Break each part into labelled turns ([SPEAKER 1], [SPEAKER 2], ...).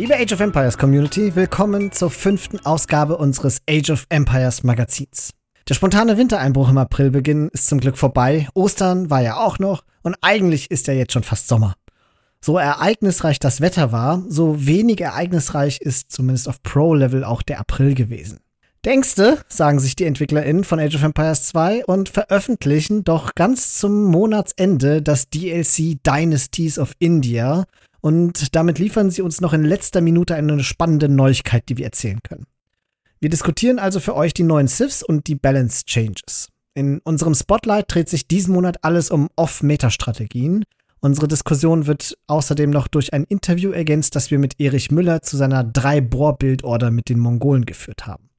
[SPEAKER 1] Liebe Age of Empires Community, willkommen zur fünften Ausgabe unseres Age of Empires Magazins. Der spontane Wintereinbruch im Aprilbeginn ist zum Glück vorbei. Ostern war ja auch noch und eigentlich ist ja jetzt schon fast Sommer. So ereignisreich das Wetter war, so wenig ereignisreich ist zumindest auf Pro-Level auch der April gewesen. Denkste, sagen sich die EntwicklerInnen von Age of Empires 2 und veröffentlichen doch ganz zum Monatsende das DLC Dynasties of India und damit liefern sie uns noch in letzter Minute eine spannende Neuigkeit, die wir erzählen können. Wir diskutieren also für euch die neuen Sifs und die Balance Changes. In unserem Spotlight dreht sich diesen Monat alles um Off-Meta-Strategien. Unsere Diskussion wird außerdem noch durch ein Interview ergänzt, das wir mit Erich Müller zu seiner Drei-Bohr-Bildorder mit den Mongolen geführt haben.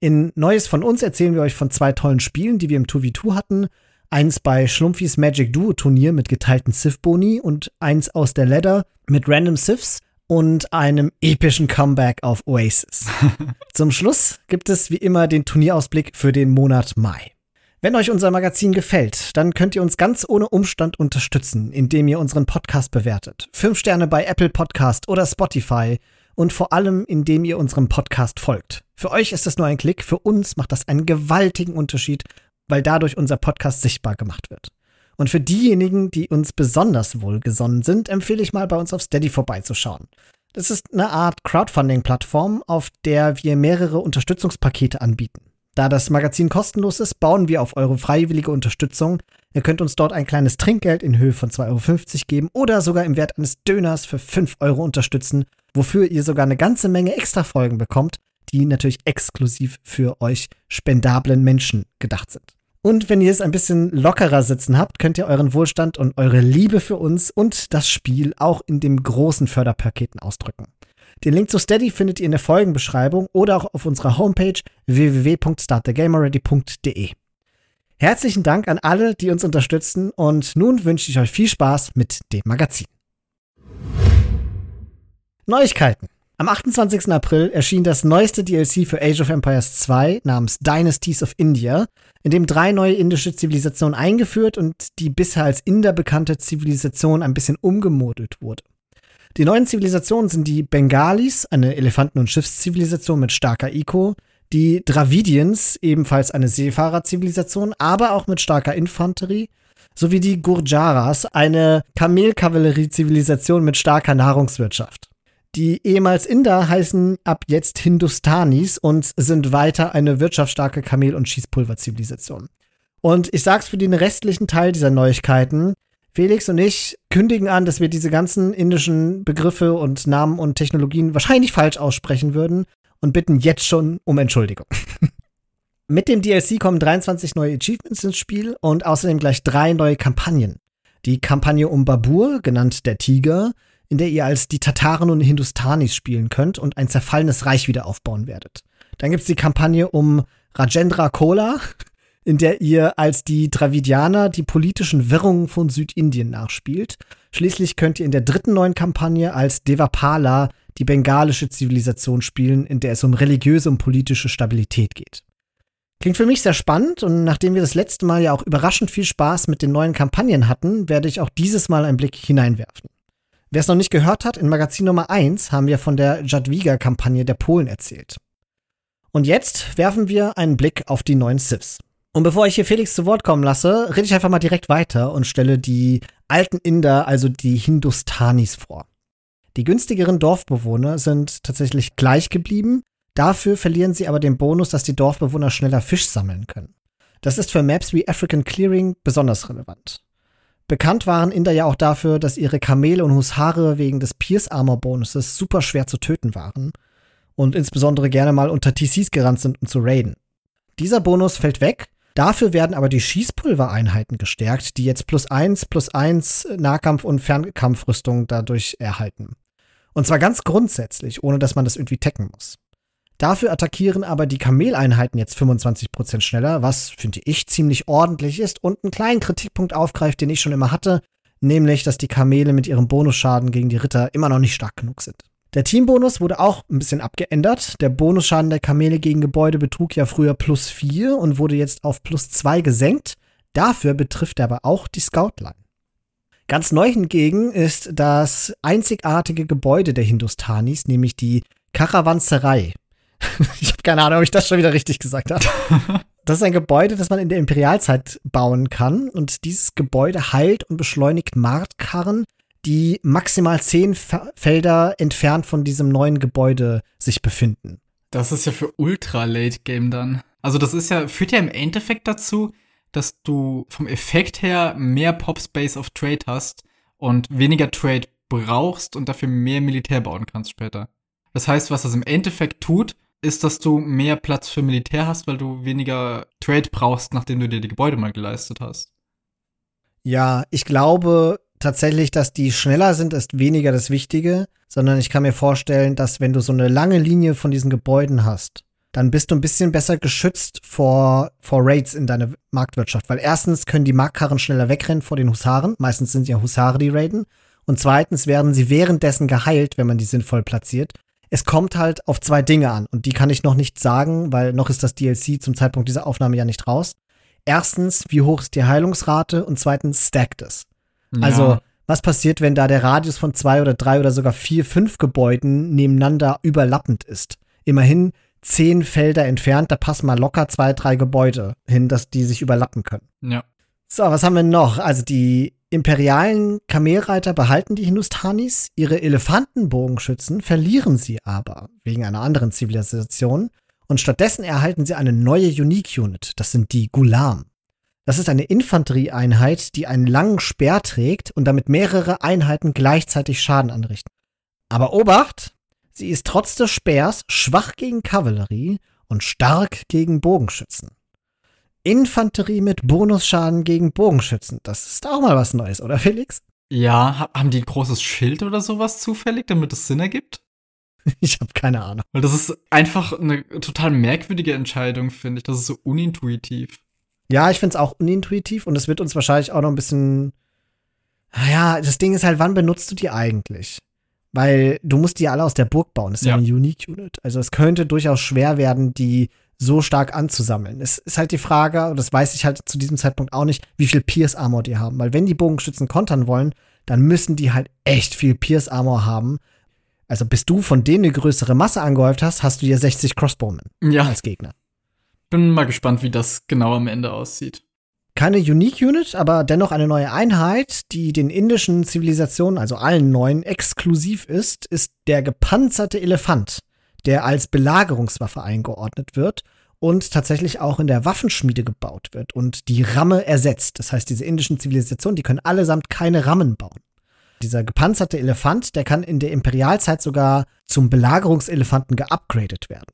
[SPEAKER 1] In Neues von uns erzählen wir euch von zwei tollen Spielen, die wir im 2v2 hatten. Eins bei Schlumpfis Magic Duo Turnier mit geteilten Sith-Boni und eins aus der Ladder mit Random Siths und einem epischen Comeback auf Oasis. Zum Schluss gibt es wie immer den Turnierausblick für den Monat Mai. Wenn euch unser Magazin gefällt, dann könnt ihr uns ganz ohne Umstand unterstützen, indem ihr unseren Podcast bewertet. Fünf Sterne bei Apple Podcast oder Spotify und vor allem, indem ihr unserem Podcast folgt. Für euch ist das nur ein Klick, für uns macht das einen gewaltigen Unterschied, weil dadurch unser Podcast sichtbar gemacht wird. Und für diejenigen, die uns besonders wohlgesonnen sind, empfehle ich mal bei uns auf Steady vorbeizuschauen. Das ist eine Art Crowdfunding-Plattform, auf der wir mehrere Unterstützungspakete anbieten. Da das Magazin kostenlos ist, bauen wir auf eure freiwillige Unterstützung. Ihr könnt uns dort ein kleines Trinkgeld in Höhe von 2,50 Euro geben oder sogar im Wert eines Döners für 5 Euro unterstützen wofür ihr sogar eine ganze Menge extra Folgen bekommt, die natürlich exklusiv für euch spendablen Menschen gedacht sind. Und wenn ihr es ein bisschen lockerer sitzen habt, könnt ihr euren Wohlstand und eure Liebe für uns und das Spiel auch in den großen Förderpaketen ausdrücken. Den Link zu Steady findet ihr in der Folgenbeschreibung oder auch auf unserer Homepage www.startthegamerready.de. Herzlichen Dank an alle, die uns unterstützen und nun wünsche ich euch viel Spaß mit dem Magazin. Neuigkeiten. Am 28. April erschien das neueste DLC für Age of Empires 2 namens Dynasties of India, in dem drei neue indische Zivilisationen eingeführt und die bisher als Inder bekannte Zivilisation ein bisschen umgemodelt wurde. Die neuen Zivilisationen sind die Bengalis, eine Elefanten- und Schiffszivilisation mit starker Eco, die Dravidians, ebenfalls eine Seefahrerzivilisation, aber auch mit starker Infanterie, sowie die Gurjaras, eine Kamelkavallerie-Zivilisation mit starker Nahrungswirtschaft. Die ehemals Inder heißen ab jetzt Hindustanis und sind weiter eine wirtschaftsstarke Kamel- und Schießpulverzivilisation. Und ich sag's für den restlichen Teil dieser Neuigkeiten. Felix und ich kündigen an, dass wir diese ganzen indischen Begriffe und Namen und Technologien wahrscheinlich falsch aussprechen würden und bitten jetzt schon um Entschuldigung. Mit dem DLC kommen 23 neue Achievements ins Spiel und außerdem gleich drei neue Kampagnen. Die Kampagne um Babur, genannt der Tiger, in der ihr als die Tataren und Hindustanis spielen könnt und ein zerfallenes Reich wieder aufbauen werdet. Dann gibt's die Kampagne um Rajendra Kola, in der ihr als die Dravidianer die politischen Wirrungen von Südindien nachspielt. Schließlich könnt ihr in der dritten neuen Kampagne als Devapala die bengalische Zivilisation spielen, in der es um religiöse und politische Stabilität geht. Klingt für mich sehr spannend und nachdem wir das letzte Mal ja auch überraschend viel Spaß mit den neuen Kampagnen hatten, werde ich auch dieses Mal einen Blick hineinwerfen. Wer es noch nicht gehört hat, in Magazin Nummer 1 haben wir von der Jadwiga-Kampagne der Polen erzählt. Und jetzt werfen wir einen Blick auf die neuen Siths. Und bevor ich hier Felix zu Wort kommen lasse, rede ich einfach mal direkt weiter und stelle die alten Inder, also die Hindustanis vor. Die günstigeren Dorfbewohner sind tatsächlich gleich geblieben, dafür verlieren sie aber den Bonus, dass die Dorfbewohner schneller Fisch sammeln können. Das ist für Maps wie African Clearing besonders relevant. Bekannt waren Inder ja auch dafür, dass ihre Kamele und Husare wegen des Pierce Armor Bonuses super schwer zu töten waren und insbesondere gerne mal unter TCs gerannt sind, um zu raiden. Dieser Bonus fällt weg, dafür werden aber die Schießpulvereinheiten gestärkt, die jetzt plus eins plus eins Nahkampf- und Fernkampfrüstung dadurch erhalten. Und zwar ganz grundsätzlich, ohne dass man das irgendwie tecken muss. Dafür attackieren aber die Kameleinheiten jetzt 25% schneller, was, finde ich, ziemlich ordentlich ist und einen kleinen Kritikpunkt aufgreift, den ich schon immer hatte, nämlich, dass die Kamele mit ihrem Bonusschaden gegen die Ritter immer noch nicht stark genug sind. Der Teambonus wurde auch ein bisschen abgeändert. Der Bonusschaden der Kamele gegen Gebäude betrug ja früher plus 4 und wurde jetzt auf plus 2 gesenkt. Dafür betrifft er aber auch die Scoutline. Ganz neu hingegen ist das einzigartige Gebäude der Hindustanis, nämlich die Karawanserei. ich habe keine Ahnung, ob ich das schon wieder richtig gesagt habe. Das ist ein Gebäude, das man in der Imperialzeit bauen kann. Und dieses Gebäude heilt und beschleunigt Marktkarren, die maximal zehn Felder entfernt von diesem neuen Gebäude sich befinden.
[SPEAKER 2] Das ist ja für ultra late Game dann. Also das ist ja, führt ja im Endeffekt dazu, dass du vom Effekt her mehr Pop Space of Trade hast und weniger Trade brauchst und dafür mehr Militär bauen kannst später. Das heißt, was das im Endeffekt tut, ist, dass du mehr Platz für Militär hast, weil du weniger Trade brauchst, nachdem du dir die Gebäude mal geleistet hast.
[SPEAKER 1] Ja, ich glaube tatsächlich, dass die schneller sind, ist weniger das Wichtige, sondern ich kann mir vorstellen, dass wenn du so eine lange Linie von diesen Gebäuden hast, dann bist du ein bisschen besser geschützt vor, vor Raids in deiner Marktwirtschaft. Weil erstens können die Marktkarren schneller wegrennen vor den Husaren. Meistens sind ja Husare, die raiden. Und zweitens werden sie währenddessen geheilt, wenn man die sinnvoll platziert. Es kommt halt auf zwei Dinge an. Und die kann ich noch nicht sagen, weil noch ist das DLC zum Zeitpunkt dieser Aufnahme ja nicht raus. Erstens, wie hoch ist die Heilungsrate? Und zweitens, stackt es. Ja. Also, was passiert, wenn da der Radius von zwei oder drei oder sogar vier, fünf Gebäuden nebeneinander überlappend ist? Immerhin zehn Felder entfernt, da passen mal locker zwei, drei Gebäude hin, dass die sich überlappen können.
[SPEAKER 2] Ja.
[SPEAKER 1] So, was haben wir noch? Also die imperialen Kamelreiter behalten die Hindustanis, ihre Elefantenbogenschützen verlieren sie aber wegen einer anderen Zivilisation und stattdessen erhalten sie eine neue Unique Unit, das sind die Gulam. Das ist eine Infanterieeinheit, die einen langen Speer trägt und damit mehrere Einheiten gleichzeitig Schaden anrichten. Aber Obacht, Sie ist trotz des Speers schwach gegen Kavallerie und stark gegen Bogenschützen. Infanterie mit Bonusschaden gegen Bogenschützen. Das ist auch mal was Neues, oder Felix?
[SPEAKER 2] Ja, haben die ein großes Schild oder sowas zufällig, damit es Sinn ergibt?
[SPEAKER 1] Ich habe keine Ahnung.
[SPEAKER 2] Weil das ist einfach eine total merkwürdige Entscheidung, finde ich. Das ist so unintuitiv.
[SPEAKER 1] Ja, ich finde es auch unintuitiv und es wird uns wahrscheinlich auch noch ein bisschen. Naja, das Ding ist halt, wann benutzt du die eigentlich? Weil du musst die alle aus der Burg bauen. Das ist ja, ja eine Unique Unit. Also es könnte durchaus schwer werden, die so stark anzusammeln. Es ist halt die Frage, und das weiß ich halt zu diesem Zeitpunkt auch nicht, wie viel Pierce Armor die haben. Weil wenn die Bogenschützen kontern wollen, dann müssen die halt echt viel Pierce Armor haben. Also bis du von denen eine größere Masse angehäuft hast, hast du ja 60 Crossbowmen
[SPEAKER 2] ja.
[SPEAKER 1] als Gegner.
[SPEAKER 2] Bin mal gespannt, wie das genau am Ende aussieht
[SPEAKER 1] keine Unique Unit, aber dennoch eine neue Einheit, die den indischen Zivilisationen, also allen neuen, exklusiv ist, ist der gepanzerte Elefant, der als Belagerungswaffe eingeordnet wird und tatsächlich auch in der Waffenschmiede gebaut wird und die Ramme ersetzt. Das heißt, diese indischen Zivilisationen, die können allesamt keine Rammen bauen. Dieser gepanzerte Elefant, der kann in der Imperialzeit sogar zum Belagerungselefanten geupgradet werden.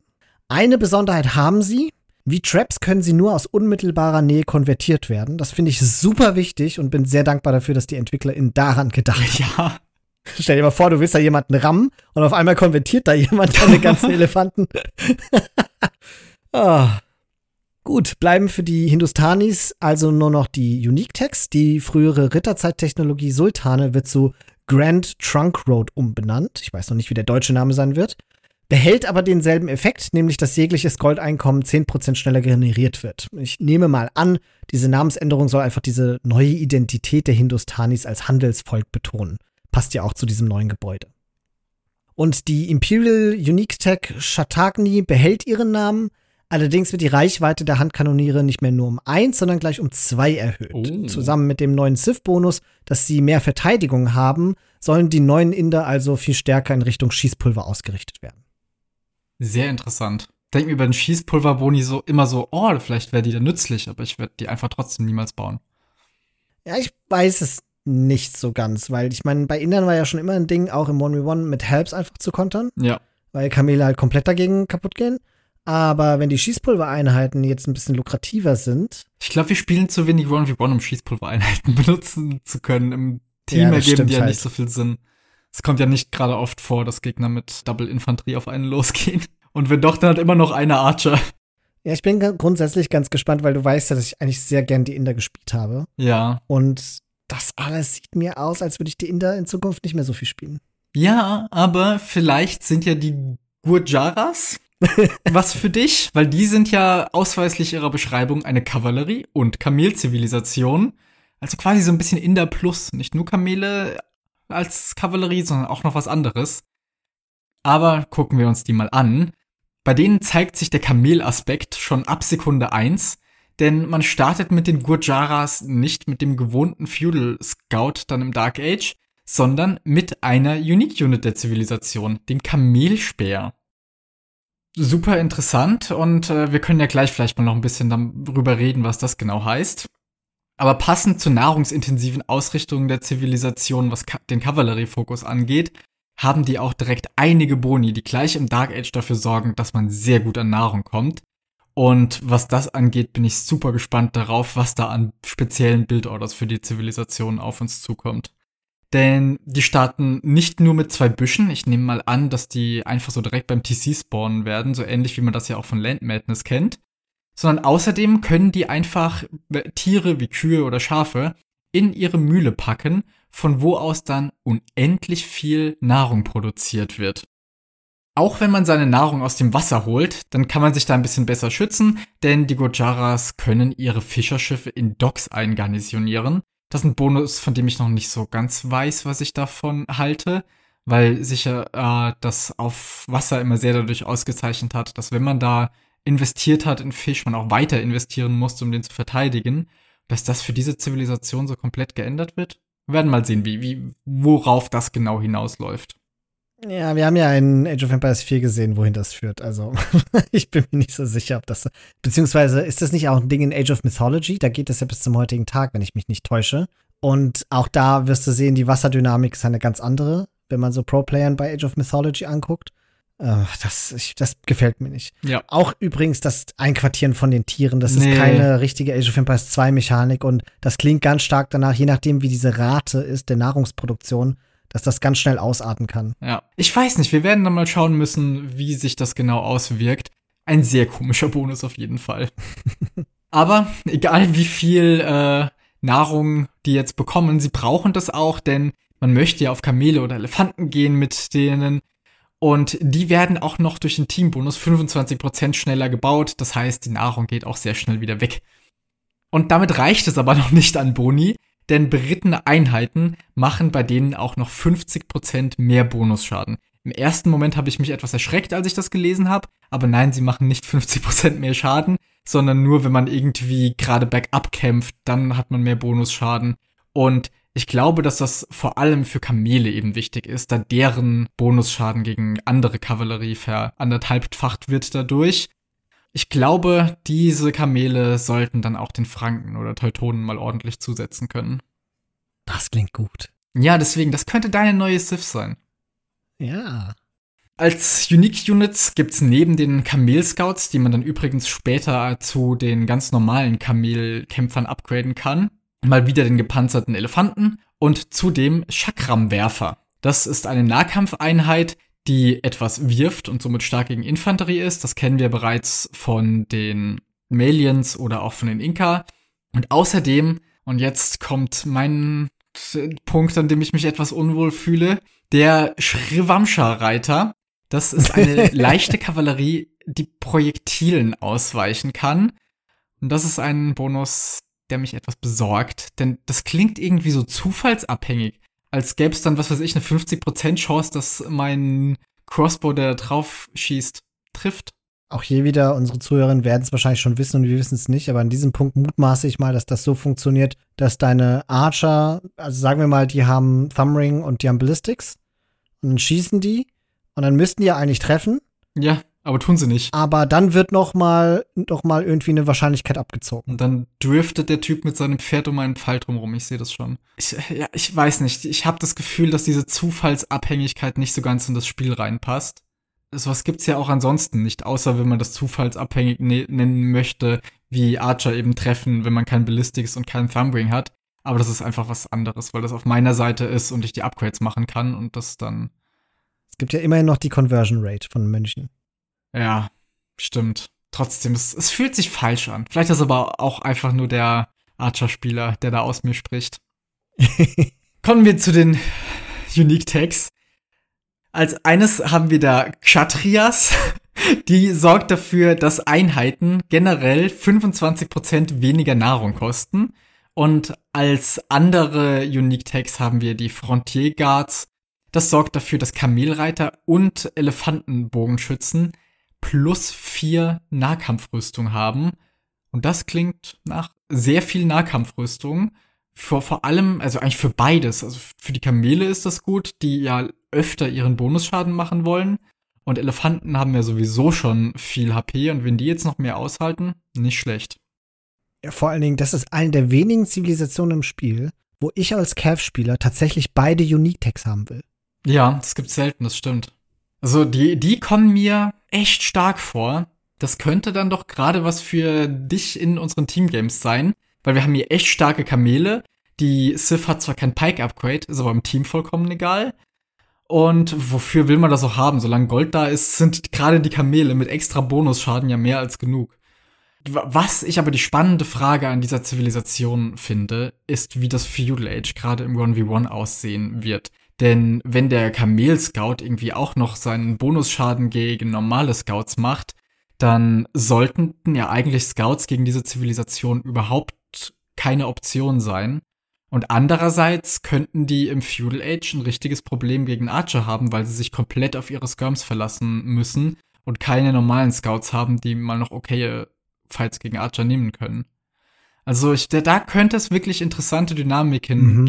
[SPEAKER 1] Eine Besonderheit haben sie, wie Traps können sie nur aus unmittelbarer Nähe konvertiert werden. Das finde ich super wichtig und bin sehr dankbar dafür, dass die EntwicklerInnen daran gedacht
[SPEAKER 2] haben. Ja.
[SPEAKER 1] Stell dir mal vor, du willst da jemanden rammen und auf einmal konvertiert da jemand deine ganzen Elefanten. Oh. Gut, bleiben für die Hindustanis also nur noch die Unique Text. Die frühere Ritterzeittechnologie Sultane wird zu Grand Trunk Road umbenannt. Ich weiß noch nicht, wie der deutsche Name sein wird behält aber denselben Effekt, nämlich dass jegliches Goldeinkommen 10% schneller generiert wird. Ich nehme mal an, diese Namensänderung soll einfach diese neue Identität der Hindustanis als Handelsvolk betonen. Passt ja auch zu diesem neuen Gebäude. Und die Imperial Unique Tech Shatagni behält ihren Namen, allerdings wird die Reichweite der Handkanoniere nicht mehr nur um 1, sondern gleich um 2 erhöht. Oh. Zusammen mit dem neuen Sith-Bonus, dass sie mehr Verteidigung haben, sollen die neuen Inder also viel stärker in Richtung Schießpulver ausgerichtet werden.
[SPEAKER 2] Sehr interessant. Denk mir bei den Schießpulverboni so immer so, oh, vielleicht wäre die da nützlich, aber ich werde die einfach trotzdem niemals bauen.
[SPEAKER 1] Ja, ich weiß es nicht so ganz, weil ich meine, bei Indern war ja schon immer ein Ding, auch im 1v1 mit Helps einfach zu kontern.
[SPEAKER 2] Ja.
[SPEAKER 1] Weil Kamele halt komplett dagegen kaputt gehen. Aber wenn die Schießpulvereinheiten jetzt ein bisschen lukrativer sind.
[SPEAKER 2] Ich glaube, wir spielen zu wenig 1v1, um Schießpulvereinheiten benutzen zu können. Im Team ja, ergeben die ja halt. nicht so viel Sinn. Es kommt ja nicht gerade oft vor, dass Gegner mit Double Infanterie auf einen losgehen. Und wenn doch, dann hat immer noch eine Archer.
[SPEAKER 1] Ja, ich bin grundsätzlich ganz gespannt, weil du weißt ja, dass ich eigentlich sehr gern die Inder gespielt habe.
[SPEAKER 2] Ja.
[SPEAKER 1] Und das alles sieht mir aus, als würde ich die Inder in Zukunft nicht mehr so viel spielen.
[SPEAKER 2] Ja, aber vielleicht sind ja die Gurjaras was für dich, weil die sind ja ausweislich ihrer Beschreibung eine Kavallerie- und Kamelzivilisation. Also quasi so ein bisschen Inder Plus. Nicht nur Kamele als Kavallerie, sondern auch noch was anderes. Aber gucken wir uns die mal an. Bei denen zeigt sich der Kamelaspekt schon ab Sekunde 1, denn man startet mit den Gurjaras nicht mit dem gewohnten Feudal Scout dann im Dark Age, sondern mit einer Unique Unit der Zivilisation, dem Kamelspeer. Super interessant und äh, wir können ja gleich vielleicht mal noch ein bisschen darüber reden, was das genau heißt. Aber passend zur nahrungsintensiven Ausrichtung der Zivilisation, was den Kavalleriefokus angeht, haben die auch direkt einige Boni, die gleich im Dark Age dafür sorgen, dass man sehr gut an Nahrung kommt. Und was das angeht, bin ich super gespannt darauf, was da an speziellen Bildorders für die Zivilisation auf uns zukommt. Denn die starten nicht nur mit zwei Büschen. Ich nehme mal an, dass die einfach so direkt beim TC spawnen werden, so ähnlich wie man das ja auch von Land Madness kennt. Sondern außerdem können die einfach Tiere wie Kühe oder Schafe in ihre Mühle packen, von wo aus dann unendlich viel Nahrung produziert wird. Auch wenn man seine Nahrung aus dem Wasser holt, dann kann man sich da ein bisschen besser schützen, denn die Gojaras können ihre Fischerschiffe in Docks eingarnisonieren. Das ist ein Bonus, von dem ich noch nicht so ganz weiß, was ich davon halte, weil sicher äh, das auf Wasser immer sehr dadurch ausgezeichnet hat, dass wenn man da investiert hat in Fisch, man auch weiter investieren muss, um den zu verteidigen dass das für diese Zivilisation so komplett geändert wird? Wir werden mal sehen, wie, wie, worauf das genau hinausläuft.
[SPEAKER 1] Ja, wir haben ja in Age of Empires 4 gesehen, wohin das führt. Also, ich bin mir nicht so sicher, ob das. Beziehungsweise ist das nicht auch ein Ding in Age of Mythology? Da geht es ja bis zum heutigen Tag, wenn ich mich nicht täusche. Und auch da wirst du sehen, die Wasserdynamik ist eine ganz andere, wenn man so Pro-Playern bei Age of Mythology anguckt. Äh, das, ich, das gefällt mir nicht.
[SPEAKER 2] Ja.
[SPEAKER 1] Auch übrigens das Einquartieren von den Tieren, das nee. ist keine richtige Age of Empires 2 Mechanik und das klingt ganz stark danach, je nachdem wie diese Rate ist der Nahrungsproduktion, dass das ganz schnell ausarten kann.
[SPEAKER 2] Ja. Ich weiß nicht, wir werden dann mal schauen müssen, wie sich das genau auswirkt. Ein sehr komischer Bonus auf jeden Fall. Aber egal wie viel äh, Nahrung die jetzt bekommen, sie brauchen das auch, denn man möchte ja auf Kamele oder Elefanten gehen mit denen und die werden auch noch durch den Teambonus 25% schneller gebaut. Das heißt, die Nahrung geht auch sehr schnell wieder weg. Und damit reicht es aber noch nicht an Boni, denn berittene Einheiten machen bei denen auch noch 50% mehr Bonusschaden. Im ersten Moment habe ich mich etwas erschreckt, als ich das gelesen habe, aber nein, sie machen nicht 50% mehr Schaden, sondern nur, wenn man irgendwie gerade bergab kämpft, dann hat man mehr Bonusschaden. Und ich glaube, dass das vor allem für Kamele eben wichtig ist, da deren Bonusschaden gegen andere Kavallerie veranderthalbfacht wird dadurch. Ich glaube, diese Kamele sollten dann auch den Franken oder Teutonen mal ordentlich zusetzen können.
[SPEAKER 1] Das klingt gut.
[SPEAKER 2] Ja, deswegen, das könnte deine neue Sith sein.
[SPEAKER 1] Ja.
[SPEAKER 2] Als Unique Units gibt's neben den Kamel-Scouts, die man dann übrigens später zu den ganz normalen Kamelkämpfern upgraden kann, mal wieder den gepanzerten Elefanten und zudem Chakramwerfer. Das ist eine Nahkampfeinheit, die etwas wirft und somit stark gegen Infanterie ist. Das kennen wir bereits von den Malians oder auch von den Inka. Und außerdem, und jetzt kommt mein Punkt, an dem ich mich etwas unwohl fühle, der Shrivamsha-Reiter. Das ist eine leichte Kavallerie, die Projektilen ausweichen kann. Und das ist ein Bonus, der mich etwas besorgt, denn das klingt irgendwie so zufallsabhängig, als gäbe es dann, was weiß ich, eine 50% Chance, dass mein Crossbow, der drauf schießt, trifft.
[SPEAKER 1] Auch hier wieder, unsere Zuhörerinnen werden es wahrscheinlich schon wissen und wir wissen es nicht, aber an diesem Punkt mutmaße ich mal, dass das so funktioniert, dass deine Archer, also sagen wir mal, die haben Thumbring und die haben Ballistics und dann schießen die und dann müssten die ja eigentlich treffen.
[SPEAKER 2] Ja. Aber tun sie nicht.
[SPEAKER 1] Aber dann wird noch mal, noch mal irgendwie eine Wahrscheinlichkeit abgezogen.
[SPEAKER 2] Und dann driftet der Typ mit seinem Pferd um einen Pfeil drumherum. Ich sehe das schon. Ich, ja, ich weiß nicht. Ich habe das Gefühl, dass diese Zufallsabhängigkeit nicht so ganz in das Spiel reinpasst. Sowas gibt's ja auch ansonsten nicht, außer wenn man das zufallsabhängig ne nennen möchte, wie Archer eben treffen, wenn man kein Ballistics und keinen Thumbring hat. Aber das ist einfach was anderes, weil das auf meiner Seite ist und ich die Upgrades machen kann und das dann.
[SPEAKER 1] Es gibt ja immerhin noch die Conversion Rate von München.
[SPEAKER 2] Ja, stimmt. Trotzdem, es, es fühlt sich falsch an. Vielleicht ist aber auch einfach nur der Archer-Spieler, der da aus mir spricht. Kommen wir zu den Unique Tags. Als eines haben wir da Kshatriyas. Die sorgt dafür, dass Einheiten generell 25% weniger Nahrung kosten. Und als andere Unique Tags haben wir die Frontier Guards. Das sorgt dafür, dass Kamelreiter und Elefantenbogenschützen plus vier Nahkampfrüstung haben. Und das klingt nach sehr viel Nahkampfrüstung. Vor, vor allem, also eigentlich für beides. Also für die Kamele ist das gut, die ja öfter ihren Bonusschaden machen wollen. Und Elefanten haben ja sowieso schon viel HP und wenn die jetzt noch mehr aushalten, nicht schlecht.
[SPEAKER 1] Ja, vor allen Dingen, das ist eine der wenigen Zivilisationen im Spiel, wo ich als Cav-Spieler tatsächlich beide Unique-Tags haben will.
[SPEAKER 2] Ja, das gibt's selten, das stimmt. Also die, die kommen mir echt stark vor. Das könnte dann doch gerade was für dich in unseren Teamgames sein, weil wir haben hier echt starke Kamele. Die Sif hat zwar kein Pike-Upgrade, ist aber im Team vollkommen egal. Und wofür will man das auch haben? Solange Gold da ist, sind gerade die Kamele mit extra Bonusschaden ja mehr als genug. Was ich aber die spannende Frage an dieser Zivilisation finde, ist, wie das Feudal Age gerade im 1v1 aussehen wird. Denn wenn der Kamel-Scout irgendwie auch noch seinen Bonusschaden gegen normale Scouts macht, dann sollten ja eigentlich Scouts gegen diese Zivilisation überhaupt keine Option sein. Und andererseits könnten die im Feudal Age ein richtiges Problem gegen Archer haben, weil sie sich komplett auf ihre Skirms verlassen müssen und keine normalen Scouts haben, die mal noch okay Fights gegen Archer nehmen können. Also ich, da könnte es wirklich interessante Dynamiken mhm.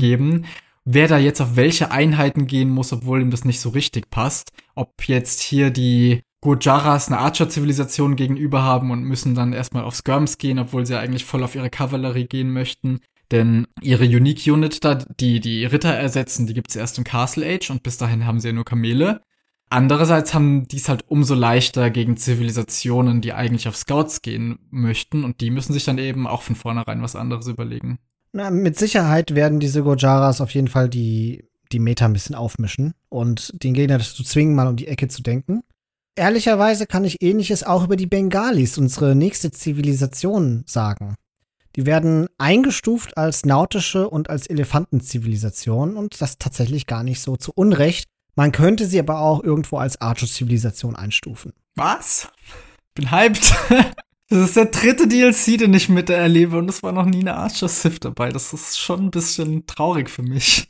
[SPEAKER 2] Wer da jetzt auf welche Einheiten gehen muss, obwohl ihm das nicht so richtig passt. Ob jetzt hier die Gujaras eine Archer-Zivilisation gegenüber haben und müssen dann erstmal auf Skirms gehen, obwohl sie eigentlich voll auf ihre Kavallerie gehen möchten. Denn ihre Unique Unit da, die die Ritter ersetzen, die gibt's erst im Castle Age und bis dahin haben sie ja nur Kamele. Andererseits haben die es halt umso leichter gegen Zivilisationen, die eigentlich auf Scouts gehen möchten und die müssen sich dann eben auch von vornherein was anderes überlegen.
[SPEAKER 1] Na, mit Sicherheit werden diese Gojaras auf jeden Fall die, die Meta ein bisschen aufmischen und den Gegner dazu zwingen, mal um die Ecke zu denken. Ehrlicherweise kann ich ähnliches auch über die Bengalis, unsere nächste Zivilisation, sagen. Die werden eingestuft als nautische und als Elefantenzivilisation und das tatsächlich gar nicht so zu Unrecht. Man könnte sie aber auch irgendwo als Archer-Zivilisation einstufen.
[SPEAKER 2] Was? Bin hyped. Das ist der dritte DLC, den ich miterlebe und es war noch nie eine Archer Sith dabei. Das ist schon ein bisschen traurig für mich.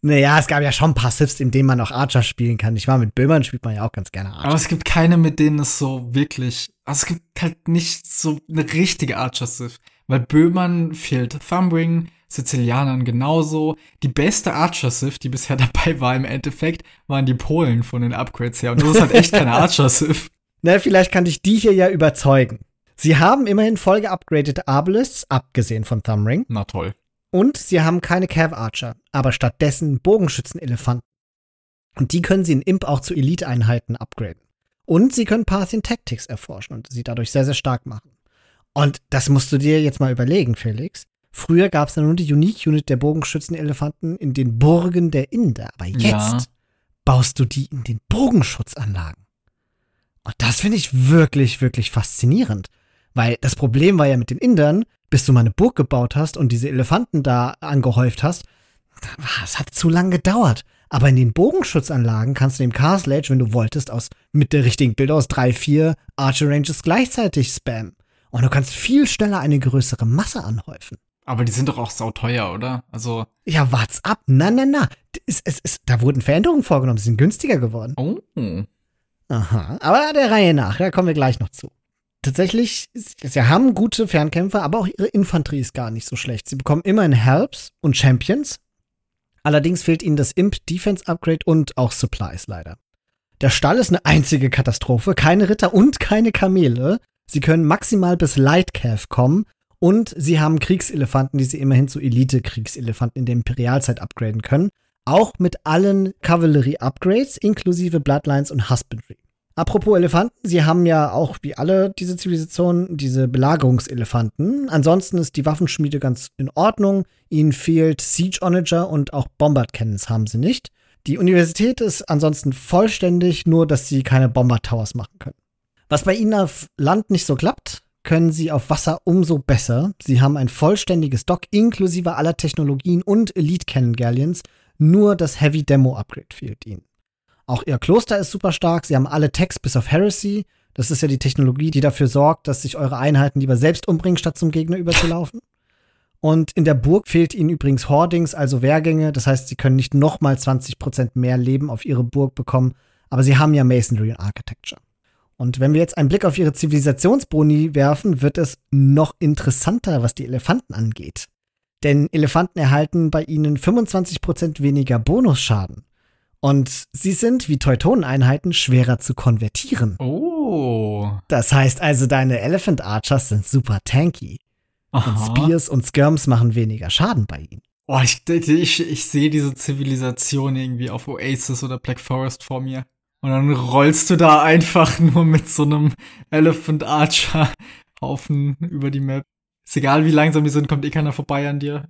[SPEAKER 1] Naja, es gab ja schon ein paar Siths, in denen man auch Archer spielen kann. Ich war mit Böhmern spielt man ja auch ganz gerne
[SPEAKER 2] Archer. Aber es gibt keine, mit denen es so wirklich. Also es gibt halt nicht so eine richtige Archer Sith. Weil Böhmern fehlt Thumbring, Sizilianern genauso. Die beste Archer Sith, die bisher dabei war im Endeffekt, waren die Polen von den Upgrades her. Und das ist halt echt keine Archer Sith.
[SPEAKER 1] Na, vielleicht kann ich die hier ja überzeugen. Sie haben immerhin voll geupgradete Arbaleths, abgesehen von Thumbring.
[SPEAKER 2] Na toll.
[SPEAKER 1] Und sie haben keine Cav Archer, aber stattdessen Bogenschützen-Elefanten. Und die können sie in Imp auch zu Elite-Einheiten upgraden. Und sie können Parthian Tactics erforschen und sie dadurch sehr, sehr stark machen. Und das musst du dir jetzt mal überlegen, Felix. Früher gab es ja nur die Unique Unit der Bogenschützen-Elefanten in den Burgen der Inder. Aber jetzt ja. baust du die in den Bogenschutzanlagen. Und das finde ich wirklich, wirklich faszinierend. Weil das Problem war ja mit den Indern, bis du mal eine Burg gebaut hast und diese Elefanten da angehäuft hast, es hat zu lange gedauert. Aber in den Bogenschutzanlagen kannst du dem Castle Age, wenn du wolltest, aus mit der richtigen Bild aus drei, vier Archer Ranges gleichzeitig spammen. Und du kannst viel schneller eine größere Masse anhäufen.
[SPEAKER 2] Aber die sind doch auch sauteuer, oder? Also.
[SPEAKER 1] Ja, wart's ab. Na, na, na. Es, es, es, da wurden Veränderungen vorgenommen. Sie sind günstiger geworden.
[SPEAKER 2] Oh.
[SPEAKER 1] Aha. Aber der Reihe nach. Da kommen wir gleich noch zu. Tatsächlich, sie haben gute Fernkämpfer, aber auch ihre Infanterie ist gar nicht so schlecht. Sie bekommen immerhin Helps und Champions. Allerdings fehlt ihnen das Imp Defense Upgrade und auch Supplies leider. Der Stall ist eine einzige Katastrophe. Keine Ritter und keine Kamele. Sie können maximal bis Lightcalf kommen und sie haben Kriegselefanten, die sie immerhin zu Elite-Kriegselefanten in der Imperialzeit upgraden können. Auch mit allen Cavalry-Upgrades inklusive Bloodlines und Husbandry. Apropos Elefanten, sie haben ja auch wie alle diese Zivilisationen diese Belagerungselefanten. Ansonsten ist die Waffenschmiede ganz in Ordnung. Ihnen fehlt Siege Onager und auch Bombard Cannons haben sie nicht. Die Universität ist ansonsten vollständig, nur dass sie keine Bomber Towers machen können. Was bei ihnen auf Land nicht so klappt, können sie auf Wasser umso besser. Sie haben ein vollständiges Dock inklusive aller Technologien und Elite Cannon Galleons. Nur das Heavy Demo Upgrade fehlt ihnen. Auch ihr Kloster ist super stark. Sie haben alle Techs bis auf Heresy. Das ist ja die Technologie, die dafür sorgt, dass sich eure Einheiten lieber selbst umbringen, statt zum Gegner überzulaufen. Und in der Burg fehlt ihnen übrigens Hordings, also Wehrgänge. Das heißt, sie können nicht nochmal 20% mehr Leben auf ihre Burg bekommen. Aber sie haben ja Masonry und Architecture. Und wenn wir jetzt einen Blick auf ihre Zivilisationsboni werfen, wird es noch interessanter, was die Elefanten angeht. Denn Elefanten erhalten bei ihnen 25% weniger Bonusschaden. Und sie sind, wie Teutoneneinheiten, schwerer zu konvertieren.
[SPEAKER 2] Oh.
[SPEAKER 1] Das heißt also, deine Elephant Archers sind super tanky. Aha. Und Spears und Skirms machen weniger Schaden bei ihnen.
[SPEAKER 2] Oh, ich, ich, ich sehe diese Zivilisation irgendwie auf Oasis oder Black Forest vor mir. Und dann rollst du da einfach nur mit so einem Elephant Archer Haufen über die Map. Ist egal, wie langsam die sind, kommt eh keiner vorbei an dir.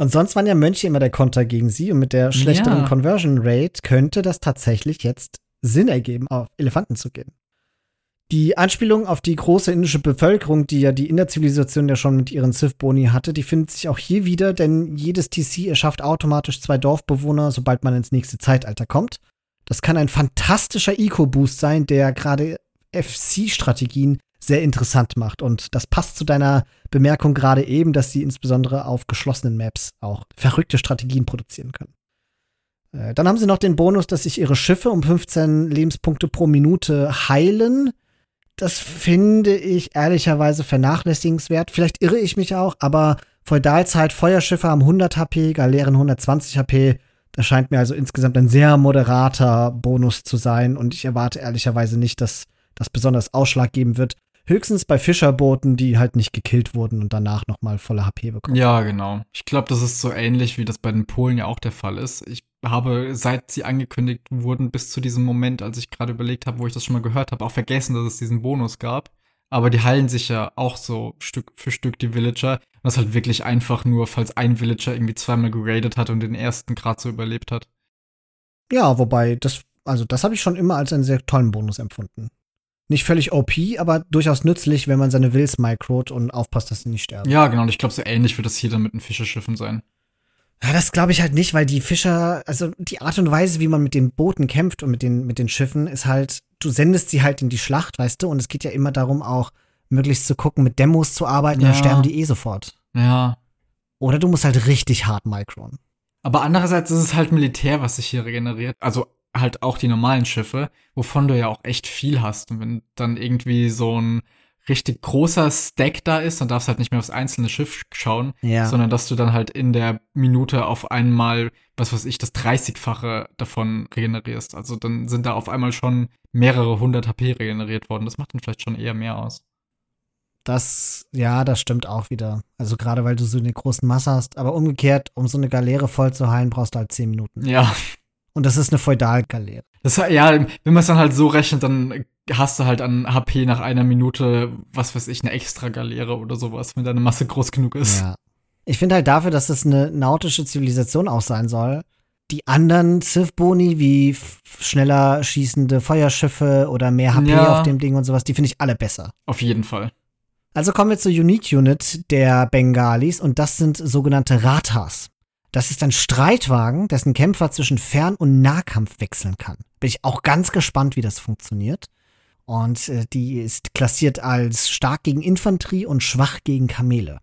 [SPEAKER 1] Und sonst waren ja Mönche immer der Konter gegen sie und mit der schlechteren ja. Conversion Rate könnte das tatsächlich jetzt Sinn ergeben, auf Elefanten zu gehen. Die Anspielung auf die große indische Bevölkerung, die ja die Innerzivilisation ja schon mit ihren Sith-Boni hatte, die findet sich auch hier wieder, denn jedes TC erschafft automatisch zwei Dorfbewohner, sobald man ins nächste Zeitalter kommt. Das kann ein fantastischer Eco-Boost sein, der gerade FC-Strategien sehr interessant macht. Und das passt zu deiner Bemerkung gerade eben, dass sie insbesondere auf geschlossenen Maps auch verrückte Strategien produzieren können. Äh, dann haben sie noch den Bonus, dass sich ihre Schiffe um 15 Lebenspunkte pro Minute heilen. Das finde ich ehrlicherweise vernachlässigenswert. Vielleicht irre ich mich auch, aber Feudalzeit, Feuerschiffe haben 100 HP, Galeeren 120 HP. Das scheint mir also insgesamt ein sehr moderater Bonus zu sein und ich erwarte ehrlicherweise nicht, dass das besonders Ausschlag geben wird. Höchstens bei Fischerbooten, die halt nicht gekillt wurden und danach nochmal volle HP bekommen.
[SPEAKER 2] Ja, genau. Ich glaube, das ist so ähnlich, wie das bei den Polen ja auch der Fall ist. Ich habe, seit sie angekündigt wurden, bis zu diesem Moment, als ich gerade überlegt habe, wo ich das schon mal gehört habe, auch vergessen, dass es diesen Bonus gab. Aber die heilen sich ja auch so Stück für Stück, die Villager. Und das halt wirklich einfach nur, falls ein Villager irgendwie zweimal geradet hat und den ersten gerade so überlebt hat.
[SPEAKER 1] Ja, wobei, das, also das habe ich schon immer als einen sehr tollen Bonus empfunden nicht völlig OP, aber durchaus nützlich, wenn man seine Wills microt und aufpasst, dass sie nicht sterben.
[SPEAKER 2] Ja, genau. Und ich glaube, so ähnlich wird das hier dann mit den Fischerschiffen sein.
[SPEAKER 1] Ja, das glaube ich halt nicht, weil die Fischer, also die Art und Weise, wie man mit den Booten kämpft und mit den, mit den Schiffen, ist halt, du sendest sie halt in die Schlacht, weißt du, und es geht ja immer darum, auch möglichst zu gucken, mit Demos zu arbeiten, ja. dann sterben die eh sofort.
[SPEAKER 2] Ja.
[SPEAKER 1] Oder du musst halt richtig hart micron.
[SPEAKER 2] Aber andererseits ist es halt Militär, was sich hier regeneriert. Also halt auch die normalen Schiffe, wovon du ja auch echt viel hast. Und wenn dann irgendwie so ein richtig großer Stack da ist, dann darfst du halt nicht mehr aufs einzelne Schiff schauen, ja. sondern dass du dann halt in der Minute auf einmal, was weiß ich, das 30-fache davon regenerierst. Also dann sind da auf einmal schon mehrere hundert HP regeneriert worden. Das macht dann vielleicht schon eher mehr aus.
[SPEAKER 1] Das, ja, das stimmt auch wieder. Also gerade weil du so eine großen Masse hast. Aber umgekehrt, um so eine Galeere voll zu heilen, brauchst du halt 10 Minuten.
[SPEAKER 2] Ja.
[SPEAKER 1] Und das ist eine Feudalgaleere.
[SPEAKER 2] Das, ja, wenn man es dann halt so rechnet, dann hast du halt an HP nach einer Minute, was weiß ich, eine extra Galeere oder sowas, wenn deine Masse groß genug ist. Ja.
[SPEAKER 1] Ich finde halt dafür, dass es eine nautische Zivilisation auch sein soll, die anderen Civ-Boni wie schneller schießende Feuerschiffe oder mehr HP ja. auf dem Ding und sowas, die finde ich alle besser.
[SPEAKER 2] Auf jeden Fall.
[SPEAKER 1] Also kommen wir zur Unique Unit der Bengalis und das sind sogenannte Ratas. Das ist ein Streitwagen, dessen Kämpfer zwischen Fern- und Nahkampf wechseln kann. Bin ich auch ganz gespannt, wie das funktioniert. Und äh, die ist klassiert als stark gegen Infanterie und schwach gegen Kamele.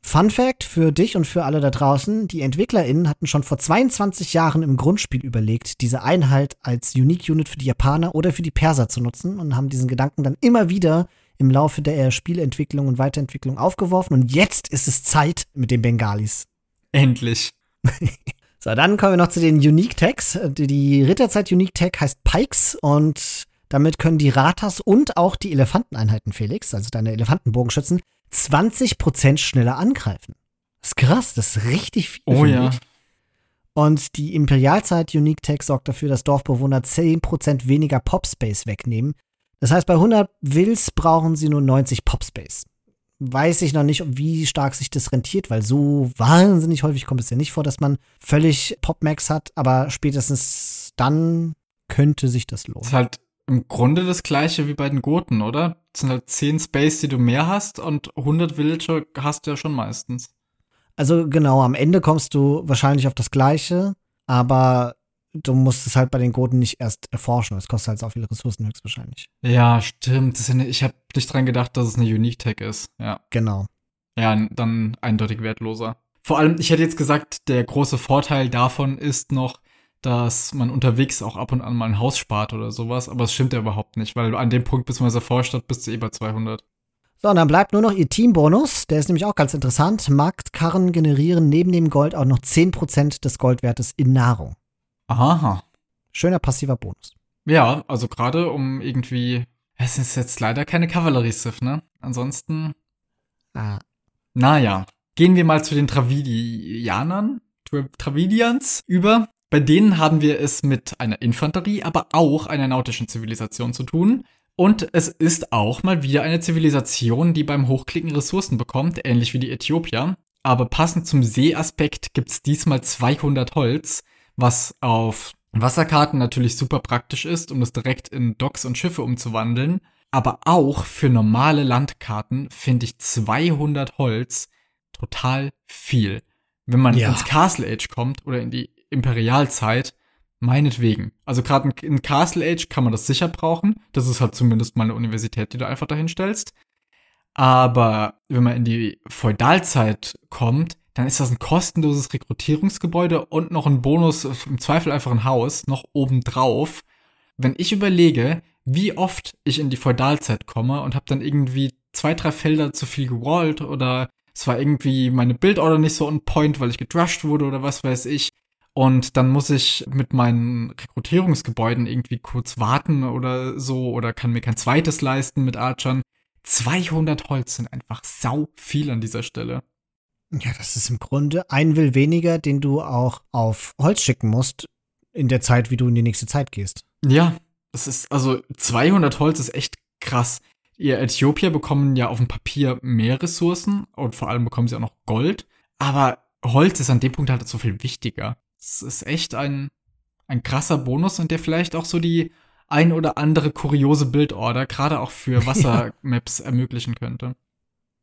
[SPEAKER 1] Fun Fact für dich und für alle da draußen: Die EntwicklerInnen hatten schon vor 22 Jahren im Grundspiel überlegt, diese Einheit als Unique Unit für die Japaner oder für die Perser zu nutzen und haben diesen Gedanken dann immer wieder im Laufe der Spielentwicklung und Weiterentwicklung aufgeworfen. Und jetzt ist es Zeit mit den Bengalis.
[SPEAKER 2] Endlich.
[SPEAKER 1] so, dann kommen wir noch zu den Unique Tags. Die Ritterzeit Unique Tag heißt Pikes und damit können die Ratas und auch die Elefanteneinheiten, Felix, also deine Elefantenbogenschützen, 20% schneller angreifen. Das ist krass, das ist richtig viel.
[SPEAKER 2] Oh ja.
[SPEAKER 1] Und die Imperialzeit Unique Tag sorgt dafür, dass Dorfbewohner 10% weniger Popspace wegnehmen. Das heißt, bei 100 Wills brauchen sie nur 90 Popspace weiß ich noch nicht, wie stark sich das rentiert, weil so wahnsinnig häufig kommt es ja nicht vor, dass man völlig Pop-Max hat, aber spätestens dann könnte sich das lohnen. Das
[SPEAKER 2] ist halt im Grunde das gleiche wie bei den Goten, oder? Das sind halt 10 Space, die du mehr hast und 100 Villager hast du ja schon meistens.
[SPEAKER 1] Also genau, am Ende kommst du wahrscheinlich auf das gleiche, aber du musst es halt bei den Goten nicht erst erforschen. Es kostet halt auch viele Ressourcen höchstwahrscheinlich.
[SPEAKER 2] Ja, stimmt. Ja ich habe nicht dran gedacht, dass es eine Unique Tag ist. Ja.
[SPEAKER 1] Genau.
[SPEAKER 2] Ja, dann eindeutig wertloser. Vor allem, ich hätte jetzt gesagt, der große Vorteil davon ist noch, dass man unterwegs auch ab und an mal ein Haus spart oder sowas, aber es stimmt ja überhaupt nicht, weil an dem Punkt, bis man es erforscht hat, bist du eh bei 200.
[SPEAKER 1] So, und dann bleibt nur noch ihr Teambonus. Der ist nämlich auch ganz interessant. Marktkarren generieren neben dem Gold auch noch 10% des Goldwertes in Nahrung.
[SPEAKER 2] Aha.
[SPEAKER 1] Schöner passiver Bonus.
[SPEAKER 2] Ja, also gerade um irgendwie. Es ist jetzt leider keine Kavallerie-Sif, ne? Ansonsten.
[SPEAKER 1] Ah.
[SPEAKER 2] Naja. Gehen wir mal zu den Travidianern, Tra Travidians über. Bei denen haben wir es mit einer Infanterie, aber auch einer nautischen Zivilisation zu tun. Und es ist auch mal wieder eine Zivilisation, die beim Hochklicken Ressourcen bekommt, ähnlich wie die Äthiopier. Aber passend zum Seeaspekt gibt's diesmal 200 Holz, was auf Wasserkarten natürlich super praktisch ist, um das direkt in Docks und Schiffe umzuwandeln. Aber auch für normale Landkarten finde ich 200 Holz total viel. Wenn man
[SPEAKER 1] Ja.
[SPEAKER 2] ins Castle Age kommt oder in die Imperialzeit, meinetwegen. Also gerade in, Castle Age kann man das sicher brauchen. Das ist halt zumindest mal eine Universität, die du einfach dahin stellst. Aber wenn man in die Feudalzeit kommt, dann ist das ein kostenloses Rekrutierungsgebäude und noch ein Bonus, im Zweifel einfach ein Haus, noch obendrauf. Wenn ich überlege, wie oft ich in die Feudalzeit komme und habe dann irgendwie zwei, drei Felder zu viel gewallt oder es war irgendwie meine Bildorder nicht so on point, weil ich gedrushed wurde oder was weiß ich. Und dann muss ich mit meinen Rekrutierungsgebäuden irgendwie kurz warten oder so oder kann mir kein zweites leisten mit Archern. 200 Holz sind einfach sau viel an dieser Stelle.
[SPEAKER 1] Ja, das ist im Grunde ein Will weniger, den du auch auf Holz schicken musst, in der Zeit, wie du in die nächste Zeit gehst.
[SPEAKER 2] Ja, das ist, also 200 Holz ist echt krass. Ihr Äthiopier bekommen ja auf dem Papier mehr Ressourcen und vor allem bekommen sie auch noch Gold. Aber Holz ist an dem Punkt halt so viel wichtiger. Es ist echt ein, ein krasser Bonus und der vielleicht auch so die ein oder andere kuriose Bildorder, gerade auch für Wassermaps ermöglichen könnte.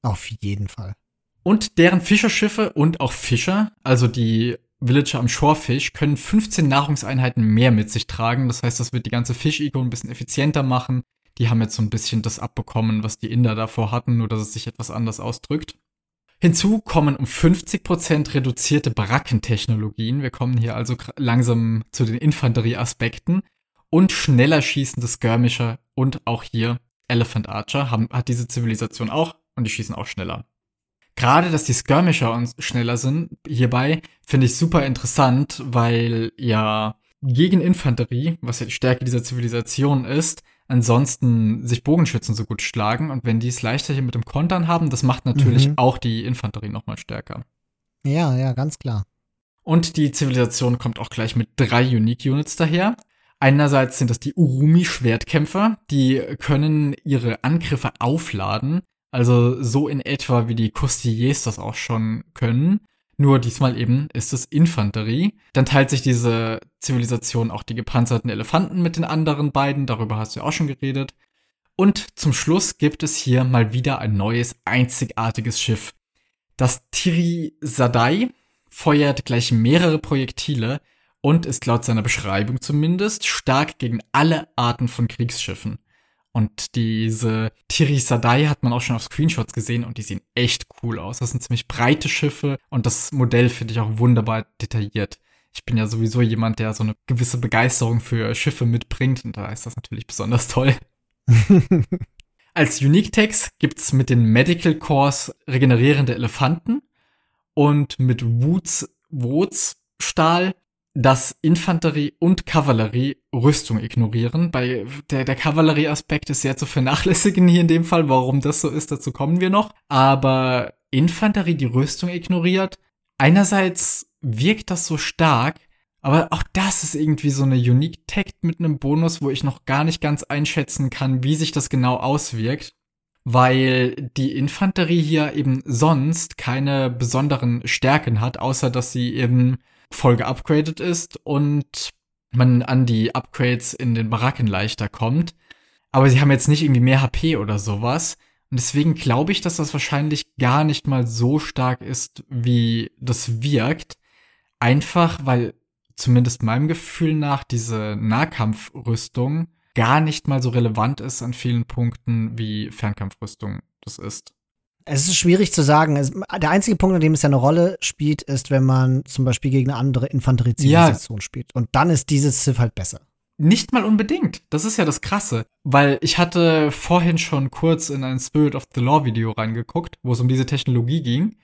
[SPEAKER 1] Auf jeden Fall.
[SPEAKER 2] Und deren Fischerschiffe und auch Fischer, also die Villager am Shorefish, können 15 Nahrungseinheiten mehr mit sich tragen. Das heißt, das wird die ganze Fisch-Eco ein bisschen effizienter machen. Die haben jetzt so ein bisschen das abbekommen, was die Inder davor hatten, nur dass es sich etwas anders ausdrückt. Hinzu kommen um 50% reduzierte Barackentechnologien. Wir kommen hier also langsam zu den Infanterieaspekten. Und schneller schießende Skirmisher und auch hier Elephant Archer haben, hat diese Zivilisation auch und die schießen auch schneller. Gerade, dass die Skirmisher uns schneller sind, hierbei finde ich super interessant, weil ja gegen Infanterie, was ja die Stärke dieser Zivilisation ist, ansonsten sich Bogenschützen so gut schlagen und wenn die es leichter hier mit dem Kontern haben, das macht natürlich
[SPEAKER 1] Mhm.
[SPEAKER 2] auch die Infanterie nochmal stärker.
[SPEAKER 1] Ja, ja, ganz klar.
[SPEAKER 2] Und die Zivilisation kommt auch gleich mit drei Unique Units daher. Einerseits sind das die Urumi-Schwertkämpfer, die können ihre Angriffe aufladen, also so in etwa wie die Costiers das auch schon können. Nur diesmal eben ist es Infanterie. Dann teilt sich diese Zivilisation auch die gepanzerten Elefanten mit den anderen beiden, darüber hast du ja auch schon geredet. Und zum Schluss gibt es hier mal wieder ein neues, einzigartiges Schiff. Das Tiri Sadai feuert gleich mehrere Projektile und ist laut seiner Beschreibung zumindest stark gegen alle Arten von Kriegsschiffen. Und diese Tiri Sadai hat man auch schon auf Screenshots gesehen und die sehen echt cool aus. Das sind ziemlich breite Schiffe und das Modell finde ich auch wunderbar detailliert. Ich bin ja sowieso jemand, der so eine gewisse Begeisterung für Schiffe mitbringt und da ist das natürlich besonders toll. Als Unique Tags gibt's mit den Medical Cores regenerierende Elefanten und mit Woods, Woods Stahl dass Infanterie und Kavallerie Rüstung ignorieren. Bei der, der Kavallerieaspekt ist sehr zu vernachlässigen hier in dem Fall. Warum das so ist, dazu kommen wir noch. Aber Infanterie, die Rüstung ignoriert, einerseits wirkt das so stark, aber auch das ist irgendwie so eine Unique Tag mit einem Bonus, wo ich noch gar nicht ganz einschätzen kann, wie sich das genau auswirkt. Weil die Infanterie hier eben sonst keine besonderen Stärken hat, außer dass sie eben voll geupgradet ist und man an die Upgrades in den Baracken leichter kommt. Aber sie haben jetzt nicht irgendwie mehr HP oder sowas. Und deswegen glaube ich, dass das wahrscheinlich gar nicht mal so stark ist, wie das wirkt. Einfach, weil zumindest meinem Gefühl nach diese Nahkampfrüstung gar nicht mal so relevant ist an vielen Punkten, wie Fernkampfrüstung das ist.
[SPEAKER 1] Es ist schwierig zu sagen. Es, der einzige Punkt, an dem es ja eine Rolle spielt, ist, wenn man zum Beispiel gegen eine andere Infanteriezivilisation ja. spielt. Und dann ist dieses Civ halt besser.
[SPEAKER 2] Nicht mal unbedingt. Das ist ja das Krasse. Weil ich hatte vorhin schon kurz in ein Spirit of the Law Video reingeguckt, wo es um diese Technologie ging.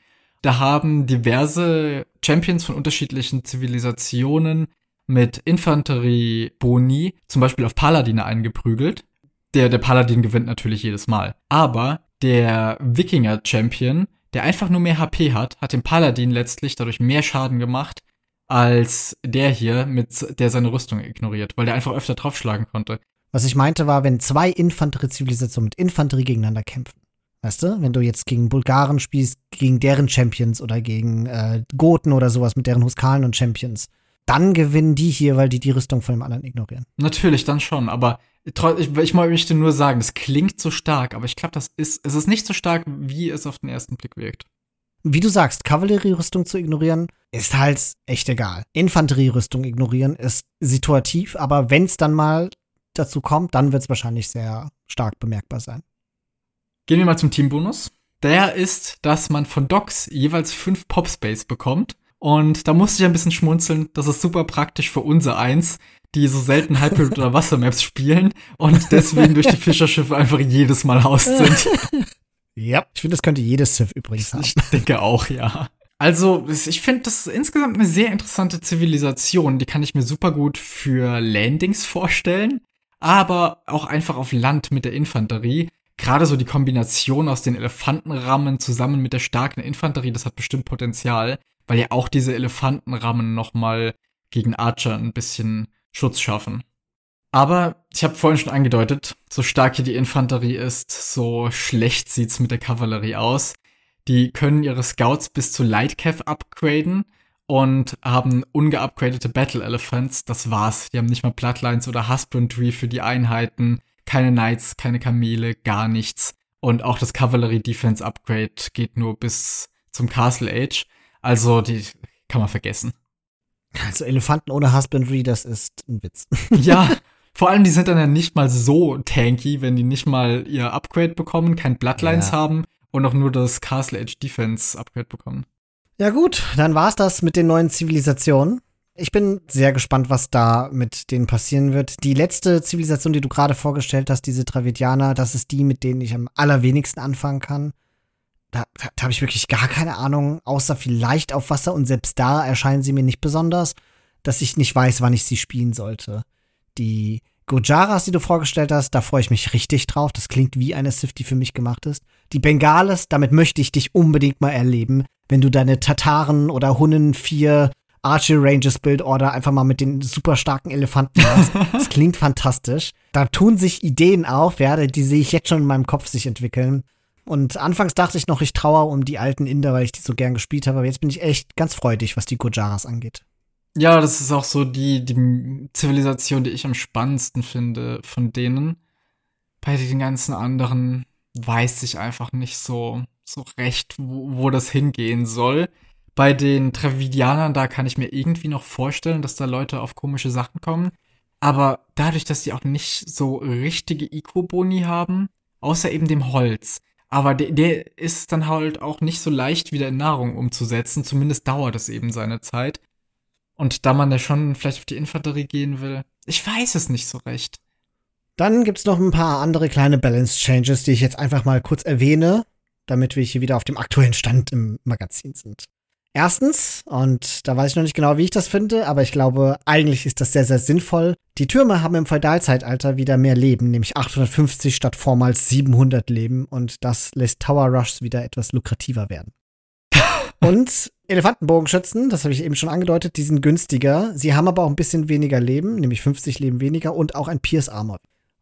[SPEAKER 2] Da haben diverse Champions von unterschiedlichen Zivilisationen mit Infanterie-Boni zum Beispiel auf Paladine eingeprügelt. Der, der Paladin gewinnt natürlich jedes Mal. Aber der Wikinger-Champion, der einfach nur mehr HP hat, hat dem Paladin letztlich dadurch mehr Schaden gemacht, als der hier, mit der seine Rüstung ignoriert, weil der einfach öfter draufschlagen konnte.
[SPEAKER 1] Was ich meinte, war, wenn zwei Infanterie-Zivilisationen mit Infanterie gegeneinander kämpfen. Weißt du, wenn du jetzt gegen Bulgaren spielst, gegen deren Champions oder gegen äh, Goten oder sowas mit deren Huskalen und Champions, dann gewinnen die hier, weil die die Rüstung von dem anderen ignorieren.
[SPEAKER 2] Natürlich, dann schon, aber ich, ich möchte nur sagen, es klingt so stark, aber ich glaube, das ist, es ist nicht so stark, wie es auf den ersten Blick wirkt.
[SPEAKER 1] Wie du sagst, Kavallerierüstung zu ignorieren, ist halt echt egal. Infanterierüstung ignorieren ist situativ, aber wenn es dann mal dazu kommt, dann wird es wahrscheinlich sehr stark bemerkbar sein.
[SPEAKER 2] Gehen wir mal zum Teambonus. Der ist, dass man von Docs jeweils fünf Popspace bekommt. Und da musste ich ein bisschen schmunzeln. Das ist super praktisch für unser Eins, die so selten Hybrid- oder Wassermaps spielen und deswegen durch die Fischerschiffe einfach jedes Mal haust sind.
[SPEAKER 1] Ja, ich finde, das könnte jedes Civ übrigens haben.
[SPEAKER 2] Ich denke auch, ja. Also, ich finde das insgesamt eine sehr interessante Zivilisation. Die kann ich mir super gut für Landings vorstellen, aber auch einfach auf Land mit der Infanterie. Gerade so die Kombination aus den Elefantenrammen zusammen mit der starken Infanterie, das hat bestimmt Potenzial, weil ja auch diese Elefantenrammen nochmal gegen Archer ein bisschen Schutz schaffen. Aber ich habe vorhin schon angedeutet, so stark hier die Infanterie ist, so schlecht sieht's mit der Kavallerie aus. Die können ihre Scouts bis zu Lightcav upgraden und haben ungeupgradete Battle Elephants. Das war's. Die haben nicht mal Bloodlines oder Husbandry für die Einheiten. Keine Knights, keine Kamele, gar nichts. Und auch das Cavalry Defense Upgrade geht nur bis zum Castle Age. Also die kann man vergessen.
[SPEAKER 1] Also Elefanten ohne Husbandry, das ist ein Witz.
[SPEAKER 2] Ja, vor allem die sind dann ja nicht mal so tanky, wenn die nicht mal ihr Upgrade bekommen, kein Bloodlines ja. haben und auch nur das Castle Edge Defense Upgrade bekommen.
[SPEAKER 1] Ja gut, dann war's das mit den neuen Zivilisationen. Ich bin sehr gespannt, was da mit denen passieren wird. Die letzte Zivilisation, die du gerade vorgestellt hast, diese Travidianer, das ist die, mit denen ich am allerwenigsten anfangen kann. Da, da, da habe ich wirklich gar keine Ahnung, außer vielleicht auf Wasser und selbst da erscheinen sie mir nicht besonders, dass ich nicht weiß, wann ich sie spielen sollte. Die Gujaras, die du vorgestellt hast, da freue ich mich richtig drauf. Das klingt wie eine Sith, die für mich gemacht ist. Die Bengales, damit möchte ich dich unbedingt mal erleben, wenn du deine Tataren oder Hunnen 4 Archer Rangers Build Order einfach mal mit den super starken Elefanten hast. Das klingt fantastisch. Da tun sich Ideen auf, ja, die sehe ich jetzt schon in meinem Kopf sich entwickeln. Und anfangs dachte ich noch, ich trauere um die alten Inder, weil ich die so gern gespielt habe. Aber jetzt bin ich echt ganz freudig, was die Gujaras angeht.
[SPEAKER 2] Ja, das ist auch so die, die Zivilisation, die ich am spannendsten finde von denen. Bei den ganzen anderen weiß ich einfach nicht so, so recht, wo, wo das hingehen soll. Bei den Travidianern, da kann ich mir irgendwie noch vorstellen, dass da Leute auf komische Sachen kommen. Aber dadurch, dass die auch nicht so richtige Eco-Boni haben, außer eben dem Holz, aber der, der ist dann halt auch nicht so leicht wieder in Nahrung umzusetzen. Zumindest dauert es eben seine Zeit. Und da man ja schon vielleicht auf die Infanterie gehen will, ich weiß es nicht so recht.
[SPEAKER 1] Dann gibt's noch ein paar andere kleine Balance Changes, die ich jetzt einfach mal kurz erwähne, damit wir hier wieder auf dem aktuellen Stand im Magazin sind. Erstens, und da weiß ich noch nicht genau, wie ich das finde, aber ich glaube, eigentlich ist das sehr, sehr sinnvoll. Die Türme haben im Feudalzeitalter wieder mehr Leben, nämlich 850 statt vormals 700 Leben und das lässt Tower Rushs wieder etwas lukrativer werden. und Elefantenbogenschützen, das habe ich eben schon angedeutet, die sind günstiger. Sie haben aber auch ein bisschen weniger Leben, nämlich 50 Leben weniger und auch ein Pierce Armor.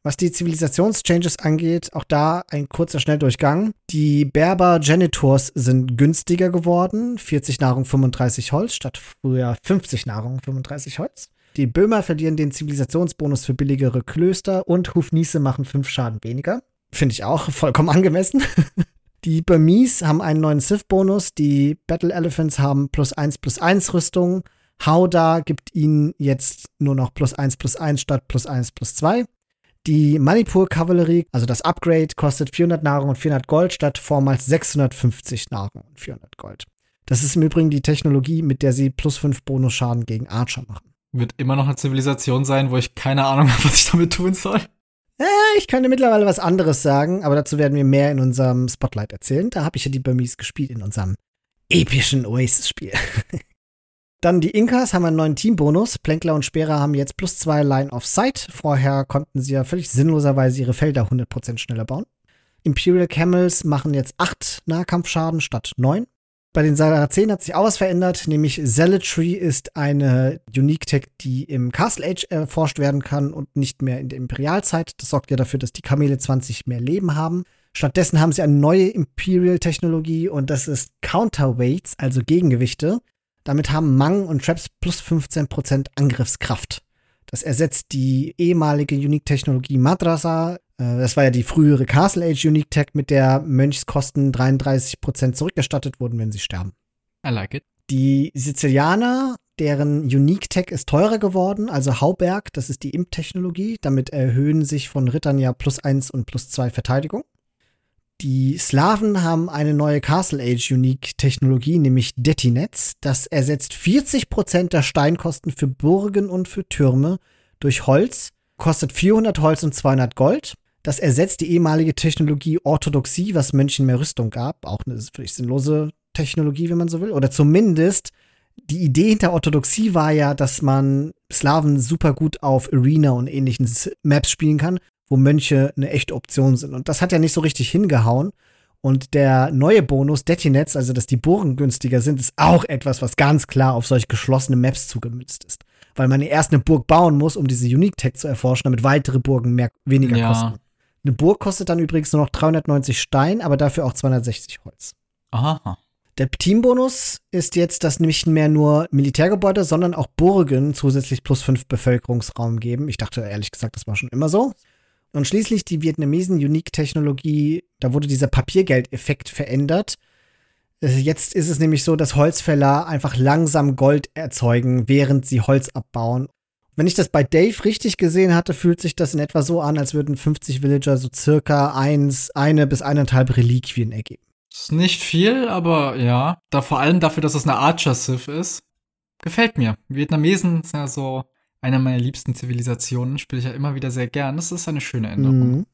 [SPEAKER 1] Was die Zivilisationschanges angeht, auch da ein kurzer Schnelldurchgang. Die Berber Genitors sind günstiger geworden. 40 Nahrung, 35 Holz statt früher 50 Nahrung, 35 Holz. Die Böhmer verlieren den Zivilisationsbonus für billigere Klöster und Hufnisse machen 5 Schaden weniger. Finde ich auch vollkommen angemessen. Die Burmese haben einen neuen Sith-Bonus. Die Battle Elephants haben plus 1 plus 1 Rüstung. Hauda gibt ihnen jetzt nur noch plus 1 plus 1 statt plus 1 plus 2. Die Manipur-Kavallerie, also das Upgrade, kostet 400 Nahrung und 400 Gold statt vormals 650 Nahrung und 400 Gold. Das ist im Übrigen die Technologie, mit der sie plus 5 Bonusschaden gegen Archer machen.
[SPEAKER 2] Wird immer noch eine Zivilisation sein, wo ich keine Ahnung habe, was ich damit tun soll.
[SPEAKER 1] Äh, ich könnte mittlerweile was anderes sagen, aber dazu werden wir mehr in unserem Spotlight erzählen. Da habe ich ja die Burmese gespielt in unserem epischen Oasis-Spiel. Dann die Inkas haben einen neuen Teambonus. Plänkler und Speer haben jetzt plus zwei Line of Sight. Vorher konnten sie ja völlig sinnloserweise ihre Felder 100% schneller bauen. Imperial Camels machen jetzt acht Nahkampfschaden statt neun. Bei den Sarazenen hat sich auch was verändert, nämlich Zealotry ist eine Unique Tech, die im Castle Age erforscht werden kann und nicht mehr in der Imperialzeit. Das sorgt ja dafür, dass die Kamele 20 mehr Leben haben. Stattdessen haben sie eine neue Imperial-Technologie und das ist Counterweights, also Gegengewichte. Damit haben Mang und Traps plus 15% Angriffskraft. Das ersetzt die ehemalige Unique-Technologie Madrasa. Äh, das war ja die frühere Castle Age Unique Tech, mit der Mönchskosten 33% zurückerstattet wurden, wenn sie sterben.
[SPEAKER 2] I like it.
[SPEAKER 1] Die Sizilianer, deren Unique Tech ist teurer geworden, also Hauberg, das ist die Imp-Technologie. Damit erhöhen sich von Rittern ja plus 1 und plus 2 Verteidigung. Die Slaven haben eine neue Castle Age Unique Technologie, nämlich Detinetz. Das ersetzt 40% der Steinkosten für Burgen und für Türme durch Holz, kostet 400 Holz und 200 Gold. Das ersetzt die ehemalige Technologie Orthodoxie, was Mönchen mehr Rüstung gab. Auch eine völlig sinnlose Technologie, wenn man so will. Oder zumindest die Idee hinter Orthodoxie war ja, dass man Slaven super gut auf Arena und ähnlichen Maps spielen kann wo Mönche eine echte Option sind. Und das hat ja nicht so richtig hingehauen. Und der neue Bonus, Detinetz, also dass die Burgen günstiger sind, ist auch etwas, was ganz klar auf solche geschlossene Maps zugemünzt ist. Weil man erst eine Burg bauen muss, um diese Unique Tech zu erforschen, damit weitere Burgen mehr, weniger ja. kosten. Eine Burg kostet dann übrigens nur noch 390 Stein, aber dafür auch 260 Holz.
[SPEAKER 2] Aha.
[SPEAKER 1] Der Teambonus ist jetzt, dass nicht mehr nur Militärgebäude, sondern auch Burgen zusätzlich plus 5 Bevölkerungsraum geben. Ich dachte ehrlich gesagt, das war schon immer so. Und schließlich die Vietnamesen Unique-Technologie, da wurde dieser Papiergeldeffekt verändert. Äh, jetzt ist es nämlich so, dass Holzfäller einfach langsam Gold erzeugen, während sie Holz abbauen. Wenn ich das bei Dave richtig gesehen hatte, fühlt sich das in etwa so an, als würden 50 Villager so circa eins, eine bis eineinhalb Reliquien ergeben.
[SPEAKER 2] Ist nicht viel, aber ja. Da vor allem dafür, dass es eine Archer-Civ ist. Gefällt mir. Vietnamesen sind ja so eine meiner liebsten Zivilisationen, spiele ich ja immer wieder sehr gern. Das ist eine schöne Änderung. Mhm.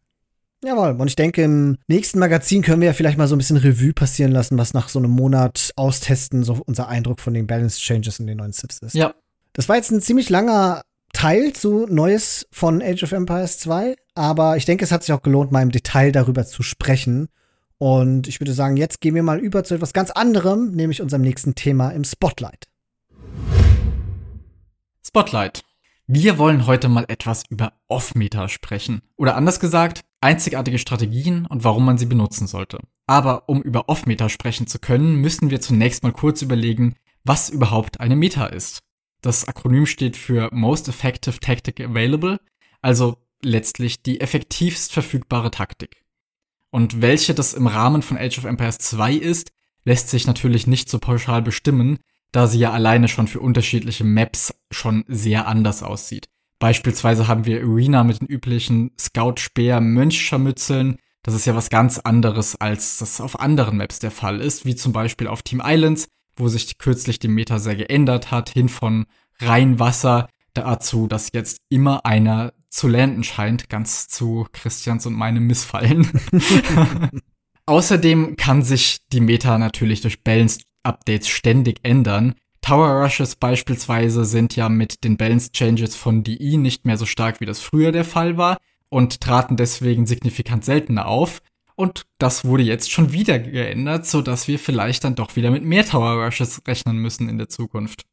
[SPEAKER 1] Jawohl, und ich denke, im nächsten Magazin können wir ja vielleicht mal so ein bisschen Revue passieren lassen, was nach so einem Monat austesten, so unser Eindruck von den Balance Changes in den neuen Sips ist.
[SPEAKER 2] Ja.
[SPEAKER 1] Das war jetzt ein ziemlich langer Teil zu Neues von Age of Empires 2, aber ich denke, es hat sich auch gelohnt, mal im Detail darüber zu sprechen. Und ich würde sagen, jetzt gehen wir mal über zu etwas ganz anderem, nämlich unserem nächsten Thema im Spotlight.
[SPEAKER 2] Spotlight. Wir wollen heute mal etwas über Off-Meta sprechen. Oder anders gesagt, einzigartige Strategien und warum man sie benutzen sollte. Aber um über Off-Meta sprechen zu können, müssen wir zunächst mal kurz überlegen, was überhaupt eine Meta ist. Das Akronym steht für Most Effective Tactic Available, also letztlich die effektivst verfügbare Taktik. Und welche das im Rahmen von Age of Empires 2 ist, lässt sich natürlich nicht so pauschal bestimmen, da sie ja alleine schon für unterschiedliche Maps schon sehr anders aussieht. Beispielsweise haben wir Arena mit den üblichen Scout-Speer Mönchscharmützeln. Das ist ja was ganz anderes, als das auf anderen Maps der Fall ist, wie zum Beispiel auf Team Islands, wo sich kürzlich die Meta sehr geändert hat, hin von Rheinwasser dazu, dass jetzt immer einer zu landen scheint, ganz zu Christians und meinem Missfallen. Außerdem kann sich die Meta natürlich durch Balanced Updates ständig ändern. Tower Rushes beispielsweise sind ja mit den Balance Changes von DE nicht mehr so stark, wie das früher der Fall war und traten deswegen signifikant seltener auf. Und das wurde jetzt schon wieder geändert, so wir vielleicht dann doch wieder mit mehr Tower Rushes rechnen müssen in der Zukunft.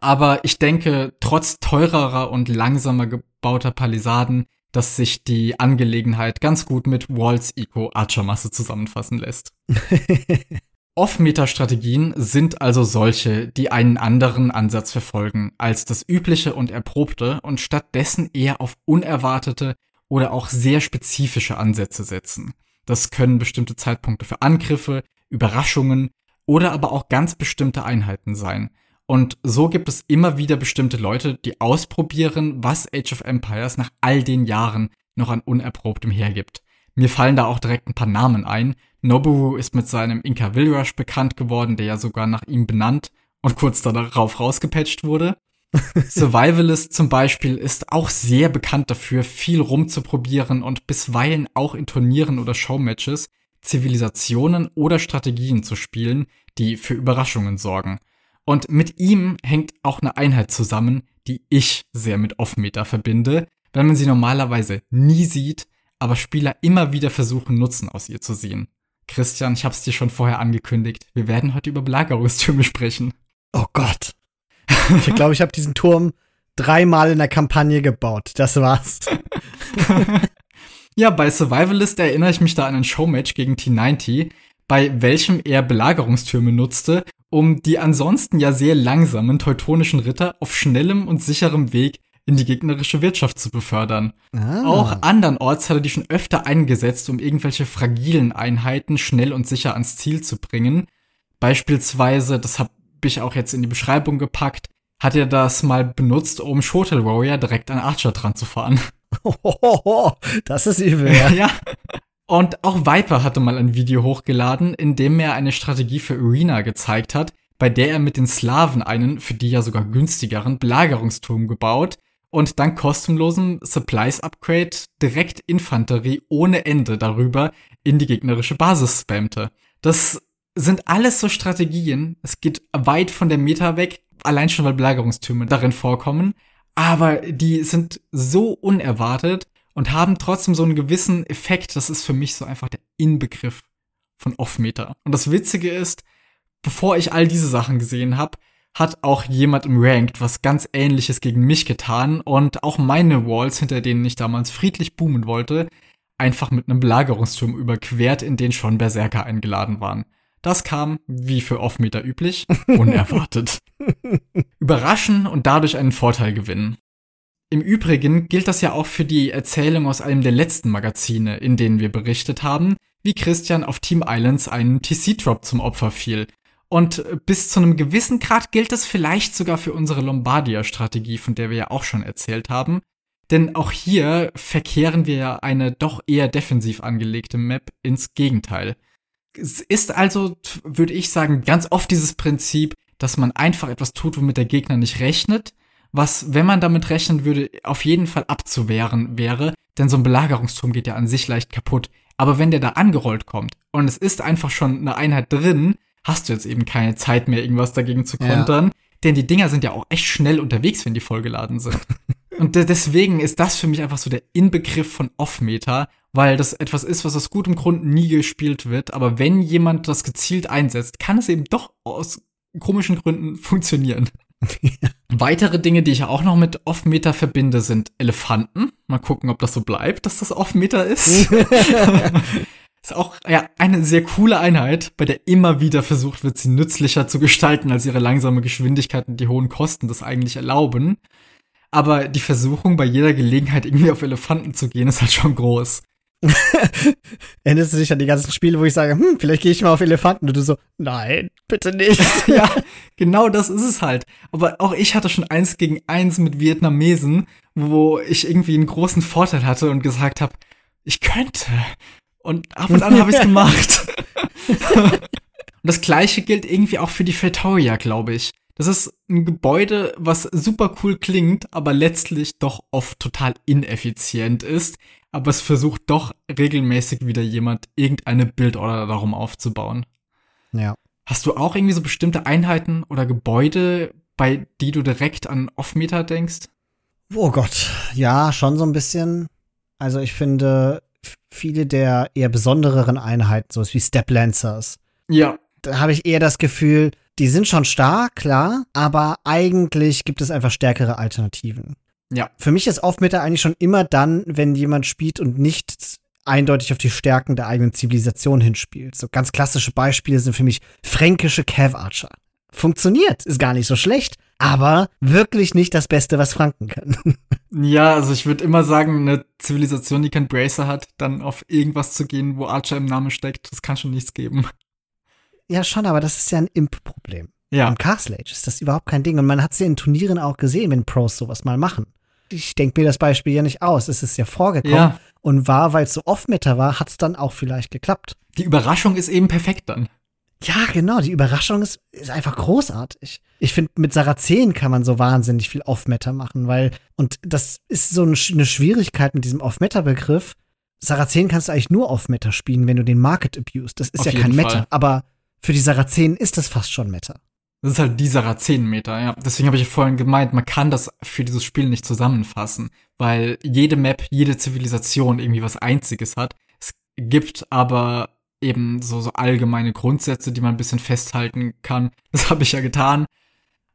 [SPEAKER 2] Aber ich denke, trotz teurerer und langsamer gebauter Palisaden, dass sich die Angelegenheit ganz gut mit Walls Eco Archermasse zusammenfassen lässt. Off-Meta-Strategien sind also solche, die einen anderen Ansatz verfolgen als das übliche und erprobte und stattdessen eher auf unerwartete oder auch sehr spezifische Ansätze setzen. Das können bestimmte Zeitpunkte für Angriffe, Überraschungen oder aber auch ganz bestimmte Einheiten sein. Und so gibt es immer wieder bestimmte Leute, die ausprobieren, was Age of Empires nach all den Jahren noch an Unerprobtem hergibt. Mir fallen da auch direkt ein paar Namen ein. Nobuo ist mit seinem Inka Will Rush bekannt geworden, der ja sogar nach ihm benannt und kurz darauf rausgepatcht wurde. Survivalist zum Beispiel ist auch sehr bekannt dafür, viel rumzuprobieren und bisweilen auch in Turnieren oder Showmatches Zivilisationen oder Strategien zu spielen, die für Überraschungen sorgen. Und mit ihm hängt auch eine Einheit zusammen, die ich sehr mit Off-Meter verbinde, weil man sie normalerweise nie sieht, aber Spieler immer wieder versuchen, Nutzen aus ihr zu sehen. Christian, ich hab's dir schon vorher angekündigt, wir werden heute über Belagerungstürme sprechen.
[SPEAKER 1] Oh Gott. Ich glaube, ich habe diesen Turm dreimal in der Kampagne gebaut. Das war's.
[SPEAKER 2] ja, bei Survivalist erinnere ich mich da an ein Showmatch gegen T90, bei welchem er Belagerungstürme nutzte, um die ansonsten ja sehr langsamen teutonischen Ritter auf schnellem und sicherem Weg in die gegnerische Wirtschaft zu befördern. Ah. Auch andernorts hat er die schon öfter eingesetzt, um irgendwelche fragilen Einheiten schnell und sicher ans Ziel zu bringen. Beispielsweise, das habe ich auch jetzt in die Beschreibung gepackt, hat er das mal benutzt, um Shotel Warrior direkt an Archer dran zu fahren.
[SPEAKER 1] das ist übel. Ja.
[SPEAKER 2] ja. Und auch Viper hatte mal ein Video hochgeladen, in dem er eine Strategie für Arena gezeigt hat, bei der er mit den Slaven einen, für die ja sogar günstigeren, Belagerungsturm gebaut und dank kostenlosem Supplies Upgrade direkt Infanterie ohne Ende darüber in die gegnerische Basis spammte. Das sind alles so Strategien. Es geht weit von der Meta weg, allein schon weil Belagerungstürme darin vorkommen. Aber die sind so unerwartet und haben trotzdem so einen gewissen Effekt. Das ist für mich so einfach der Inbegriff von Off-Meter. Und das Witzige ist, bevor ich all diese Sachen gesehen habe, hat auch jemand im Ranked was ganz ähnliches gegen mich getan und auch meine Walls, hinter denen ich damals friedlich boomen wollte, einfach mit einem Belagerungsturm überquert, in den schon Berserker eingeladen waren. Das kam, wie für Off-Meter üblich, unerwartet. Überraschen und dadurch einen Vorteil gewinnen. Im Übrigen gilt das ja auch für die Erzählung aus einem der letzten Magazine, in denen wir berichtet haben, wie Christian auf Team Islands einen TC-Drop zum Opfer fiel und bis zu einem gewissen Grad gilt es vielleicht sogar für unsere Lombardia-Strategie, von der wir ja auch schon erzählt haben. Denn auch hier verkehren wir ja eine doch eher defensiv angelegte Map ins Gegenteil. Es ist also, würde ich sagen, ganz oft dieses Prinzip, dass man einfach etwas tut, womit der Gegner nicht rechnet, was, wenn man damit rechnen würde, auf jeden Fall abzuwehren wäre, denn so ein Belagerungsturm geht ja an sich leicht kaputt. Aber wenn der da angerollt kommt und es ist einfach schon eine Einheit drin, hast du jetzt eben keine Zeit mehr, irgendwas dagegen zu kontern. Ja. Denn die Dinger sind ja auch echt schnell unterwegs, wenn die vollgeladen sind. Und deswegen ist das für mich einfach so der Inbegriff von Off-Meter, weil das etwas ist, was aus gutem Grund nie gespielt wird. Aber wenn jemand das gezielt einsetzt, kann es eben doch aus komischen Gründen funktionieren. Weitere Dinge, die ich auch noch mit Off-Meter verbinde, sind Elefanten. Mal gucken, ob das so bleibt, dass das Off-Meter ist. Ist auch ja, eine sehr coole Einheit, bei der immer wieder versucht wird, sie nützlicher zu gestalten, als ihre langsame Geschwindigkeit und die hohen Kosten das eigentlich erlauben. Aber die Versuchung, bei jeder Gelegenheit irgendwie auf Elefanten zu gehen, ist halt schon groß.
[SPEAKER 1] Erinnerst du dich an die ganzen Spiele, wo ich sage, hm, vielleicht gehe ich mal auf Elefanten und du so, nein, bitte nicht.
[SPEAKER 2] ja, genau das ist es halt. Aber auch ich hatte schon eins gegen eins mit Vietnamesen, wo ich irgendwie einen großen Vorteil hatte und gesagt habe, ich könnte, und ab und an habe ich es gemacht. und das gleiche gilt irgendwie auch für die Fetoria, glaube ich. Das ist ein Gebäude, was super cool klingt, aber letztlich doch oft total ineffizient ist. Aber es versucht doch regelmäßig wieder jemand irgendeine Bildorder darum aufzubauen.
[SPEAKER 1] Ja.
[SPEAKER 2] Hast du auch irgendwie so bestimmte Einheiten oder Gebäude, bei die du direkt an Off-Meter denkst?
[SPEAKER 1] Oh Gott, ja, schon so ein bisschen. Also ich finde, viele der eher besondereren Einheiten, so wie Step Lancers.
[SPEAKER 2] Ja.
[SPEAKER 1] Da habe ich eher das Gefühl, die sind schon stark, klar, aber eigentlich gibt es einfach stärkere Alternativen.
[SPEAKER 2] Ja.
[SPEAKER 1] Für mich ist Off-Meter eigentlich schon immer dann, wenn jemand spielt und nicht eindeutig auf die Stärken der eigenen Zivilisation hinspielt. So ganz klassische Beispiele sind für mich fränkische Cav Archer. Funktioniert, ist gar nicht so schlecht, aber wirklich nicht das Beste, was Franken kann.
[SPEAKER 2] Ja, also ich würde immer sagen, eine Zivilisation, die kein Bracer hat, dann auf irgendwas zu gehen, wo Archer im Namen steckt, das kann schon nichts geben.
[SPEAKER 1] Ja, schon, aber das ist ja ein Imp-Problem.
[SPEAKER 2] Ja.
[SPEAKER 1] Im Castle Age ist das überhaupt kein Ding. Und man hat es ja in Turnieren auch gesehen, wenn Pros sowas mal machen. ich denke mir das Beispiel ja nicht aus. Es ist ja vorgekommen
[SPEAKER 2] Ja.
[SPEAKER 1] und war, weil es so off-Meta war, hat es dann auch vielleicht geklappt.
[SPEAKER 2] Die Überraschung ist eben perfekt dann.
[SPEAKER 1] Ja, genau, die Überraschung ist, ist einfach großartig. Ich finde, mit Sarazen kann man so wahnsinnig viel Off-Meta machen, weil, und das ist so eine Sch- eine Schwierigkeit mit diesem Off-Meta-Begriff. Sarazen kannst du eigentlich nur Off-Meta spielen, wenn du den Market abused. Das ist
[SPEAKER 2] Auf
[SPEAKER 1] ja kein Meta,
[SPEAKER 2] Fall.
[SPEAKER 1] aber für die Sarazenen ist das fast schon Meta.
[SPEAKER 2] Das ist halt dieser Sarazenenmeter, ja. Deswegen habe ich ja vorhin gemeint, man kann das für dieses Spiel nicht zusammenfassen, weil jede Map, jede Zivilisation irgendwie was Einziges hat. Es gibt aber eben so, so allgemeine Grundsätze, die man ein bisschen festhalten kann. Das habe ich ja getan.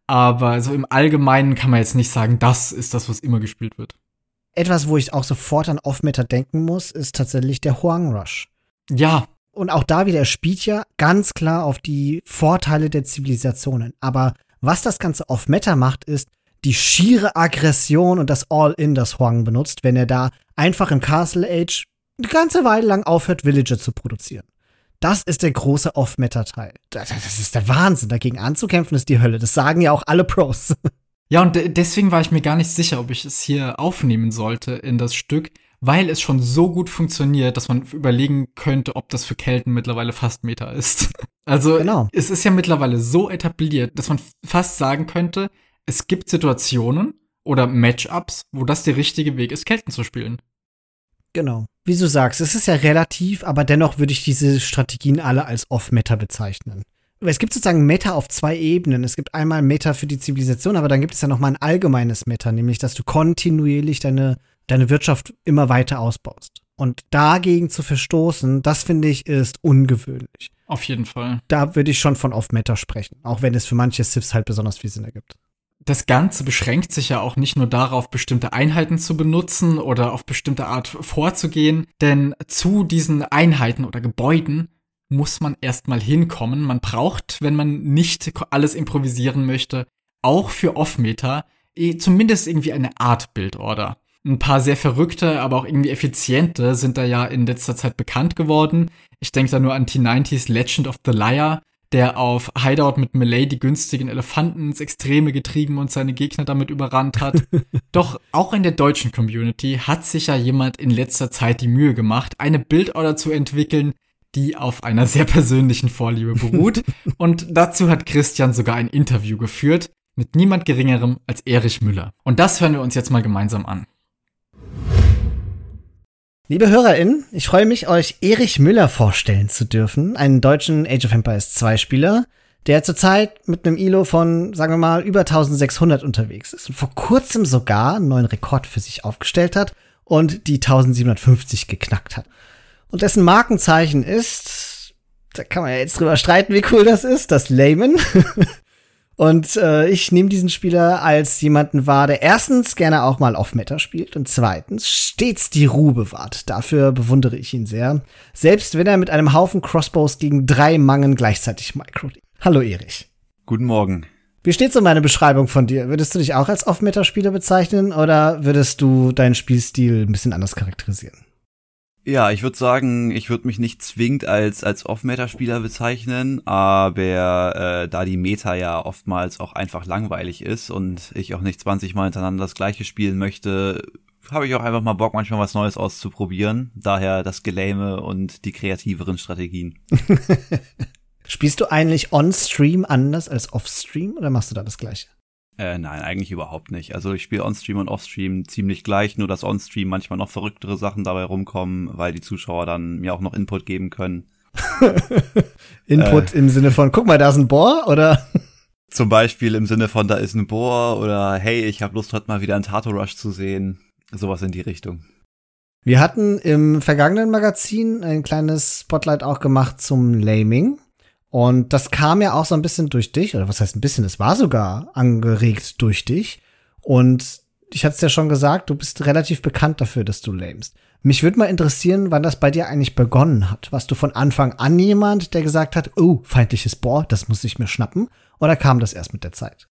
[SPEAKER 2] Aber so im Allgemeinen kann man jetzt nicht sagen, das ist das, was immer gespielt wird.
[SPEAKER 1] Etwas, wo ich auch sofort an Off-Meta denken muss, ist tatsächlich der Huang Rush.
[SPEAKER 2] Ja,
[SPEAKER 1] Und auch da wieder, er spielt ja ganz klar auf die Vorteile der Zivilisationen. Aber was das Ganze auf Meta macht, ist die schiere Aggression und das All-In, das Huang benutzt, wenn er da einfach im Castle Age eine ganze Weile lang aufhört, Villager zu produzieren. Das ist der große Off-Meta-Teil. Das, das ist der Wahnsinn. Dagegen anzukämpfen ist die Hölle. Das sagen ja auch alle Pros.
[SPEAKER 2] Ja, und de deswegen war ich mir gar nicht sicher, ob ich es hier aufnehmen sollte in das Stück, weil es schon so gut funktioniert, dass man überlegen könnte, ob das für Kelten mittlerweile fast Meta ist. Also
[SPEAKER 1] Genau.
[SPEAKER 2] es ist ja mittlerweile so etabliert, dass man fast sagen könnte, es gibt Situationen oder Matchups, wo das der richtige Weg ist, Kelten zu spielen.
[SPEAKER 1] Genau. Wie du sagst, es ist ja relativ, aber dennoch würde ich diese Strategien alle als Off-Meta bezeichnen. Es gibt sozusagen Meta auf zwei Ebenen. Es gibt einmal Meta für die Zivilisation, aber dann gibt es ja noch mal ein allgemeines Meta, nämlich dass du kontinuierlich deine, deine Wirtschaft immer weiter ausbaust. Und dagegen zu verstoßen, das finde ich, ist ungewöhnlich.
[SPEAKER 2] Auf jeden Fall.
[SPEAKER 1] Da würde ich schon von Off-Meta sprechen, auch wenn es für manche Civs halt besonders viel Sinn ergibt.
[SPEAKER 2] Das Ganze beschränkt sich ja auch nicht nur darauf, bestimmte Einheiten zu benutzen oder auf bestimmte Art vorzugehen, denn zu diesen Einheiten oder Gebäuden muss man erstmal hinkommen. Man braucht, wenn man nicht alles improvisieren möchte, auch für Off-Meta eh, zumindest irgendwie eine Art Bildorder. Ein paar sehr verrückte, aber auch irgendwie effiziente sind da ja in letzter Zeit bekannt geworden. Ich denke da nur an T90s Legend of the Liar, der auf Hideout mit Melee die günstigen Elefanten ins Extreme getrieben und seine Gegner damit überrannt hat. Doch auch in der deutschen Community hat sich ja jemand in letzter Zeit die Mühe gemacht, eine Bildorder zu entwickeln, die auf einer sehr persönlichen Vorliebe beruht. und dazu hat Christian sogar ein Interview geführt mit niemand geringerem als Erich Müller. Und das hören wir uns jetzt mal gemeinsam an.
[SPEAKER 1] Liebe HörerInnen, ich freue mich, euch Erich Müller vorstellen zu dürfen, einen deutschen Age of Empires 2 Spieler, der zurzeit mit einem ILO von, sagen wir mal, über 1600 unterwegs ist und vor kurzem sogar einen neuen Rekord für sich aufgestellt hat und die 1750 geknackt hat. Und dessen Markenzeichen ist, da kann man ja jetzt drüber streiten, wie cool das ist, das Layman. Und äh, ich nehme diesen Spieler als jemanden wahr, der erstens gerne auch mal auf Meta spielt und zweitens stets die Ruhe bewahrt. Dafür bewundere ich ihn sehr. Selbst wenn er mit einem Haufen Crossbows gegen drei Mangen gleichzeitig micro. Hallo Erich.
[SPEAKER 3] Guten Morgen.
[SPEAKER 1] Wie steht so meine Beschreibung von dir? Würdest du dich auch als Off-Meta-Spieler bezeichnen oder würdest du deinen Spielstil ein bisschen anders charakterisieren?
[SPEAKER 3] Ja, ich würde sagen, ich würde mich nicht zwingend als, als Off-Meta-Spieler bezeichnen, aber äh, da die Meta ja oftmals auch einfach langweilig ist und ich auch nicht 20 Mal hintereinander das gleiche spielen möchte, habe ich auch einfach mal Bock, manchmal was Neues auszuprobieren. Daher das Gelähme und die kreativeren Strategien.
[SPEAKER 1] Spielst du eigentlich on-Stream anders als off-Stream oder machst du da das Gleiche?
[SPEAKER 3] Äh, nein, eigentlich überhaupt nicht. Also ich spiele On-Stream und Off-Stream ziemlich gleich, nur dass On-Stream manchmal noch verrücktere Sachen dabei rumkommen, weil die Zuschauer dann mir auch noch Input geben können.
[SPEAKER 1] Input im Sinne von, guck mal, da ist ein Bohr oder?
[SPEAKER 3] Zum Beispiel im Sinne von, da ist ein Bohr oder hey, ich habe Lust, heute mal wieder einen Tato Rush zu sehen. Sowas in die Richtung.
[SPEAKER 1] Wir hatten im vergangenen Magazin ein kleines Spotlight auch gemacht zum Laming. Und das kam ja auch so ein bisschen durch dich, oder was heißt ein bisschen, es war sogar angeregt durch dich. Und ich hatte es ja schon gesagt, du bist relativ bekannt dafür, dass du lamest. Mich würde mal interessieren, wann das bei dir eigentlich begonnen hat. Warst du von Anfang an jemand, der gesagt hat, oh, feindliches Bohr, das muss ich mir schnappen? Oder kam das erst mit der Zeit?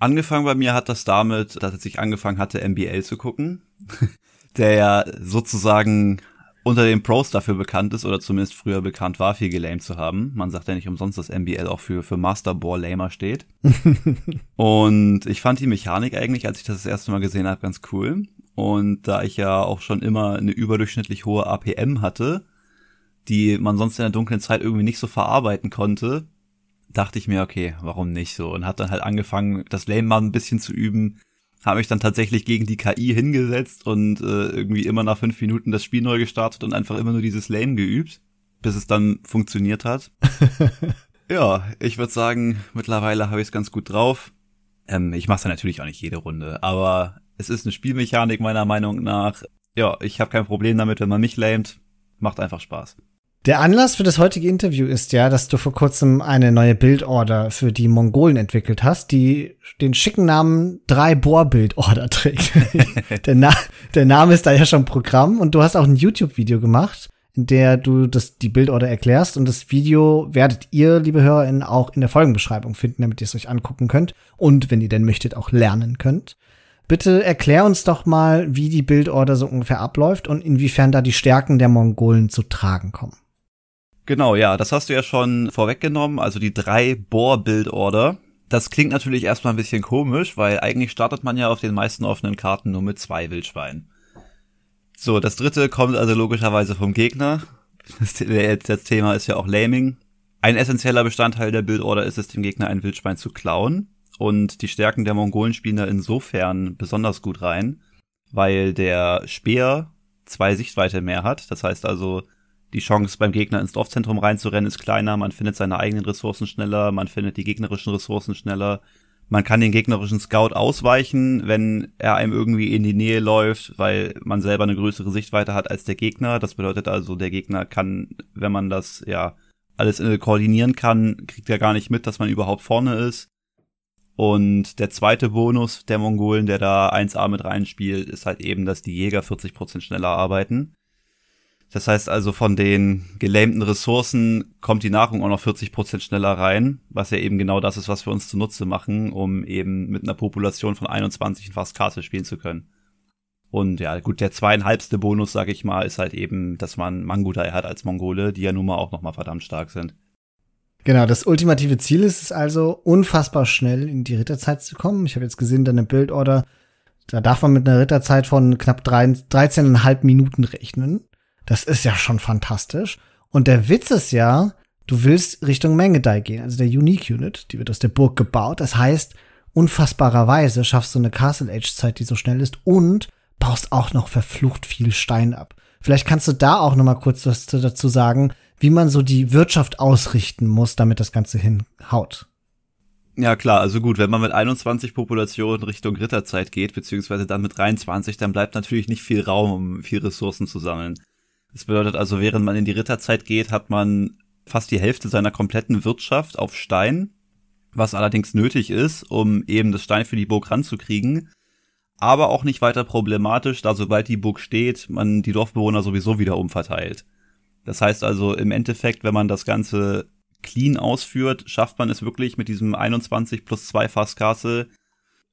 [SPEAKER 3] Angefangen bei mir hat das damit, dass ich angefangen hatte, MBL zu gucken, der ja sozusagen unter den Pros dafür bekannt ist, oder zumindest früher bekannt war, viel gelamed zu haben. Man sagt ja nicht umsonst, dass MBL auch für, für Master Ball Lamer steht. und ich fand die Mechanik eigentlich, als ich das das erste Mal gesehen habe, ganz cool. Und da ich ja auch schon immer eine überdurchschnittlich hohe APM hatte, die man sonst in der dunklen Zeit irgendwie nicht so verarbeiten konnte, dachte ich mir, okay, warum nicht so? Und hat dann halt angefangen, das Lame mal ein bisschen zu üben, habe mich dann tatsächlich gegen die KI hingesetzt und äh, irgendwie immer nach fünf Minuten das Spiel neu gestartet und einfach immer nur dieses Lame geübt, bis es dann funktioniert hat. ja, ich würde sagen, mittlerweile habe ich es ganz gut drauf. Ähm, ich mache es ja natürlich auch nicht jede Runde, aber es ist eine Spielmechanik meiner Meinung nach. Ja, ich habe kein Problem damit, wenn man mich lamet. Macht einfach Spaß.
[SPEAKER 1] Der Anlass für das heutige Interview ist ja, dass du vor kurzem eine neue Bildorder für die Mongolen entwickelt hast, die den schicken Namen drei Bohr Bildorder trägt. der, Na der Name ist da ja schon Programm und du hast auch ein YouTube-Video gemacht, in der du das, die Bildorder erklärst und das Video werdet ihr, liebe HörerInnen, auch in der Folgenbeschreibung finden, damit ihr es euch angucken könnt und, wenn ihr denn möchtet, auch lernen könnt. Bitte erklär uns doch mal, wie die Bildorder so ungefähr abläuft und inwiefern da die Stärken der Mongolen zu tragen kommen.
[SPEAKER 3] Genau, ja, das hast du ja schon vorweggenommen, also die drei Bohr-Build-Order. Das klingt natürlich erstmal ein bisschen komisch, weil eigentlich startet man ja auf den meisten offenen Karten nur mit zwei Wildschweinen. So, das dritte kommt also logischerweise vom Gegner. Das, Thema ist ja auch Laming. Ein essentieller Bestandteil der Build-Order ist es, dem Gegner ein Wildschwein zu klauen. Und die Stärken der Mongolen spielen da insofern besonders gut rein, weil der Speer zwei Sichtweite mehr hat. Das heißt also, die Chance beim Gegner ins Dorfzentrum reinzurennen ist kleiner, man findet seine eigenen Ressourcen schneller, man findet die gegnerischen Ressourcen schneller. Man kann den gegnerischen Scout ausweichen, wenn er einem irgendwie in die Nähe läuft, weil man selber eine größere Sichtweite hat als der Gegner. Das bedeutet also, der Gegner kann, wenn man das ja alles äh, koordinieren kann, kriegt er gar nicht mit, dass man überhaupt vorne ist. Und der zweite Bonus der Mongolen, der da 1A mit reinspielt, ist halt eben, dass die Jäger 40% schneller arbeiten. Das heißt also, von den gelähmten Ressourcen kommt die Nahrung auch noch 40 Prozent schneller rein, was ja eben genau das ist, was wir uns zunutze machen, um eben mit einer Population von 21 fast Karte spielen zu können. Und ja, gut, der zweieinhalbste Bonus, sag ich mal, ist halt eben, dass man Mangudai hat als Mongole, die ja nun mal auch noch mal verdammt stark sind.
[SPEAKER 1] Genau, das ultimative Ziel ist es also, unfassbar schnell in die Ritterzeit zu kommen. Ich habe jetzt gesehen, deine Bildorder, da darf man mit einer Ritterzeit von knapp 13,5 Minuten rechnen. Das ist ja schon fantastisch. Und der Witz ist ja, du willst Richtung Mengedai gehen, also der Unique Unit, die wird aus der Burg gebaut. Das heißt, unfassbarerweise schaffst du eine Castle Age Zeit, die so schnell ist und baust auch noch verflucht viel Stein ab. Vielleicht kannst du da auch noch mal kurz was dazu sagen, wie man so die Wirtschaft ausrichten muss, damit das Ganze hinhaut.
[SPEAKER 3] Ja, klar, also gut, wenn man mit 21 Populationen Richtung Ritterzeit geht, beziehungsweise dann mit 23, dann bleibt natürlich nicht viel Raum, um viel Ressourcen zu sammeln. Das bedeutet also, während man in die Ritterzeit geht, hat man fast die Hälfte seiner kompletten Wirtschaft auf Stein, was allerdings nötig ist, um eben das Stein für die Burg ranzukriegen. Aber auch nicht weiter problematisch, da sobald die Burg steht, man die Dorfbewohner sowieso wieder umverteilt. Das heißt also im Endeffekt, wenn man das Ganze clean ausführt, schafft man es wirklich mit diesem 21 plus 2 Fasskasse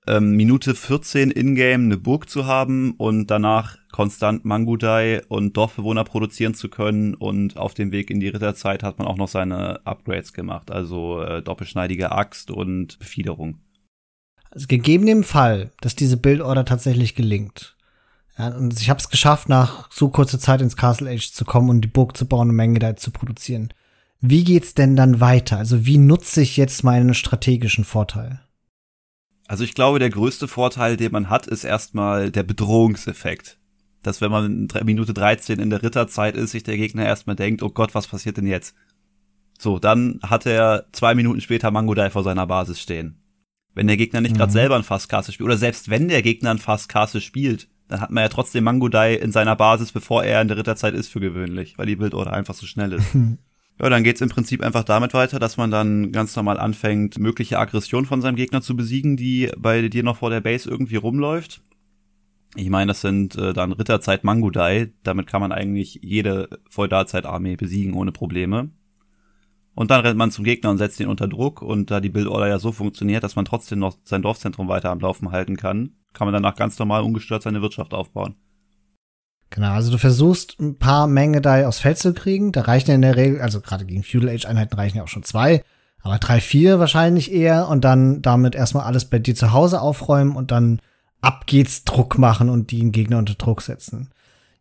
[SPEAKER 3] ähm, Minute 14 in-game eine Burg zu haben und danach konstant Mangudai und Dorfbewohner produzieren zu können und auf dem Weg in die Ritterzeit hat man auch noch seine Upgrades gemacht, also äh, doppelschneidige Axt und Befiederung.
[SPEAKER 1] Also gegeben dem Fall, dass diese Bildorder tatsächlich gelingt, ja, und ich habe es geschafft, nach so kurzer Zeit ins Castle Age zu kommen und die Burg zu bauen und Mangudai zu produzieren. Wie geht's denn dann weiter? Also wie nutze ich jetzt meinen strategischen Vorteil?
[SPEAKER 3] Also ich glaube, der größte Vorteil, den man hat, ist erstmal der Bedrohungseffekt. Dass wenn man in Minute 13 in der Ritterzeit ist, sich der Gegner erstmal denkt, oh Gott, was passiert denn jetzt? So, dann hat er zwei Minuten später Mangodai vor seiner Basis stehen. Wenn der Gegner nicht mhm. gerade selber ein Fastcaster spielt, oder selbst wenn der Gegner ein Fastcaster spielt, dann hat man ja trotzdem Mangodai in seiner Basis, bevor er in der Ritterzeit ist, für gewöhnlich, weil die Bildorder einfach so schnell ist. Ja, dann geht's im Prinzip einfach damit weiter, dass man dann ganz normal anfängt, mögliche Aggression von seinem Gegner zu besiegen, die bei dir noch vor der Base irgendwie rumläuft. Ich meine, das sind äh, dann Ritterzeit Mangudai. Damit kann man eigentlich jede Feudalzeit-Armee besiegen ohne Probleme. Und dann rennt man zum Gegner und setzt ihn unter Druck. Und da die Bildorder ja so funktioniert, dass man trotzdem noch sein Dorfzentrum weiter am Laufen halten kann, kann man danach ganz normal ungestört seine Wirtschaft aufbauen.
[SPEAKER 1] Genau, also du versuchst ein paar Menge da aufs Feld zu kriegen. Da reichen ja in der Regel, also gerade gegen Feudal Age Einheiten reichen ja auch schon zwei, aber drei, vier wahrscheinlich eher und dann damit erstmal alles bei dir zu Hause aufräumen und dann ab geht's Druck machen und den Gegner unter Druck setzen.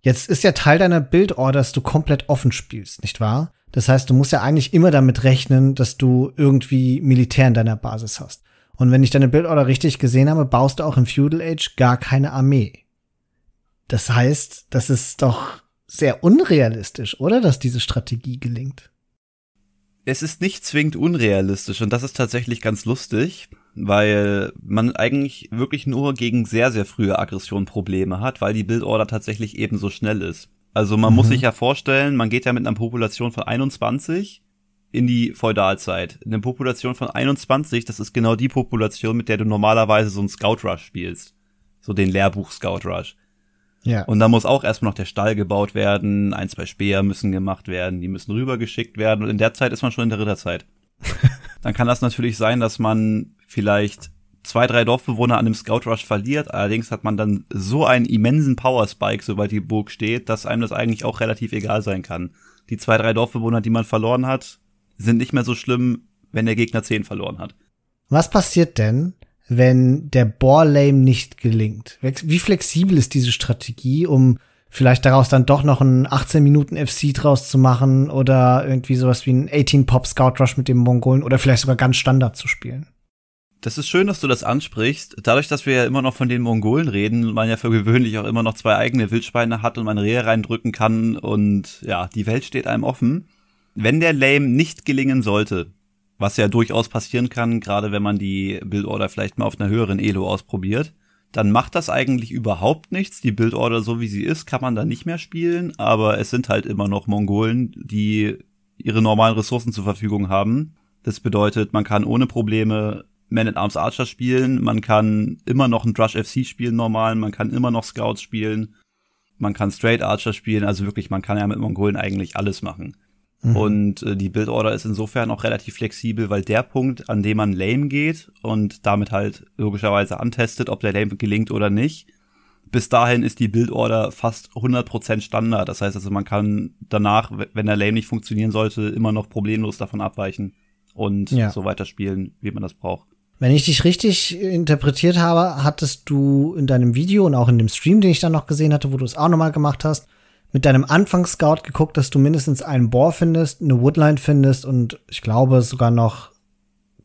[SPEAKER 1] Jetzt ist ja Teil deiner Bildorder, dass du komplett offen spielst, nicht wahr? Das heißt, du musst ja eigentlich immer damit rechnen, dass du irgendwie Militär in deiner Basis hast. Und wenn ich deine Bildorder richtig gesehen habe, baust du auch im Feudal Age gar keine Armee. Das heißt, das ist doch sehr unrealistisch, oder, dass diese Strategie gelingt?
[SPEAKER 3] Es ist nicht zwingend unrealistisch und das ist tatsächlich ganz lustig, weil man eigentlich wirklich nur gegen sehr, sehr frühe Aggression Probleme hat, weil die Bildorder tatsächlich ebenso schnell ist. Also man mhm. muss sich ja vorstellen, man geht ja mit einer Population von 21 in die Feudalzeit. Eine Population von 21, das ist genau die Population, mit der du normalerweise so einen Scout Rush spielst. So den Lehrbuch Scout Rush. Ja. Und da muss auch erstmal noch der Stall gebaut werden, ein, zwei Speer müssen gemacht werden, die müssen rübergeschickt werden und in der Zeit ist man schon in der Ritterzeit. Dann kann das natürlich sein, dass man vielleicht zwei, drei Dorfbewohner an dem Scout Rush verliert. Allerdings hat man dann so einen immensen Power Spike, sobald die Burg steht, dass einem das eigentlich auch relativ egal sein kann. Die zwei, drei Dorfbewohner, die man verloren hat, sind nicht mehr so schlimm, wenn der Gegner zehn verloren hat.
[SPEAKER 1] Was passiert denn, wenn der Bohrlame nicht gelingt? Wie flexibel ist diese Strategie, um vielleicht daraus dann doch noch einen 18 Minuten FC draus zu machen oder irgendwie sowas wie ein 18 Pop Scout Rush mit dem Mongolen oder vielleicht sogar ganz Standard zu spielen?
[SPEAKER 3] Das ist schön, dass du das ansprichst. Dadurch, dass wir ja immer noch von den Mongolen reden, man ja für gewöhnlich auch immer noch zwei eigene Wildschweine hat und man Rehe reindrücken kann und ja, die Welt steht einem offen. Wenn der Lame nicht gelingen sollte, was ja durchaus passieren kann, gerade wenn man die Bildorder vielleicht mal auf einer höheren Elo ausprobiert. Dann macht das eigentlich überhaupt nichts. Die Bildorder, so wie sie ist, kann man da nicht mehr spielen, aber es sind halt immer noch Mongolen, die ihre normalen Ressourcen zur Verfügung haben. Das bedeutet, man kann ohne Probleme Man at Arms Archer spielen, man kann immer noch ein Drush FC spielen normal, man kann immer noch Scouts spielen, man kann Straight Archer spielen, also wirklich, man kann ja mit Mongolen eigentlich alles machen. Mhm. Und äh, die Bildorder ist insofern auch relativ flexibel, weil der Punkt, an dem man Lame geht und damit halt logischerweise antestet, ob der Lame gelingt oder nicht, bis dahin ist die Bildorder fast 100% Standard. Das heißt also, man kann danach, wenn der Lame nicht funktionieren sollte, immer noch problemlos davon abweichen und ja. so weiter spielen, wie man das braucht.
[SPEAKER 1] Wenn ich dich richtig interpretiert habe, hattest du in deinem Video und auch in dem Stream, den ich dann noch gesehen hatte, wo du es auch nochmal gemacht hast, mit deinem Anfangsscout geguckt, dass du mindestens einen Bohr findest, eine Woodline findest und ich glaube sogar noch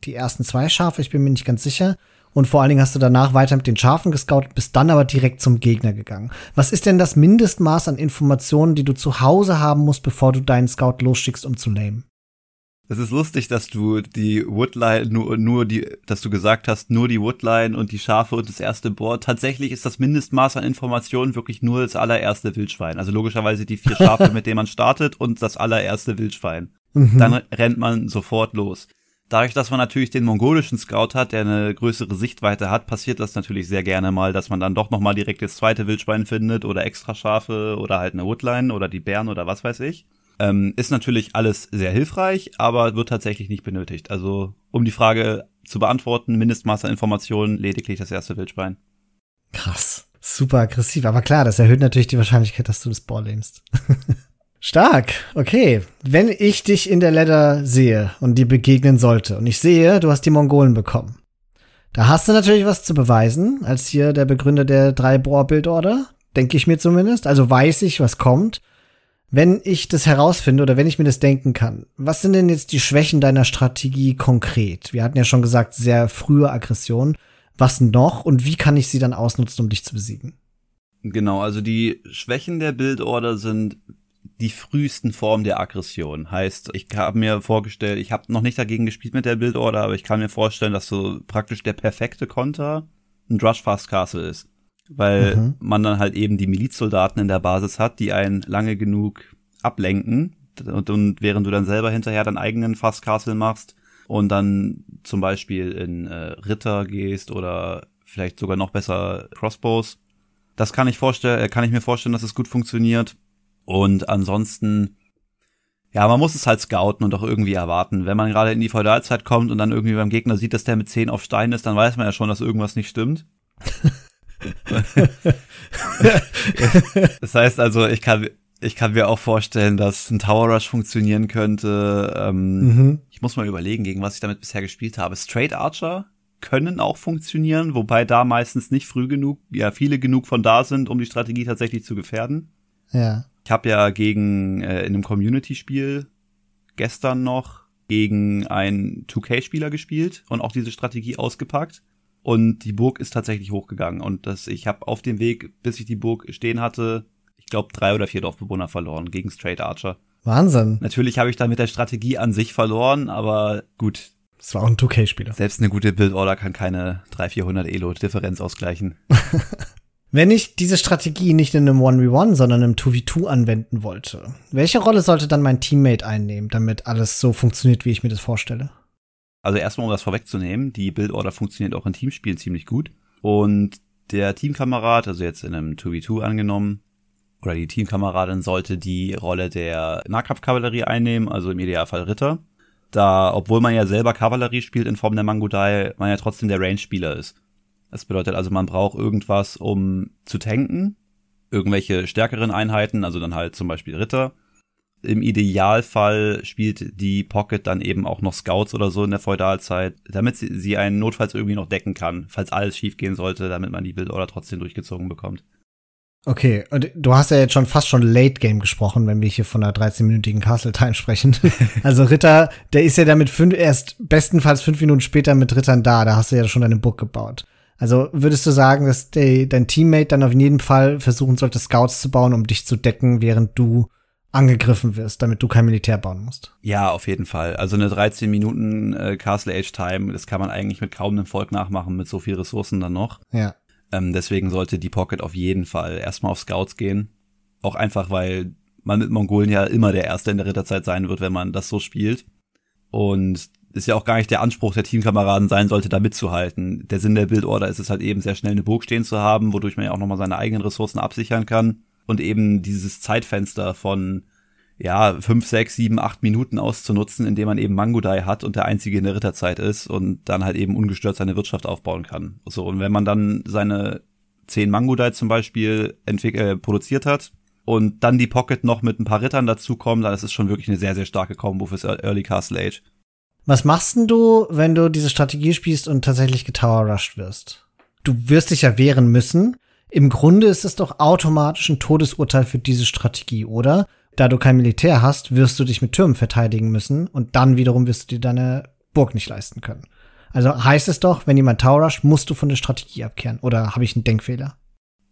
[SPEAKER 1] die ersten zwei Schafe, ich bin mir nicht ganz sicher. Und vor allen Dingen hast du danach weiter mit den Schafen gescoutet, bist dann aber direkt zum Gegner gegangen. Was ist denn das Mindestmaß an Informationen, die du zu Hause haben musst, bevor du deinen Scout losschickst, um zu lamen?
[SPEAKER 3] Es ist lustig, dass du die Woodline nur, nur die, dass du gesagt hast, nur die Woodline und die Schafe und das erste Board. Tatsächlich ist das Mindestmaß an Informationen wirklich nur das allererste Wildschwein. Also logischerweise die vier Schafe, mit denen man startet und das allererste Wildschwein. Mhm. Dann rennt man sofort los. Dadurch, dass man natürlich den mongolischen Scout hat, der eine größere Sichtweite hat, passiert das natürlich sehr gerne mal, dass man dann doch noch mal direkt das zweite Wildschwein findet oder extra Schafe oder halt eine Woodline oder die Bären oder was weiß ich. Ähm, ist natürlich alles sehr hilfreich, aber wird tatsächlich nicht benötigt. Also, um die Frage zu beantworten, Mindestmaß an Informationen, lediglich das erste Wildschwein.
[SPEAKER 1] Krass. Super aggressiv. Aber klar, das erhöht natürlich die Wahrscheinlichkeit, dass du das Ball lähmst. Stark. Okay. Wenn ich dich in der Ladder sehe und dir begegnen sollte und ich sehe, du hast die Mongolen bekommen, da hast du natürlich was zu beweisen, als hier der Begründer der drei Bohr Bildorder. Denke ich mir zumindest. Also weiß ich, was kommt. Wenn ich das herausfinde oder wenn ich mir das denken kann, was sind denn jetzt die Schwächen deiner Strategie konkret? Wir hatten ja schon gesagt, sehr frühe Aggression. Was noch und wie kann ich sie dann ausnutzen, um dich zu besiegen?
[SPEAKER 3] Genau, also die Schwächen der Bildorder sind die frühesten Formen der Aggression. Heißt, ich habe mir vorgestellt, ich habe noch nicht dagegen gespielt mit der Bildorder, aber ich kann mir vorstellen, dass so praktisch der perfekte Konter ein Drush Fast Castle ist weil mhm. man dann halt eben die Milizsoldaten in der Basis hat, die einen lange genug ablenken und, und während du dann selber hinterher deinen eigenen Fasskastel machst und dann zum Beispiel in äh, Ritter gehst oder vielleicht sogar noch besser Crossbows. Das kann ich vorstellen, äh, kann ich mir vorstellen, dass es gut funktioniert. Und ansonsten, ja, man muss es halt scouten und auch irgendwie erwarten. Wenn man gerade in die Feudalzeit kommt und dann irgendwie beim Gegner sieht, dass der mit 10 auf Stein ist, dann weiß man ja schon, dass irgendwas nicht stimmt. das heißt also, ich kann, ich kann mir auch vorstellen, dass ein Tower Rush funktionieren könnte. Ähm, mhm. Ich muss mal überlegen, gegen was ich damit bisher gespielt habe. Straight Archer können auch funktionieren, wobei da meistens nicht früh genug, ja, viele genug von da sind, um die Strategie tatsächlich zu gefährden.
[SPEAKER 1] Ja.
[SPEAKER 3] Ich habe ja gegen äh, in einem Community-Spiel gestern noch gegen einen 2K-Spieler gespielt und auch diese Strategie ausgepackt. Und die Burg ist tatsächlich hochgegangen. Und das, ich habe auf dem Weg, bis ich die Burg stehen hatte, ich glaube, drei oder vier Dorfbewohner verloren gegen Straight Archer.
[SPEAKER 1] Wahnsinn.
[SPEAKER 3] Natürlich habe ich dann mit der Strategie an sich verloren, aber gut.
[SPEAKER 1] Das war auch ein 2K-Spieler.
[SPEAKER 3] Selbst eine gute Build-Order kann keine 300, 400 Elo-Differenz ausgleichen.
[SPEAKER 1] Wenn ich diese Strategie nicht in einem 1v1, sondern im 2v2 anwenden wollte, welche Rolle sollte dann mein Teammate einnehmen, damit alles so funktioniert, wie ich mir das vorstelle?
[SPEAKER 3] Also erstmal, um das vorwegzunehmen, die Build-Order funktioniert auch in Teamspielen ziemlich gut. Und der Teamkamerad, also jetzt in einem 2v2 angenommen, oder die Teamkameradin sollte die Rolle der Nahkampfkavallerie einnehmen, also im Idealfall Ritter. Da, obwohl man ja selber Kavallerie spielt in Form der Mangudai, man ja trotzdem der Range-Spieler ist. Das bedeutet also, man braucht irgendwas, um zu tanken, irgendwelche stärkeren Einheiten, also dann halt zum Beispiel Ritter im Idealfall spielt die Pocket dann eben auch noch Scouts oder so in der Feudalzeit, damit sie, sie einen notfalls irgendwie noch decken kann, falls alles schief gehen sollte, damit man die Bildorder trotzdem durchgezogen bekommt.
[SPEAKER 1] Okay, und du hast ja jetzt schon fast schon Late Game gesprochen, wenn wir hier von einer 13-minütigen Castle Time sprechen. also Ritter, der ist ja damit fünf, erst bestenfalls fünf Minuten später mit Rittern da, da hast du ja schon deine Burg gebaut. Also würdest du sagen, dass de, dein Teammate dann auf jeden Fall versuchen sollte, Scouts zu bauen, um dich zu decken, während du angegriffen wirst, damit du kein Militär bauen musst.
[SPEAKER 3] Ja, auf jeden Fall. Also eine 13 Minuten äh, Castle Age Time, das kann man eigentlich mit kaum einem Volk nachmachen, mit so viel Ressourcen dann noch.
[SPEAKER 1] Ja.
[SPEAKER 3] Ähm, deswegen sollte die Pocket auf jeden Fall erstmal auf Scouts gehen. Auch einfach, weil man mit Mongolen ja immer der Erste in der Ritterzeit sein wird, wenn man das so spielt. Und ist ja auch gar nicht der Anspruch der Teamkameraden sein sollte, da mitzuhalten. Der Sinn der Bildorder ist es halt eben, sehr schnell eine Burg stehen zu haben, wodurch man ja auch nochmal seine eigenen Ressourcen absichern kann und eben dieses Zeitfenster von ja, fünf, sechs, sieben, acht Minuten auszunutzen, indem man eben Mangudai hat und der einzige in der Ritterzeit ist und dann halt eben ungestört seine Wirtschaft aufbauen kann. So, und wenn man dann seine zehn Mangudai zum Beispiel äh, produziert hat und dann die Pocket noch mit ein paar Rittern dazukommen, dann ist es schon wirklich eine sehr, sehr starke Combo fürs Early Castle Age.
[SPEAKER 1] Was machst denn du, wenn du diese Strategie spielst und tatsächlich getower rushed wirst? Du wirst dich ja wehren müssen, im Grunde ist es doch automatisch ein Todesurteil für diese Strategie, oder? Da du kein Militär hast, wirst du dich mit Türmen verteidigen müssen und dann wiederum wirst du dir deine Burg nicht leisten können. Also heißt es doch, wenn jemand Tower rusht, musst du von der Strategie abkehren. Oder habe ich einen Denkfehler?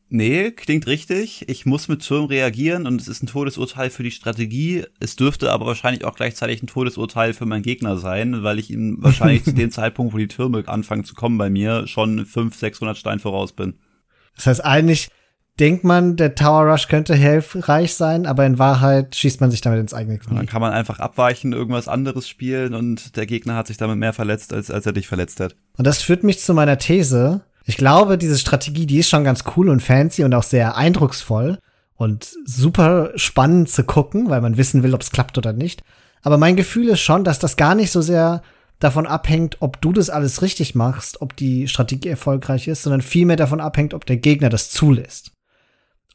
[SPEAKER 3] Nee, klingt richtig. Ich muss mit Türmen reagieren und es ist ein Todesurteil für die Strategie. Es dürfte aber wahrscheinlich auch gleichzeitig ein Todesurteil für meinen Gegner sein, weil ich ihm wahrscheinlich zu dem Zeitpunkt, wo die Türme anfangen zu kommen bei mir, schon 500, 600 Stein voraus bin.
[SPEAKER 1] Das heißt, eigentlich denkt man, der Tower Rush könnte hilfreich sein, aber in Wahrheit schießt man sich damit ins eigene
[SPEAKER 3] Knie. Dann kann man einfach abweichen, irgendwas anderes spielen und der Gegner hat sich damit mehr verletzt, als, als er dich verletzt hat.
[SPEAKER 1] Und das führt mich zu meiner These. Ich glaube, diese Strategie, die ist schon ganz cool und fancy und auch sehr eindrucksvoll und super spannend zu gucken, weil man wissen will, ob es klappt oder nicht. Aber mein Gefühl ist schon, dass das gar nicht so sehr davon abhängt, ob du das alles richtig machst, ob die Strategie erfolgreich ist, sondern vielmehr davon abhängt, ob der Gegner das zulässt.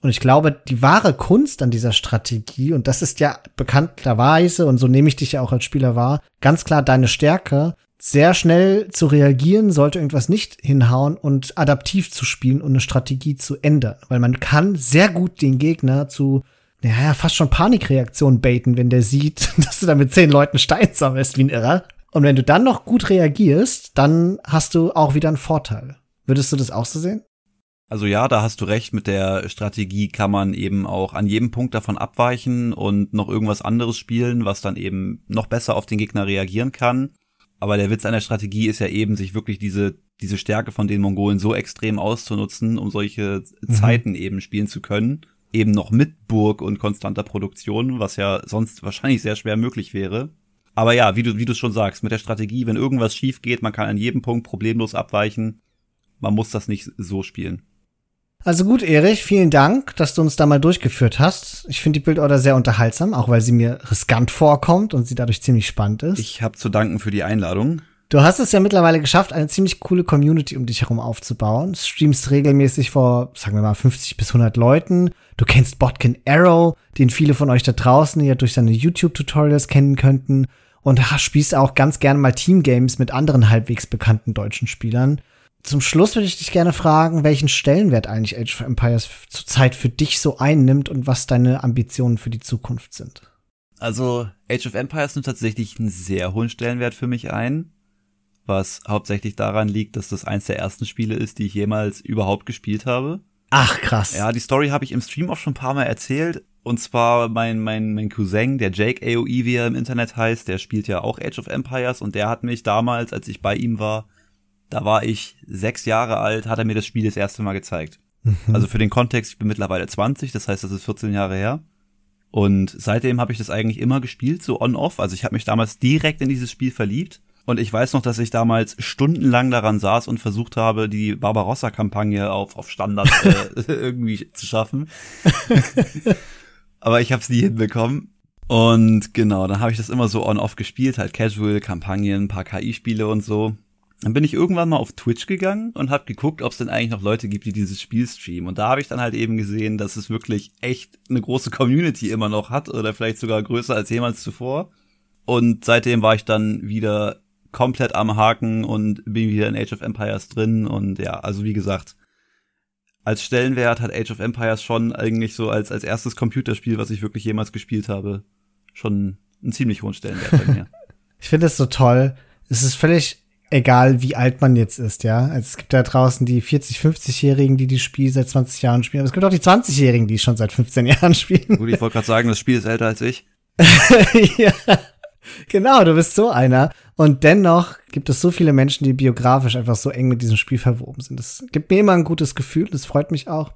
[SPEAKER 1] Und ich glaube, die wahre Kunst an dieser Strategie, und das ist ja bekannterweise, und so nehme ich dich ja auch als Spieler wahr, ganz klar deine Stärke, sehr schnell zu reagieren, sollte irgendwas nicht hinhauen und adaptiv zu spielen und eine Strategie zu ändern. Weil man kann sehr gut den Gegner zu, naja, fast schon Panikreaktionen baiten, wenn der sieht, dass du da mit zehn Leuten Stein sammelst wie ein Irrer. Und wenn du dann noch gut reagierst, dann hast du auch wieder einen Vorteil. Würdest du das auch so sehen?
[SPEAKER 3] Also ja, da hast du recht, mit der Strategie kann man eben auch an jedem Punkt davon abweichen und noch irgendwas anderes spielen, was dann eben noch besser auf den Gegner reagieren kann. Aber der Witz an der Strategie ist ja eben, sich wirklich diese, diese Stärke von den Mongolen so extrem auszunutzen, um solche mhm. Zeiten eben spielen zu können. Eben noch mit Burg und konstanter Produktion, was ja sonst wahrscheinlich sehr schwer möglich wäre. Aber ja, wie du, wie du schon sagst, mit der Strategie, wenn irgendwas schief geht, man kann an jedem Punkt problemlos abweichen. Man muss das nicht so spielen.
[SPEAKER 1] Also gut, Erich, vielen Dank, dass du uns da mal durchgeführt hast. Ich finde die Bildorder sehr unterhaltsam, auch weil sie mir riskant vorkommt und sie dadurch ziemlich spannend ist.
[SPEAKER 3] Ich habe zu danken für die Einladung.
[SPEAKER 1] Du hast es ja mittlerweile geschafft, eine ziemlich coole Community um dich herum aufzubauen. Streamst regelmäßig vor, sagen wir mal, 50 bis 100 Leuten. Du kennst Botkin Arrow, den viele von euch da draußen ja durch seine YouTube-Tutorials kennen könnten. Und spielst auch ganz gerne mal Teamgames mit anderen halbwegs bekannten deutschen Spielern. Zum Schluss würde ich dich gerne fragen, welchen Stellenwert eigentlich Age of Empires zurzeit für dich so einnimmt und was deine Ambitionen für die Zukunft sind.
[SPEAKER 3] Also Age of Empires nimmt tatsächlich einen sehr hohen Stellenwert für mich ein was hauptsächlich daran liegt, dass das eins der ersten Spiele ist, die ich jemals überhaupt gespielt habe.
[SPEAKER 1] Ach, krass.
[SPEAKER 3] Ja, die Story habe ich im Stream auch schon ein paar Mal erzählt. Und zwar mein, mein, mein Cousin, der Jake AOE, wie er im Internet heißt, der spielt ja auch Age of Empires und der hat mich damals, als ich bei ihm war, da war ich sechs Jahre alt, hat er mir das Spiel das erste Mal gezeigt. Mhm. Also für den Kontext, ich bin mittlerweile 20, das heißt, das ist 14 Jahre her. Und seitdem habe ich das eigentlich immer gespielt, so on-off. Also ich habe mich damals direkt in dieses Spiel verliebt und ich weiß noch, dass ich damals stundenlang daran saß und versucht habe, die Barbarossa-Kampagne auf, auf Standard äh, irgendwie zu schaffen. Aber ich habe es nie hinbekommen. Und genau, dann habe ich das immer so on-off gespielt, halt Casual, Kampagnen, paar KI-Spiele und so. Dann bin ich irgendwann mal auf Twitch gegangen und habe geguckt, ob es denn eigentlich noch Leute gibt, die dieses Spiel streamen. Und da habe ich dann halt eben gesehen, dass es wirklich echt eine große Community immer noch hat oder vielleicht sogar größer als jemals zuvor. Und seitdem war ich dann wieder komplett am Haken und bin wieder in Age of Empires drin. Und ja, also wie gesagt, als Stellenwert hat Age of Empires schon eigentlich so als, als erstes Computerspiel, was ich wirklich jemals gespielt habe, schon einen ziemlich hohen Stellenwert bei mir.
[SPEAKER 1] ich finde es so toll. Es ist völlig egal, wie alt man jetzt ist, ja. Also es gibt da draußen die 40, 50-Jährigen, die das Spiel seit 20 Jahren spielen. Aber es gibt auch die 20-Jährigen, die schon seit 15 Jahren spielen.
[SPEAKER 3] Gut, ich wollte gerade sagen, das Spiel ist älter als ich.
[SPEAKER 1] ja. Genau, du bist so einer. Und dennoch gibt es so viele Menschen, die biografisch einfach so eng mit diesem Spiel verwoben sind. Das gibt mir immer ein gutes Gefühl, das freut mich auch.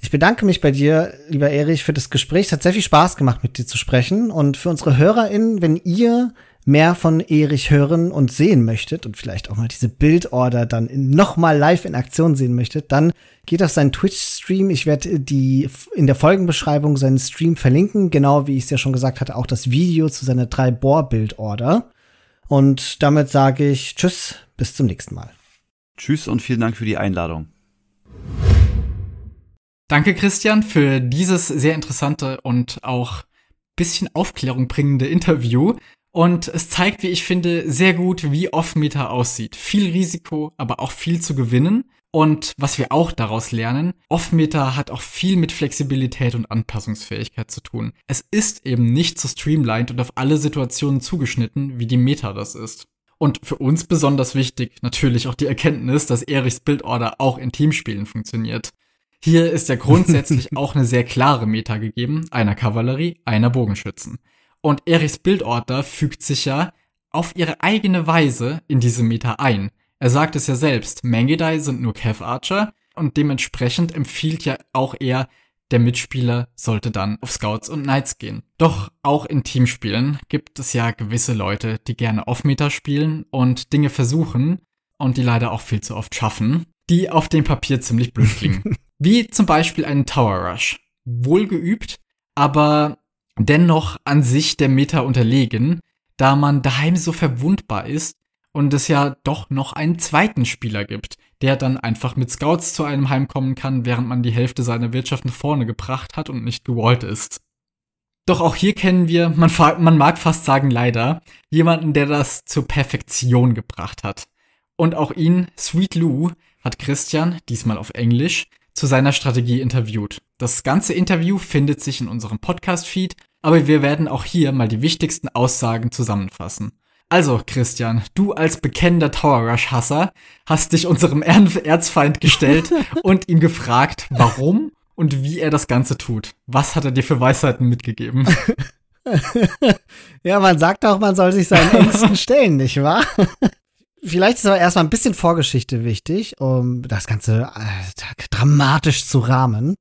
[SPEAKER 1] Ich bedanke mich bei dir, lieber Erich, für das Gespräch. Es hat sehr viel Spaß gemacht, mit dir zu sprechen. Und für unsere HörerInnen, wenn ihr mehr von Erich hören und sehen möchtet und vielleicht auch mal diese Bildorder dann noch mal live in Aktion sehen möchtet, dann geht auf seinen Twitch-Stream. Ich werde die in der Folgenbeschreibung seinen Stream verlinken, genau wie ich es ja schon gesagt hatte, auch das Video zu seiner drei Bohr-Bildorder. Und damit sage ich Tschüss, bis zum nächsten Mal.
[SPEAKER 3] Tschüss und vielen Dank für die Einladung.
[SPEAKER 2] Danke, Christian, für dieses sehr interessante und auch bisschen Aufklärung bringende Interview. Und es zeigt, wie ich finde, sehr gut, wie Off-Meta aussieht. Viel Risiko, aber auch viel zu gewinnen. Und was wir auch daraus lernen, Off-Meta hat auch viel mit Flexibilität und Anpassungsfähigkeit zu tun. Es ist eben nicht so streamlined und auf alle Situationen zugeschnitten, wie die Meta das ist. Und für uns besonders wichtig natürlich auch die Erkenntnis, dass Erichs Bildorder auch in Teamspielen funktioniert. Hier ist ja grundsätzlich auch eine sehr klare Meta gegeben, einer Kavallerie, einer Bogenschützen. Und Erichs Bildorder fügt sich ja auf ihre eigene Weise in diese Meta ein. Er sagt es ja selbst, Mangedai sind nur Cav Archer und dementsprechend empfiehlt ja auch er, der Mitspieler sollte dann auf Scouts und Knights gehen. Doch auch in Teamspielen gibt es ja gewisse Leute, die gerne Off-Meta spielen und Dinge versuchen und die leider auch viel zu oft schaffen, die auf dem Papier ziemlich blöd klingen. Wie zum Beispiel einen Tower Rush. Wohlgeübt, aber dennoch an sich der Meta unterlegen, da man daheim so verwundbar ist und es ja doch noch einen zweiten Spieler gibt, der dann einfach mit Scouts zu einem heimkommen kann, während man die Hälfte seiner Wirtschaft nach vorne gebracht hat und nicht gewollt ist. Doch auch hier kennen wir, man, man mag fast sagen leider, jemanden, der das zur Perfektion gebracht hat. Und auch ihn, Sweet Lou, hat Christian, diesmal auf Englisch, zu seiner Strategie interviewt. Das ganze Interview findet sich in unserem Podcast-Feed aber wir werden auch hier mal die wichtigsten Aussagen zusammenfassen. Also, Christian, du als bekennender Tower Rush-Hasser hast dich unserem Erzfeind gestellt und ihn gefragt, warum und wie er das Ganze tut. Was hat er dir für Weisheiten mitgegeben?
[SPEAKER 1] ja, man sagt auch, man soll sich seinen Ängsten stellen, nicht wahr? Vielleicht ist aber erstmal ein bisschen Vorgeschichte wichtig, um das Ganze äh, dramatisch zu rahmen.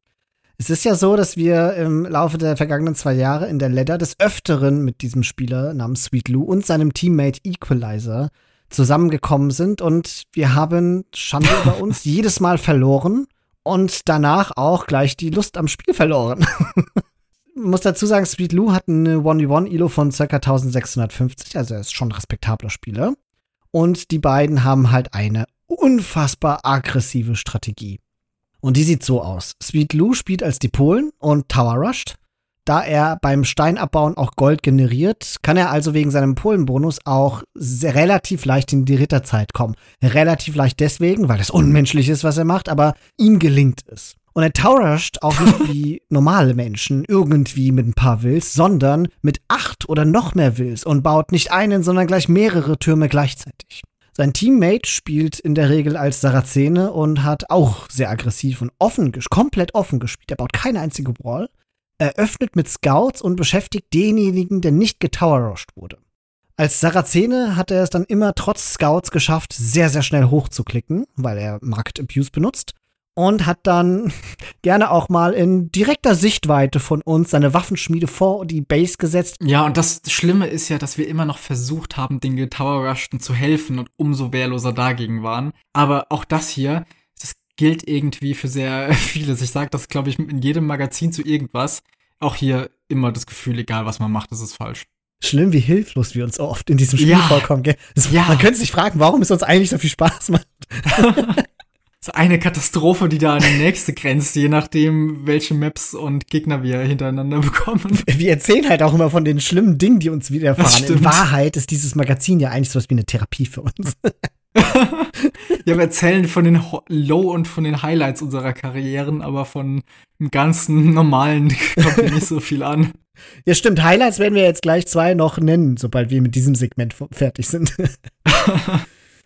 [SPEAKER 1] Es ist ja so, dass wir im Laufe der vergangenen zwei Jahre in der Ladder des Öfteren mit diesem Spieler namens Sweet Lou und seinem Teammate Equalizer zusammengekommen sind und wir haben Schande über uns jedes Mal verloren und danach auch gleich die Lust am Spiel verloren. muss dazu sagen, Sweet Lou hat eine 1v1 ILO von ca. 1650, also er ist schon ein respektabler Spieler. Und die beiden haben halt eine unfassbar aggressive Strategie. Und die sieht so aus. Sweet Lou spielt als die Polen und Tower rusht. Da er beim Steinabbauen auch Gold generiert, kann er also wegen seinem Polenbonus auch relativ leicht in die Ritterzeit kommen. Relativ leicht deswegen, weil es unmenschlich ist, was er macht, aber ihm gelingt es. Und er towerscht auch nicht wie normale Menschen irgendwie mit ein paar Wills, sondern mit acht oder noch mehr Wills und baut nicht einen, sondern gleich mehrere Türme gleichzeitig. Sein Teammate spielt in der Regel als Sarazene und hat auch sehr aggressiv und offen, komplett offen gespielt. Er baut keine einzige Brawl. Er öffnet mit Scouts und beschäftigt denjenigen, der nicht getowerrusht wurde. Als Sarazene hat er es dann immer trotz Scouts geschafft, sehr, sehr schnell hochzuklicken, weil er Market Abuse benutzt und hat dann gerne auch mal in direkter Sichtweite von uns seine Waffenschmiede vor die Base gesetzt.
[SPEAKER 2] Ja, und das Schlimme ist ja, dass wir immer noch versucht haben, den Tower Rushten zu helfen und umso wehrloser dagegen waren. Aber auch das hier, das gilt irgendwie für sehr vieles. Ich sage das, glaube ich, in jedem Magazin zu irgendwas. Auch hier immer das Gefühl, egal was man macht, das ist falsch.
[SPEAKER 1] Schlimm, wie hilflos wir uns oft in diesem Spiel ja. vorkommen. Gell? Das, ja. Man könnte sich fragen, warum es uns eigentlich so viel Spaß macht.
[SPEAKER 2] so eine Katastrophe, die da an die nächste grenzt, je nachdem, welche Maps und Gegner wir hintereinander bekommen.
[SPEAKER 1] Wir erzählen halt auch immer von den schlimmen Dingen, die uns widerfahren. In Wahrheit ist dieses Magazin ja eigentlich sowas wie eine Therapie für uns.
[SPEAKER 2] ja, wir erzählen von den Low- und von den Highlights unserer Karrieren, aber von dem ganzen normalen kommt nicht so viel an.
[SPEAKER 1] Ja, stimmt. Highlights werden wir jetzt gleich zwei noch nennen, sobald wir mit diesem Segment fertig sind.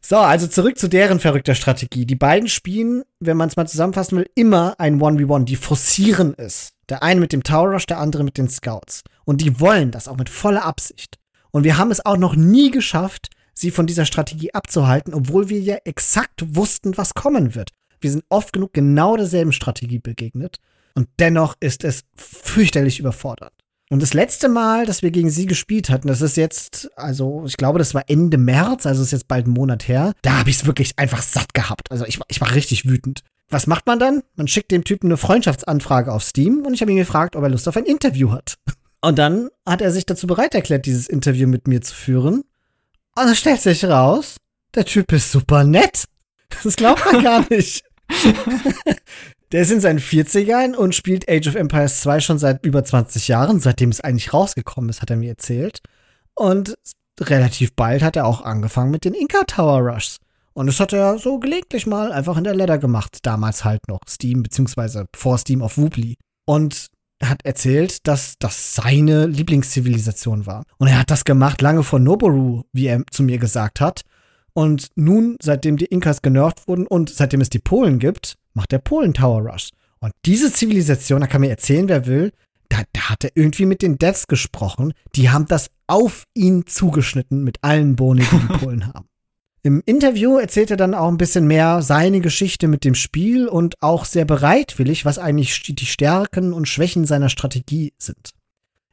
[SPEAKER 1] So, also zurück zu deren verrückter Strategie. Die beiden spielen, wenn man es mal zusammenfassen will, immer ein 1v1. Die forcieren es. Der eine mit dem Tower Rush, der andere mit den Scouts. Und die wollen das auch mit voller Absicht. Und wir haben es auch noch nie geschafft, sie von dieser Strategie abzuhalten, obwohl wir ja exakt wussten, was kommen wird. Wir sind oft genug genau derselben Strategie begegnet. Und dennoch ist es fürchterlich überfordert. Und das letzte Mal, dass wir gegen sie gespielt hatten, das ist jetzt, also ich glaube, das war Ende März, also ist jetzt bald ein Monat her. Da habe ich es wirklich einfach satt gehabt. Also ich, ich war richtig wütend. Was macht man dann? Man schickt dem Typen eine Freundschaftsanfrage auf Steam und ich habe ihn gefragt, ob er Lust auf ein Interview hat. Und dann hat er sich dazu bereit erklärt, dieses Interview mit mir zu führen. Und dann stellt sich raus, der Typ ist super nett. Das glaubt man gar nicht. Der ist in seinen 40ern und spielt Age of Empires 2 schon seit über 20 Jahren, seitdem es eigentlich rausgekommen ist, hat er mir erzählt. Und relativ bald hat er auch angefangen mit den Inca Tower Rushs. Und das hat er so gelegentlich mal einfach in der Ladder gemacht, damals halt noch Steam, beziehungsweise vor Steam auf Woobly. Und hat erzählt, dass das seine Lieblingszivilisation war. Und er hat das gemacht lange vor Noboru, wie er zu mir gesagt hat. Und nun, seitdem die Inkas genervt wurden und seitdem es die Polen gibt, macht der Polen Tower Rush. Und diese Zivilisation, da kann mir erzählen, wer will, da, da hat er irgendwie mit den Devs gesprochen. Die haben das auf ihn zugeschnitten mit allen Boni, die die Polen haben. Im Interview erzählt er dann auch ein bisschen mehr seine Geschichte mit dem Spiel und auch sehr bereitwillig, was eigentlich die Stärken und Schwächen seiner Strategie sind.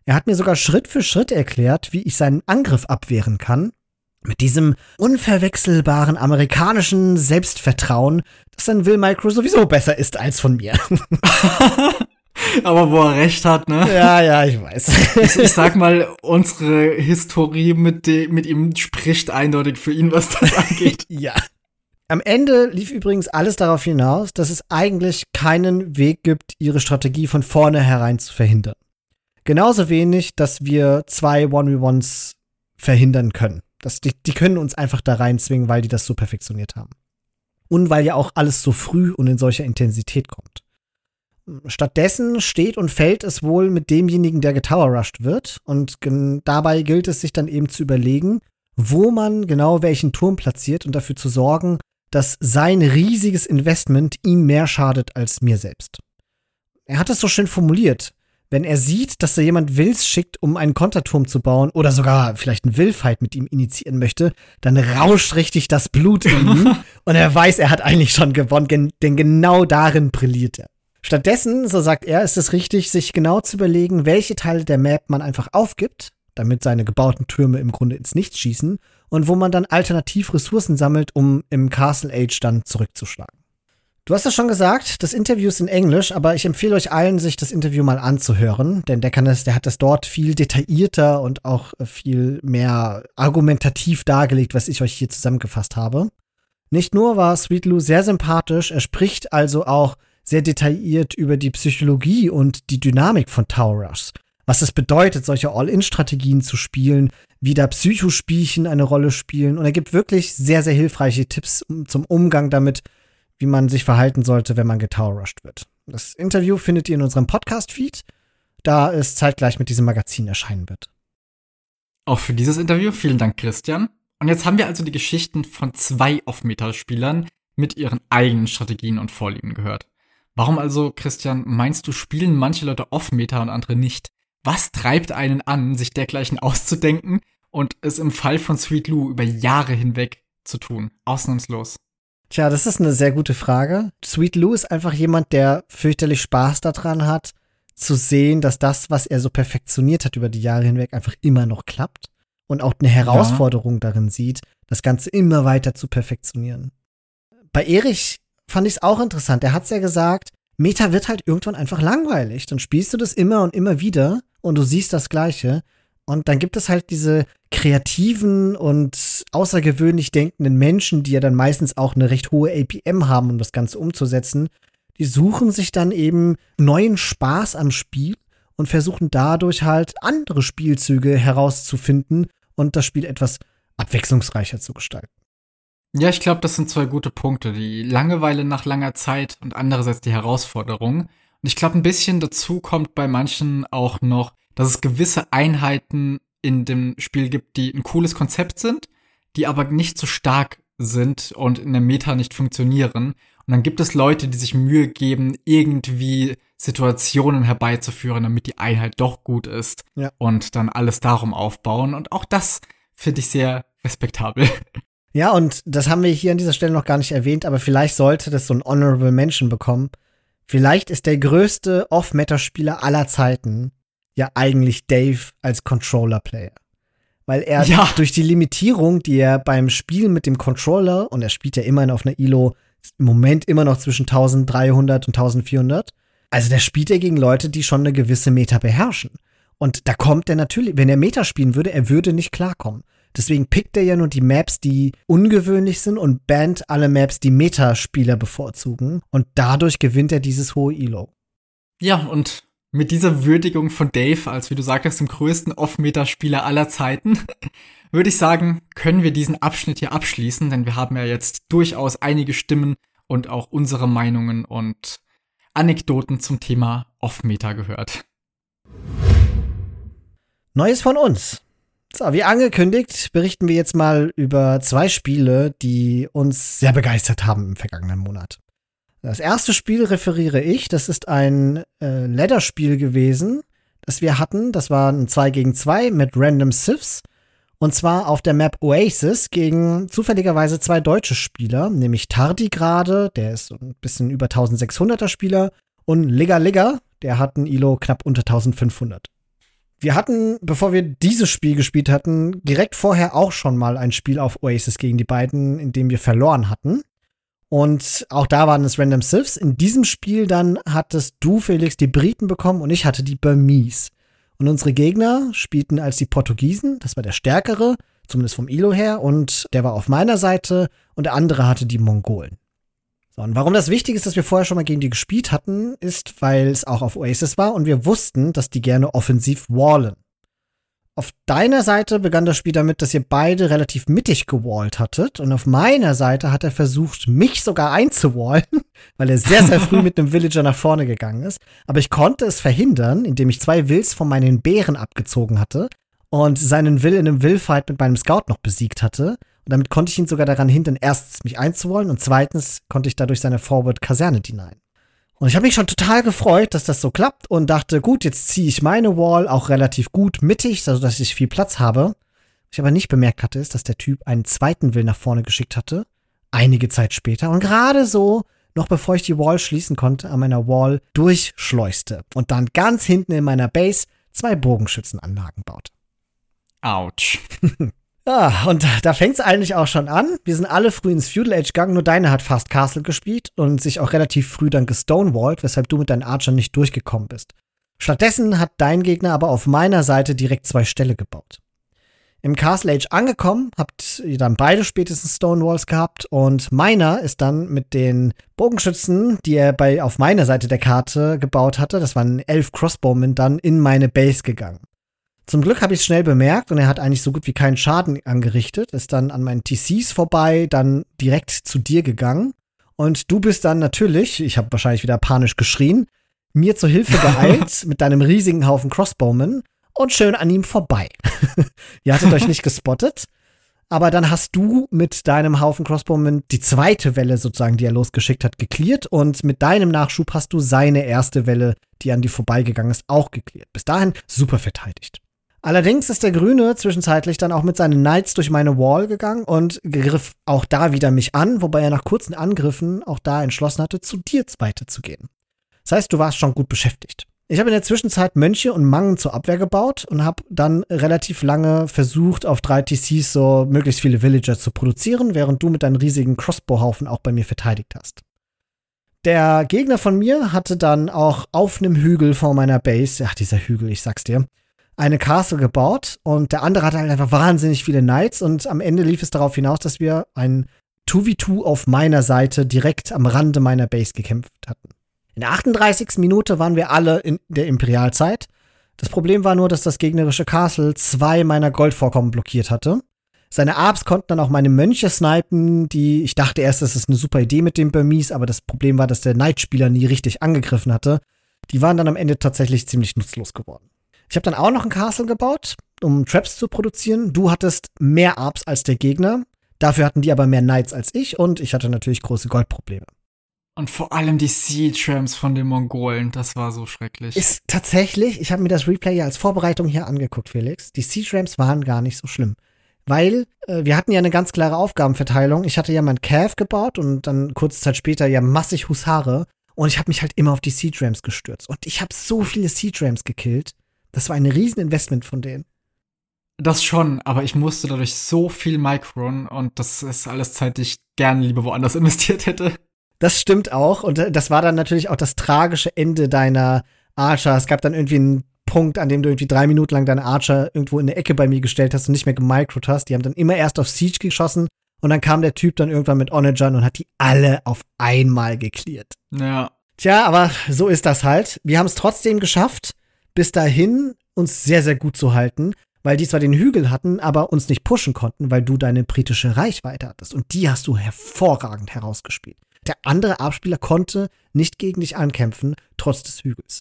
[SPEAKER 1] Er hat mir sogar Schritt für Schritt erklärt, wie ich seinen Angriff abwehren kann mit diesem unverwechselbaren amerikanischen Selbstvertrauen, dass dann Will Micro sowieso besser ist als von mir.
[SPEAKER 2] Aber wo er recht hat, ne?
[SPEAKER 1] Ja, ja, ich weiß.
[SPEAKER 2] Ich, ich sag mal, unsere Historie mit, de, mit ihm spricht eindeutig für ihn, was das angeht.
[SPEAKER 1] ja. Am Ende lief übrigens alles darauf hinaus, dass es eigentlich keinen Weg gibt, ihre Strategie von vornherein zu verhindern. Genauso wenig, dass wir zwei 1v1s verhindern können. Das, die, die können uns einfach da reinzwingen, weil die das so perfektioniert haben. Und weil ja auch alles so früh und in solcher Intensität kommt. Stattdessen steht und fällt es wohl mit demjenigen, der getowerrushed wird. Und dabei gilt es sich dann eben zu überlegen, wo man genau welchen Turm platziert und dafür zu sorgen, dass sein riesiges Investment ihm mehr schadet als mir selbst. Er hat es so schön formuliert wenn er sieht, dass da jemand Wills schickt, um einen Konterturm zu bauen oder sogar vielleicht einen Willfight mit ihm initiieren möchte, dann rauscht richtig das Blut in ihm und er weiß, er hat eigentlich schon gewonnen, denn genau darin brilliert er. Stattdessen, so sagt er, ist es richtig, sich genau zu überlegen, welche Teile der Map man einfach aufgibt, damit seine gebauten Türme im Grunde ins Nichts schießen und wo man dann alternativ Ressourcen sammelt, um im Castle Age dann zurückzuschlagen. Du hast es schon gesagt, das Interview ist in Englisch, aber ich empfehle euch allen, sich das Interview mal anzuhören, denn das, der hat das dort viel detaillierter und auch viel mehr argumentativ dargelegt, was ich euch hier zusammengefasst habe. Nicht nur war Sweet Lou sehr sympathisch, er spricht also auch sehr detailliert über die Psychologie und die Dynamik von Tower Rush. Was es bedeutet, solche All-In-Strategien zu spielen, wie da Psychospielchen eine Rolle spielen. Und er gibt wirklich sehr, sehr hilfreiche Tipps zum Umgang damit, wie man sich verhalten sollte, wenn man getowerrushed wird. Das Interview findet ihr in unserem Podcast-Feed, da es zeitgleich mit diesem Magazin erscheinen wird.
[SPEAKER 2] Auch für dieses Interview vielen Dank, Christian. Und jetzt haben wir also die Geschichten von zwei Off-Meta-Spielern mit ihren eigenen Strategien und Vorlieben gehört. Warum also, Christian, meinst du, spielen manche Leute Off-Meta und andere nicht? Was treibt einen an, sich dergleichen auszudenken und es im Fall von Sweet Lou über Jahre hinweg zu tun? Ausnahmslos.
[SPEAKER 1] Tja, das ist eine sehr gute Frage. Sweet Lou ist einfach jemand, der fürchterlich Spaß daran hat, zu sehen, dass das, was er so perfektioniert hat über die Jahre hinweg, einfach immer noch klappt und auch eine Herausforderung ja. darin sieht, das Ganze immer weiter zu perfektionieren. Bei Erich fand ich es auch interessant. Er hat es ja gesagt, Meta wird halt irgendwann einfach langweilig. Dann spielst du das immer und immer wieder und du siehst das Gleiche. Und dann gibt es halt diese kreativen und außergewöhnlich denkenden Menschen, die ja dann meistens auch eine recht hohe APM haben, um das Ganze umzusetzen. Die suchen sich dann eben neuen Spaß am Spiel und versuchen dadurch halt andere Spielzüge herauszufinden und das Spiel etwas abwechslungsreicher zu gestalten.
[SPEAKER 2] Ja, ich glaube, das sind zwei gute Punkte. Die Langeweile nach langer Zeit und andererseits die Herausforderung. Und ich glaube, ein bisschen dazu kommt bei manchen auch noch dass es gewisse Einheiten in dem Spiel gibt, die ein cooles Konzept sind, die aber nicht so stark sind und in der Meta nicht funktionieren. Und dann gibt es Leute, die sich Mühe geben, irgendwie Situationen herbeizuführen, damit die Einheit doch gut ist ja. und dann alles darum aufbauen. Und auch das finde ich sehr respektabel.
[SPEAKER 1] Ja, und das haben wir hier an dieser Stelle noch gar nicht erwähnt, aber vielleicht sollte das so ein Honorable Mention bekommen. Vielleicht ist der größte Off-Meta-Spieler aller Zeiten ja eigentlich Dave als Controller-Player. Weil er ja. durch die Limitierung, die er beim Spielen mit dem Controller, und er spielt ja immerhin auf einer ILO im Moment immer noch zwischen 1300 und 1400, also da spielt er gegen Leute, die schon eine gewisse Meta beherrschen. Und da kommt er natürlich, wenn er Meta spielen würde, er würde nicht klarkommen. Deswegen pickt er ja nur die Maps, die ungewöhnlich sind und bannt alle Maps, die Meta-Spieler bevorzugen. Und dadurch gewinnt er dieses hohe Elo.
[SPEAKER 2] Ja, und mit dieser Würdigung von Dave als, wie du sagtest, dem größten Off-Meter-Spieler aller Zeiten, würde ich sagen, können wir diesen Abschnitt hier abschließen, denn wir haben ja jetzt durchaus einige Stimmen und auch unsere Meinungen und Anekdoten zum Thema Off-Meter gehört.
[SPEAKER 1] Neues von uns. So, wie angekündigt, berichten wir jetzt mal über zwei Spiele, die uns sehr begeistert haben im vergangenen Monat. Das erste Spiel referiere ich. Das ist ein äh, Ladder-Spiel gewesen, das wir hatten. Das war ein 2 gegen 2 mit Random Siths. Und zwar auf der Map Oasis gegen zufälligerweise zwei deutsche Spieler, nämlich Tardigrade, der ist ein bisschen über 1600er Spieler, und Ligga Ligga, der hat ein ILO knapp unter 1500. Wir hatten, bevor wir dieses Spiel gespielt hatten, direkt vorher auch schon mal ein Spiel auf Oasis gegen die beiden, in dem wir verloren hatten. Und auch da waren es Random Siths. In diesem Spiel dann hattest du, Felix, die Briten bekommen und ich hatte die Burmese. Und unsere Gegner spielten als die Portugiesen, das war der stärkere, zumindest vom Ilo her, und der war auf meiner Seite und der andere hatte die Mongolen. So, und warum das wichtig ist, dass wir vorher schon mal gegen die gespielt hatten, ist, weil es auch auf Oasis war und wir wussten, dass die gerne offensiv wallen. Auf deiner Seite begann das Spiel damit, dass ihr beide relativ mittig gewallt hattet. Und auf meiner Seite hat er versucht, mich sogar einzuwallen, weil er sehr, sehr früh mit einem Villager nach vorne gegangen ist. Aber ich konnte es verhindern, indem ich zwei Wills von meinen Bären abgezogen hatte und seinen Will in einem Willfight mit meinem Scout noch besiegt hatte. Und damit konnte ich ihn sogar daran hindern, erstens mich einzuwallen und zweitens konnte ich dadurch seine Forward-Kaserne denyen. Und ich habe mich schon total gefreut, dass das so klappt und dachte, gut, jetzt ziehe ich meine Wall auch relativ gut mittig, sodass ich viel Platz habe. Was ich aber nicht bemerkt hatte, ist, dass der Typ einen zweiten Will nach vorne geschickt hatte. Einige Zeit später. Und gerade so, noch bevor ich die Wall schließen konnte, an meiner Wall durchschleuste. Und dann ganz hinten in meiner Base zwei Bogenschützenanlagen baute.
[SPEAKER 2] Autsch.
[SPEAKER 1] Ah, und da fängt es eigentlich auch schon an. Wir sind alle früh ins Feudal Age gegangen, nur deine hat fast Castle gespielt und sich auch relativ früh dann gestonewalled, weshalb du mit deinen Archern nicht durchgekommen bist. Stattdessen hat dein Gegner aber auf meiner Seite direkt zwei Ställe gebaut. Im Castle Age angekommen, habt ihr dann beide spätestens Stonewalls gehabt und meiner ist dann mit den Bogenschützen, die er bei auf meiner Seite der Karte gebaut hatte, das waren elf Crossbowmen, dann in meine Base gegangen. Zum Glück habe ich es schnell bemerkt und er hat eigentlich so gut wie keinen Schaden angerichtet, ist dann an meinen TCs vorbei, dann direkt zu dir gegangen. Und du bist dann natürlich, ich habe wahrscheinlich wieder panisch geschrien, mir zur Hilfe geeilt mit deinem riesigen Haufen Crossbowmen und schön an ihm vorbei. Ihr hattet euch nicht gespottet, aber dann hast du mit deinem Haufen Crossbowmen die zweite Welle sozusagen, die er losgeschickt hat, geklärt und mit deinem Nachschub hast du seine erste Welle, die an dir vorbeigegangen ist, auch geklärt. Bis dahin super verteidigt. Allerdings ist der Grüne zwischenzeitlich dann auch mit seinen Knights durch meine Wall gegangen und griff auch da wieder mich an, wobei er nach kurzen Angriffen auch da entschlossen hatte, zu dir weiterzugehen. Das heißt, du warst schon gut beschäftigt. Ich habe in der Zwischenzeit Mönche und Mangen zur Abwehr gebaut und habe dann relativ lange versucht, auf drei TCs so möglichst viele Villager zu produzieren, während du mit deinen riesigen Crossbow-Haufen auch bei mir verteidigt hast. Der Gegner von mir hatte dann auch auf einem Hügel vor meiner Base, ach dieser Hügel, ich sag's dir, eine Castle gebaut und der andere hatte halt einfach wahnsinnig viele Knights und am Ende lief es darauf hinaus, dass wir ein 2v2 auf meiner Seite direkt am Rande meiner Base gekämpft hatten. In der 38. Minute waren wir alle in der Imperialzeit. Das Problem war nur, dass das gegnerische Castle zwei meiner Goldvorkommen blockiert hatte. Seine Arps konnten dann auch meine Mönche snipen, die ich dachte erst, das ist eine super Idee mit dem Burmese, aber das Problem war, dass der Knight-Spieler nie richtig angegriffen hatte. Die waren dann am Ende tatsächlich ziemlich nutzlos geworden. Ich habe dann auch noch ein Castle gebaut, um Traps zu produzieren. Du hattest mehr Arps als der Gegner. Dafür hatten die aber mehr Knights als ich und ich hatte natürlich große Goldprobleme.
[SPEAKER 2] Und vor allem die Sea-Trams von den Mongolen, das war so schrecklich.
[SPEAKER 1] Ist tatsächlich, ich habe mir das Replay ja als Vorbereitung hier angeguckt, Felix. Die Sea-Trams waren gar nicht so schlimm. Weil äh, wir hatten ja eine ganz klare Aufgabenverteilung. Ich hatte ja mein Calf gebaut und dann kurze Zeit später ja massig Husare. Und ich habe mich halt immer auf die Sea-Trams gestürzt. Und ich habe so viele Sea-Trams gekillt. Das war ein Rieseninvestment von denen.
[SPEAKER 2] Das schon, aber ich musste dadurch so viel Micron und das ist alles Zeit, die ich gerne lieber woanders investiert hätte.
[SPEAKER 1] Das stimmt auch. Und äh, das war dann natürlich auch das tragische Ende deiner Archer. Es gab dann irgendwie einen Punkt, an dem du irgendwie drei Minuten lang deine Archer irgendwo in der Ecke bei mir gestellt hast und nicht mehr gemicrot hast. Die haben dann immer erst auf Siege geschossen und dann kam der Typ dann irgendwann mit Onajan und hat die alle auf einmal geklärt.
[SPEAKER 2] Ja.
[SPEAKER 1] Tja, aber so ist das halt. Wir haben es trotzdem geschafft, bis dahin uns sehr, sehr gut zu halten, weil die zwar den Hügel hatten, aber uns nicht pushen konnten, weil du deine britische Reichweite hattest. Und die hast du hervorragend herausgespielt. Der andere Abspieler konnte nicht gegen dich ankämpfen, trotz des Hügels.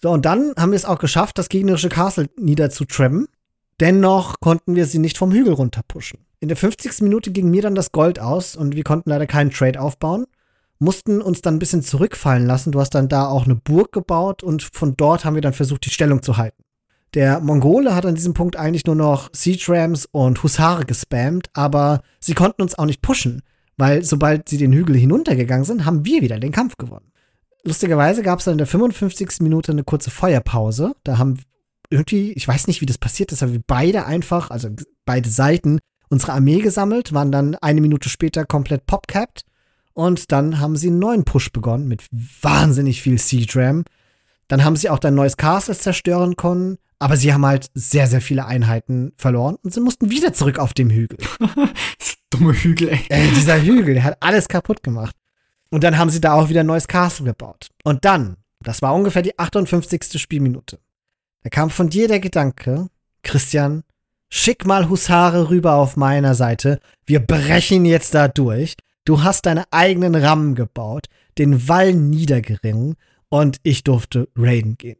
[SPEAKER 1] So, und dann haben wir es auch geschafft, das gegnerische Castle niederzutrammen. Dennoch konnten wir sie nicht vom Hügel runterpushen. In der 50. Minute ging mir dann das Gold aus und wir konnten leider keinen Trade aufbauen. Mussten uns dann ein bisschen zurückfallen lassen. Du hast dann da auch eine Burg gebaut und von dort haben wir dann versucht, die Stellung zu halten. Der Mongole hat an diesem Punkt eigentlich nur noch Siege Rams und Husare gespammt, aber sie konnten uns auch nicht pushen. Weil sobald sie den Hügel hinuntergegangen sind, haben wir wieder den Kampf gewonnen. Lustigerweise gab es dann in der 55. Minute eine kurze Feuerpause. Da haben irgendwie, ich weiß nicht, wie das passiert ist, aber wir beide einfach, also beide Seiten, unsere Armee gesammelt, waren dann eine Minute später komplett popcapped. Und dann haben sie einen neuen Push begonnen mit wahnsinnig viel Siege Ram. Dann haben sie auch dein neues Castle zerstören können, aber sie haben halt sehr, sehr viele Einheiten verloren und sie mussten wieder zurück auf dem Hügel.
[SPEAKER 2] Dumme Hügel, ey.
[SPEAKER 1] Ey, dieser Hügel, der hat alles kaputt gemacht. Und dann haben sie da auch wieder ein neues Castle gebaut. Und dann, das war ungefähr die 58. Spielminute, da kam von dir der Gedanke, Christian, schick mal Husare rüber auf meiner Seite. Wir brechen jetzt da durch. Du hast deine eigenen Rammen gebaut, den Wall niedergeringen und ich durfte raiden gehen.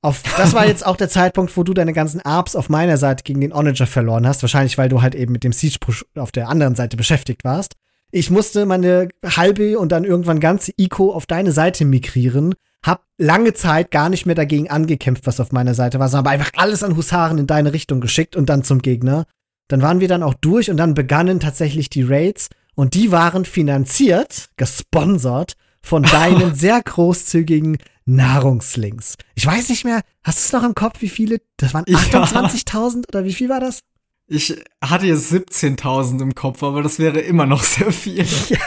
[SPEAKER 1] Auf, das war jetzt auch der Zeitpunkt, wo du deine ganzen Arps auf meiner Seite gegen den Onager verloren hast. Wahrscheinlich, weil du halt eben mit dem Siege-Push auf der anderen Seite beschäftigt warst. Ich musste meine halbe und dann irgendwann ganze Eco auf deine Seite migrieren. Hab lange Zeit gar nicht mehr dagegen angekämpft, was auf meiner Seite war, sondern einfach alles an Husaren in deine Richtung geschickt und dann zum Gegner. Dann waren wir dann auch durch und dann begannen tatsächlich die Raids und die waren finanziert, gesponsert von deinen sehr großzügigen Nahrungslinks. Ich weiß nicht mehr, hast du es noch im Kopf, wie viele? Das waren 28.000 ja. oder wie viel war das?
[SPEAKER 2] Ich hatte jetzt 17.000 im Kopf, aber das wäre immer noch sehr viel. Ja.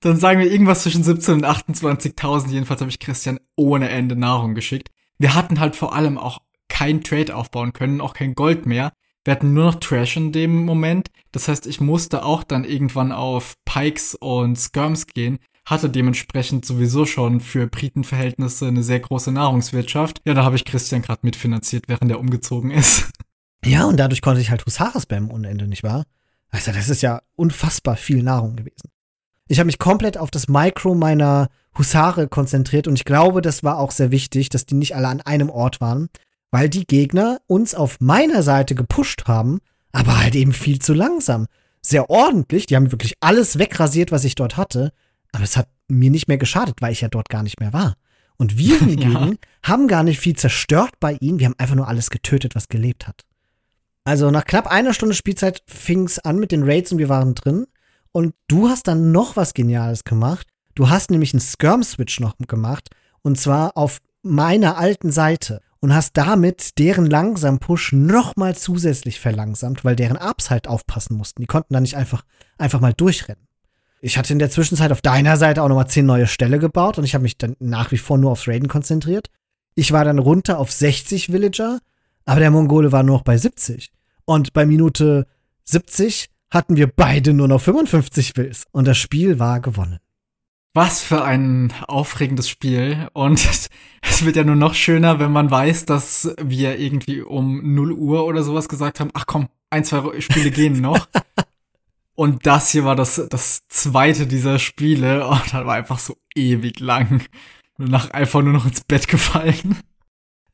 [SPEAKER 2] Dann sagen wir irgendwas zwischen 17 und 28.000. Jedenfalls habe ich Christian ohne Ende Nahrung geschickt. Wir hatten halt vor allem auch kein Trade aufbauen können, auch kein Gold mehr. Wir hatten nur noch Trash in dem Moment. Das heißt, ich musste auch dann irgendwann auf Pikes und Skirms gehen, hatte dementsprechend sowieso schon für Britenverhältnisse eine sehr große Nahrungswirtschaft. Ja, da habe ich Christian gerade mitfinanziert, während er umgezogen ist.
[SPEAKER 1] Ja, und dadurch konnte ich halt Husare spammen ohne Ende, nicht wahr? Also, das ist ja unfassbar viel Nahrung gewesen. Ich habe mich komplett auf das Micro meiner Husare konzentriert und ich glaube, das war auch sehr wichtig, dass die nicht alle an einem Ort waren, weil die Gegner uns auf meiner Seite gepusht haben, aber halt eben viel zu langsam. Sehr ordentlich, die haben wirklich alles wegrasiert, was ich dort hatte, aber es hat mir nicht mehr geschadet, weil ich ja dort gar nicht mehr war. Und wir hingegen ja. haben gar nicht viel zerstört bei ihnen, wir haben einfach nur alles getötet, was gelebt hat. Also nach knapp einer Stunde Spielzeit fing es an mit den Raids und wir waren drin. Und du hast dann noch was Geniales gemacht. Du hast nämlich einen Skirm-Switch noch gemacht. Und zwar auf meiner alten Seite und hast damit deren langsam Push nochmal zusätzlich verlangsamt, weil deren Ups halt aufpassen mussten. Die konnten da nicht einfach, einfach mal durchrennen. Ich hatte in der Zwischenzeit auf deiner Seite auch nochmal zehn neue Ställe gebaut und ich habe mich dann nach wie vor nur aufs Raiden konzentriert. Ich war dann runter auf 60 Villager, aber der Mongole war nur noch bei 70. Und bei Minute 70 hatten wir beide nur noch 55 Wills und das Spiel war gewonnen.
[SPEAKER 2] Was für ein aufregendes Spiel. Und es wird ja nur noch schöner, wenn man weiß, dass wir irgendwie um 0 Uhr oder sowas gesagt haben, ach komm, ein, zwei Spiele gehen noch. und das hier war das, das zweite dieser Spiele. Und das war einfach so ewig lang. Nach einfach nur noch ins Bett gefallen.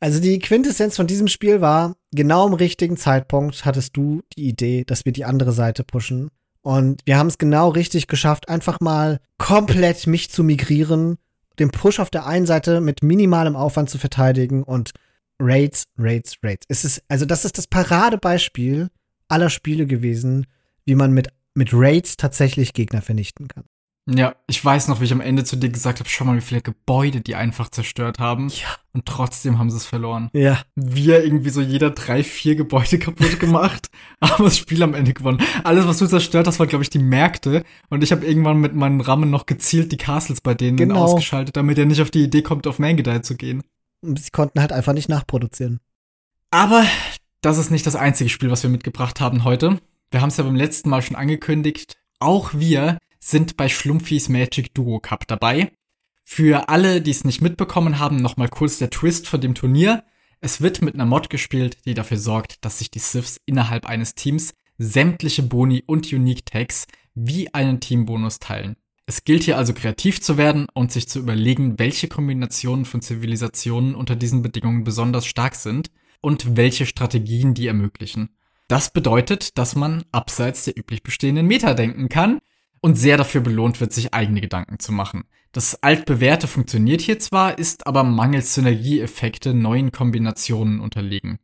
[SPEAKER 1] Also die Quintessenz von diesem Spiel war, genau im richtigen Zeitpunkt hattest du die Idee, dass wir die andere Seite pushen. Und wir haben es genau richtig geschafft, einfach mal komplett mich zu migrieren, den Push auf der einen Seite mit minimalem Aufwand zu verteidigen und Raids, Raids, Raids. Es ist, also das ist das Paradebeispiel aller Spiele gewesen, wie man mit, mit Raids tatsächlich Gegner vernichten kann.
[SPEAKER 2] Ja, ich weiß noch, wie ich am Ende zu dir gesagt habe, schau mal, wie viele Gebäude die einfach zerstört haben. Ja. Und trotzdem haben sie es verloren.
[SPEAKER 1] Ja.
[SPEAKER 2] Wir irgendwie so jeder drei, vier Gebäude kaputt gemacht, aber das Spiel am Ende gewonnen. Alles, was du zerstört hast, war, glaube ich, die Märkte. Und ich habe irgendwann mit meinen Rammen noch gezielt die Castles bei denen genau. ausgeschaltet, damit er nicht auf die Idee kommt, auf Mangedai zu gehen.
[SPEAKER 1] Sie konnten halt einfach nicht nachproduzieren.
[SPEAKER 2] Aber das ist nicht das einzige Spiel, was wir mitgebracht haben heute. Wir haben es ja beim letzten Mal schon angekündigt. Auch wir sind bei Schlumpfis Magic Duo Cup dabei. Für alle, die es nicht mitbekommen haben, nochmal kurz der Twist von dem Turnier. Es wird mit einer Mod gespielt, die dafür sorgt, dass sich die Siths innerhalb eines Teams sämtliche Boni und Unique Tags wie einen Teambonus teilen. Es gilt hier also kreativ zu werden und sich zu überlegen, welche Kombinationen von Zivilisationen unter diesen Bedingungen besonders stark sind und welche Strategien die ermöglichen. Das bedeutet, dass man abseits der üblich bestehenden Meta denken kann und sehr dafür belohnt wird, sich eigene Gedanken zu machen. Das altbewährte funktioniert hier zwar, ist aber mangels Synergieeffekte neuen Kombinationen unterlegen.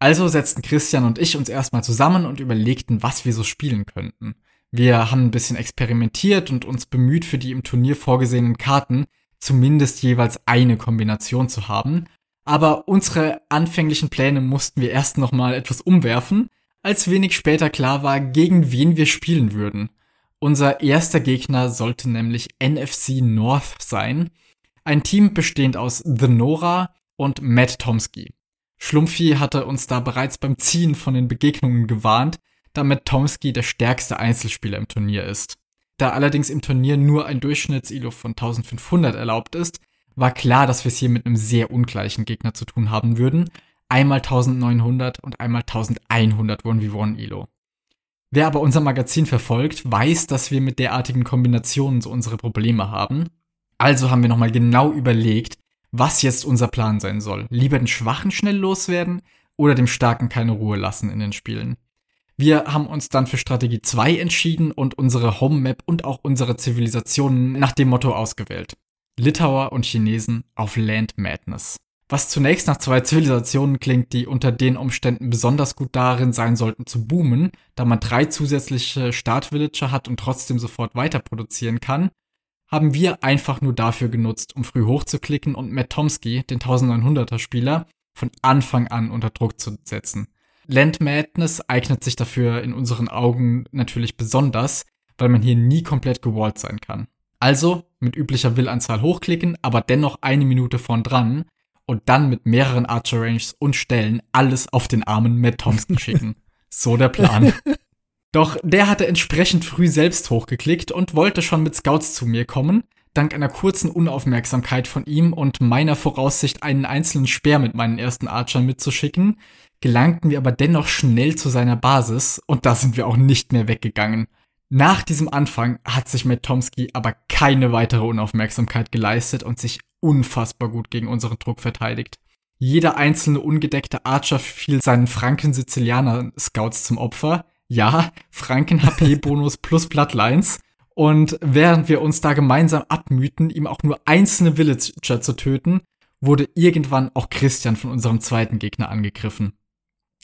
[SPEAKER 2] Also setzten Christian und ich uns erstmal zusammen und überlegten, was wir so spielen könnten. Wir haben ein bisschen experimentiert und uns bemüht, für die im Turnier vorgesehenen Karten zumindest jeweils eine Kombination zu haben. Aber unsere anfänglichen Pläne mussten wir erst nochmal etwas umwerfen, als wenig später klar war, gegen wen wir spielen würden. Unser erster Gegner sollte nämlich NFC North sein. Ein Team bestehend aus The Nora und Matt Tomsky. Schlumpfi hatte uns da bereits beim Ziehen von den Begegnungen gewarnt, da Matt Tomsky der stärkste Einzelspieler im Turnier ist. Da allerdings im Turnier nur ein Durchschnittsilo von 1500 erlaubt ist, war klar, dass wir es hier mit einem sehr ungleichen Gegner zu tun haben würden. Einmal 1900 und einmal 1100 1v1 Elo. Wer aber unser Magazin verfolgt, weiß, dass wir mit derartigen Kombinationen so unsere Probleme haben. Also haben wir nochmal genau überlegt, was jetzt unser Plan sein soll. Lieber den Schwachen schnell loswerden oder dem Starken keine Ruhe lassen in den Spielen. Wir haben uns dann für Strategie 2 entschieden und unsere Home Map und auch unsere Zivilisationen nach dem Motto ausgewählt. Litauer und Chinesen auf Land Madness. Was zunächst nach zwei Zivilisationen klingt, die unter den Umständen besonders gut darin sein sollten zu boomen, da man drei zusätzliche Startvillager hat und trotzdem sofort weiter produzieren kann, haben wir einfach nur dafür genutzt, um früh hochzuklicken und Matt Tomsky, den 1900er Spieler, von Anfang an unter Druck zu setzen. Land Madness eignet sich dafür in unseren Augen natürlich besonders, weil man hier nie komplett gewallt sein kann. Also mit üblicher Willanzahl hochklicken, aber dennoch eine Minute vorn dran und dann mit mehreren Archer Ranges und Stellen alles auf den armen Matt Thompson schicken. so der Plan. Doch der hatte entsprechend früh selbst hochgeklickt und wollte schon mit Scouts zu mir kommen. Dank einer kurzen Unaufmerksamkeit von ihm und meiner Voraussicht, einen einzelnen Speer mit meinen ersten Archern mitzuschicken, gelangten wir aber dennoch schnell zu seiner Basis und da sind wir auch nicht mehr weggegangen. Nach diesem Anfang hat sich Matt Tomsky aber keine weitere Unaufmerksamkeit geleistet und sich unfassbar gut gegen unseren Druck verteidigt. Jeder einzelne ungedeckte Archer fiel seinen Franken-Sizilianer-Scouts zum Opfer. Ja, Franken-HP-Bonus plus Bloodlines. Und während wir uns da gemeinsam abmühten, ihm auch nur einzelne Villager zu töten, wurde irgendwann auch Christian von unserem zweiten Gegner angegriffen.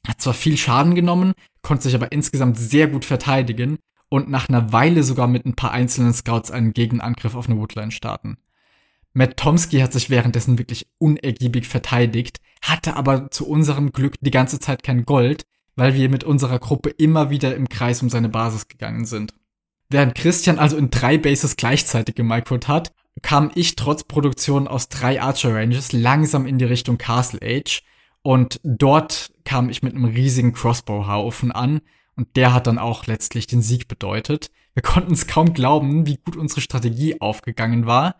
[SPEAKER 2] Hat zwar viel Schaden genommen, konnte sich aber insgesamt sehr gut verteidigen und nach einer Weile sogar mit ein paar einzelnen Scouts einen Gegenangriff auf eine Woodline starten. Matt Tomsky hat sich währenddessen wirklich unergiebig verteidigt, hatte aber zu unserem Glück die ganze Zeit kein Gold, weil wir mit unserer Gruppe immer wieder im Kreis um seine Basis gegangen sind. Während Christian also in drei Bases gleichzeitig gemicrot hat, kam ich trotz Produktion aus drei Archer Ranges langsam in die Richtung Castle Age und dort kam ich mit einem riesigen Crossbow-Haufen an, und der hat dann auch letztlich den Sieg bedeutet. Wir konnten es kaum glauben, wie gut unsere Strategie aufgegangen war.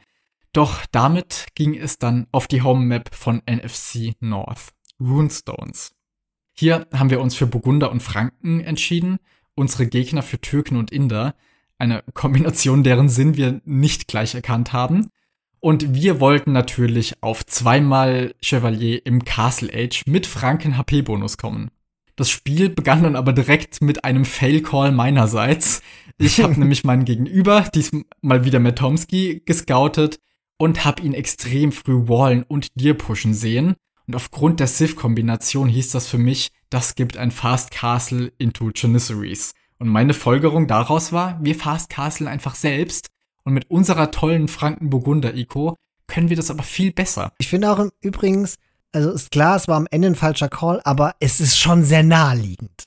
[SPEAKER 2] Doch damit ging es dann auf die Home Map von NFC North, Runestones. Hier haben wir uns für Burgunder und Franken entschieden, unsere Gegner für Türken und Inder, eine Kombination, deren Sinn wir nicht gleich erkannt haben. Und wir wollten natürlich auf zweimal Chevalier im Castle Age mit Franken HP-Bonus kommen. Das Spiel begann dann aber direkt mit einem Fail-Call meinerseits. Ich habe nämlich meinen Gegenüber, diesmal wieder mit Tomsky, gescoutet und habe ihn extrem früh wallen und dir pushen sehen. Und aufgrund der Sith-Kombination hieß das für mich, das gibt ein Fast Castle into Janissaries. Und meine Folgerung daraus war, wir Fast Castle einfach selbst. Und mit unserer tollen Franken-Burgunder-Eco können wir das aber viel besser.
[SPEAKER 1] Ich finde auch übrigens, also ist klar, es war am Ende ein falscher Call, aber es ist schon sehr naheliegend.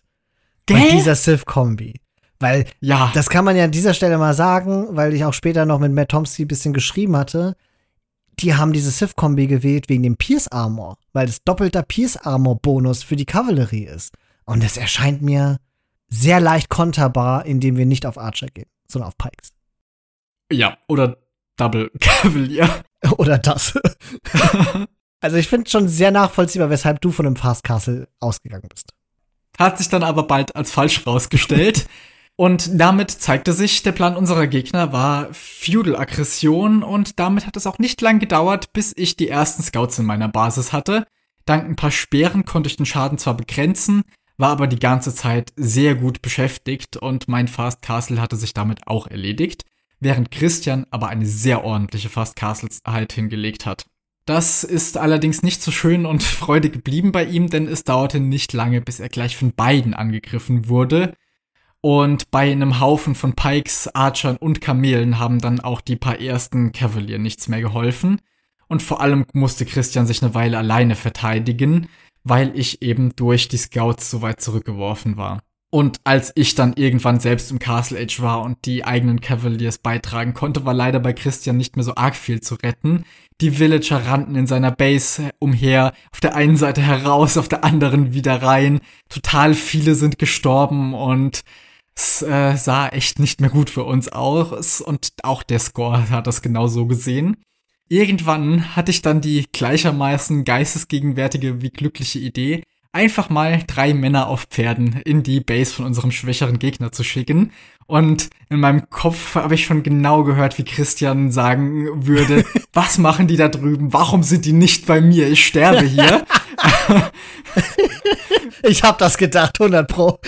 [SPEAKER 1] Gell? Bei dieser Sith-Kombi. Weil, ja. das kann man ja an dieser Stelle mal sagen, weil ich auch später noch mit Matt Tomsky ein bisschen geschrieben hatte. Die haben diese Sith-Kombi gewählt wegen dem Pierce Armor, weil es doppelter Pierce Armor Bonus für die Kavallerie ist. Und es erscheint mir sehr leicht konterbar, indem wir nicht auf Archer gehen, sondern auf Pikes.
[SPEAKER 2] Ja, oder Double Cavalier.
[SPEAKER 1] oder das. Also ich finde schon sehr nachvollziehbar, weshalb du von einem Fast Castle ausgegangen bist.
[SPEAKER 2] Hat sich dann aber bald als falsch rausgestellt. Und damit zeigte sich, der Plan unserer Gegner war Feudal-Aggression und damit hat es auch nicht lang gedauert, bis ich die ersten Scouts in meiner Basis hatte. Dank ein paar Speeren konnte ich den Schaden zwar begrenzen, war aber die ganze Zeit sehr gut beschäftigt und mein Fast Castle hatte sich damit auch erledigt, während Christian aber eine sehr ordentliche Fast Castle-Zeit hingelegt hat. Das ist allerdings nicht so schön und freudig geblieben bei ihm, denn es dauerte nicht lange, bis er gleich von beiden angegriffen wurde. Und bei einem Haufen von Pikes, Archern und Kamelen haben dann auch die paar ersten Cavalier nichts mehr geholfen. Und vor allem musste Christian sich eine Weile alleine verteidigen, weil ich eben durch die Scouts so weit zurückgeworfen war. Und als ich dann irgendwann selbst im Castle Age war und die eigenen Cavaliers beitragen konnte, war leider bei Christian nicht mehr so arg viel zu retten. Die Villager rannten in seiner Base umher, auf der einen Seite heraus, auf der anderen wieder rein. Total viele sind gestorben und es äh, sah echt nicht mehr gut für uns aus. Und auch der Score hat das genau so gesehen. Irgendwann hatte ich dann die gleichermaßen geistesgegenwärtige wie glückliche Idee, einfach mal drei Männer auf Pferden in die Base von unserem schwächeren Gegner zu schicken. Und in meinem Kopf habe ich schon genau gehört, wie Christian sagen würde, was machen die da drüben? Warum sind die nicht bei mir? Ich sterbe hier.
[SPEAKER 1] ich habe das gedacht, 100 pro.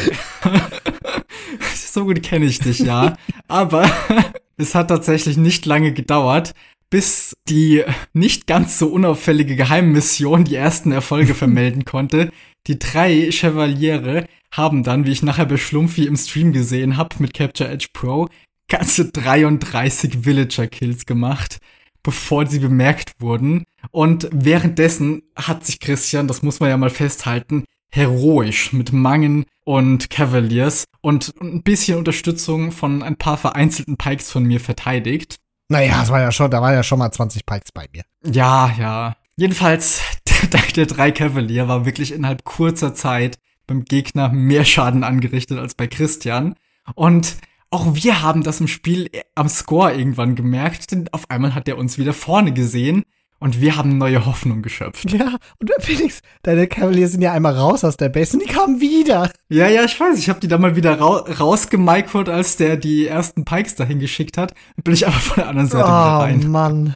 [SPEAKER 2] so gut kenne ich dich, ja. Aber es hat tatsächlich nicht lange gedauert, bis die nicht ganz so unauffällige Geheimmission die ersten Erfolge vermelden konnte. Die drei Chevaliere haben dann, wie ich nachher bei Schlumpfi im Stream gesehen habe, mit Capture Edge Pro ganze 33 Villager-Kills gemacht, bevor sie bemerkt wurden. Und währenddessen hat sich Christian, das muss man ja mal festhalten, heroisch mit Mangen und Cavaliers und ein bisschen Unterstützung von ein paar vereinzelten Pikes von mir verteidigt.
[SPEAKER 1] Naja, das war ja schon, da war ja schon mal 20 Pikes bei mir.
[SPEAKER 2] Ja, ja. Jedenfalls, der, der drei Cavalier war wirklich innerhalb kurzer Zeit beim Gegner mehr Schaden angerichtet als bei Christian. Und auch wir haben das im Spiel am Score irgendwann gemerkt, denn auf einmal hat er uns wieder vorne gesehen und wir haben neue Hoffnung geschöpft.
[SPEAKER 1] Ja, und Felix, deine Cavaliers sind ja einmal raus aus der Base und die kamen wieder.
[SPEAKER 2] Ja, ja, ich weiß. Ich habe die da mal wieder ra rausgemicrot, als der die ersten Pikes dahin geschickt hat. Bin ich aber von der anderen Seite oh, wieder rein.
[SPEAKER 1] Oh Mann.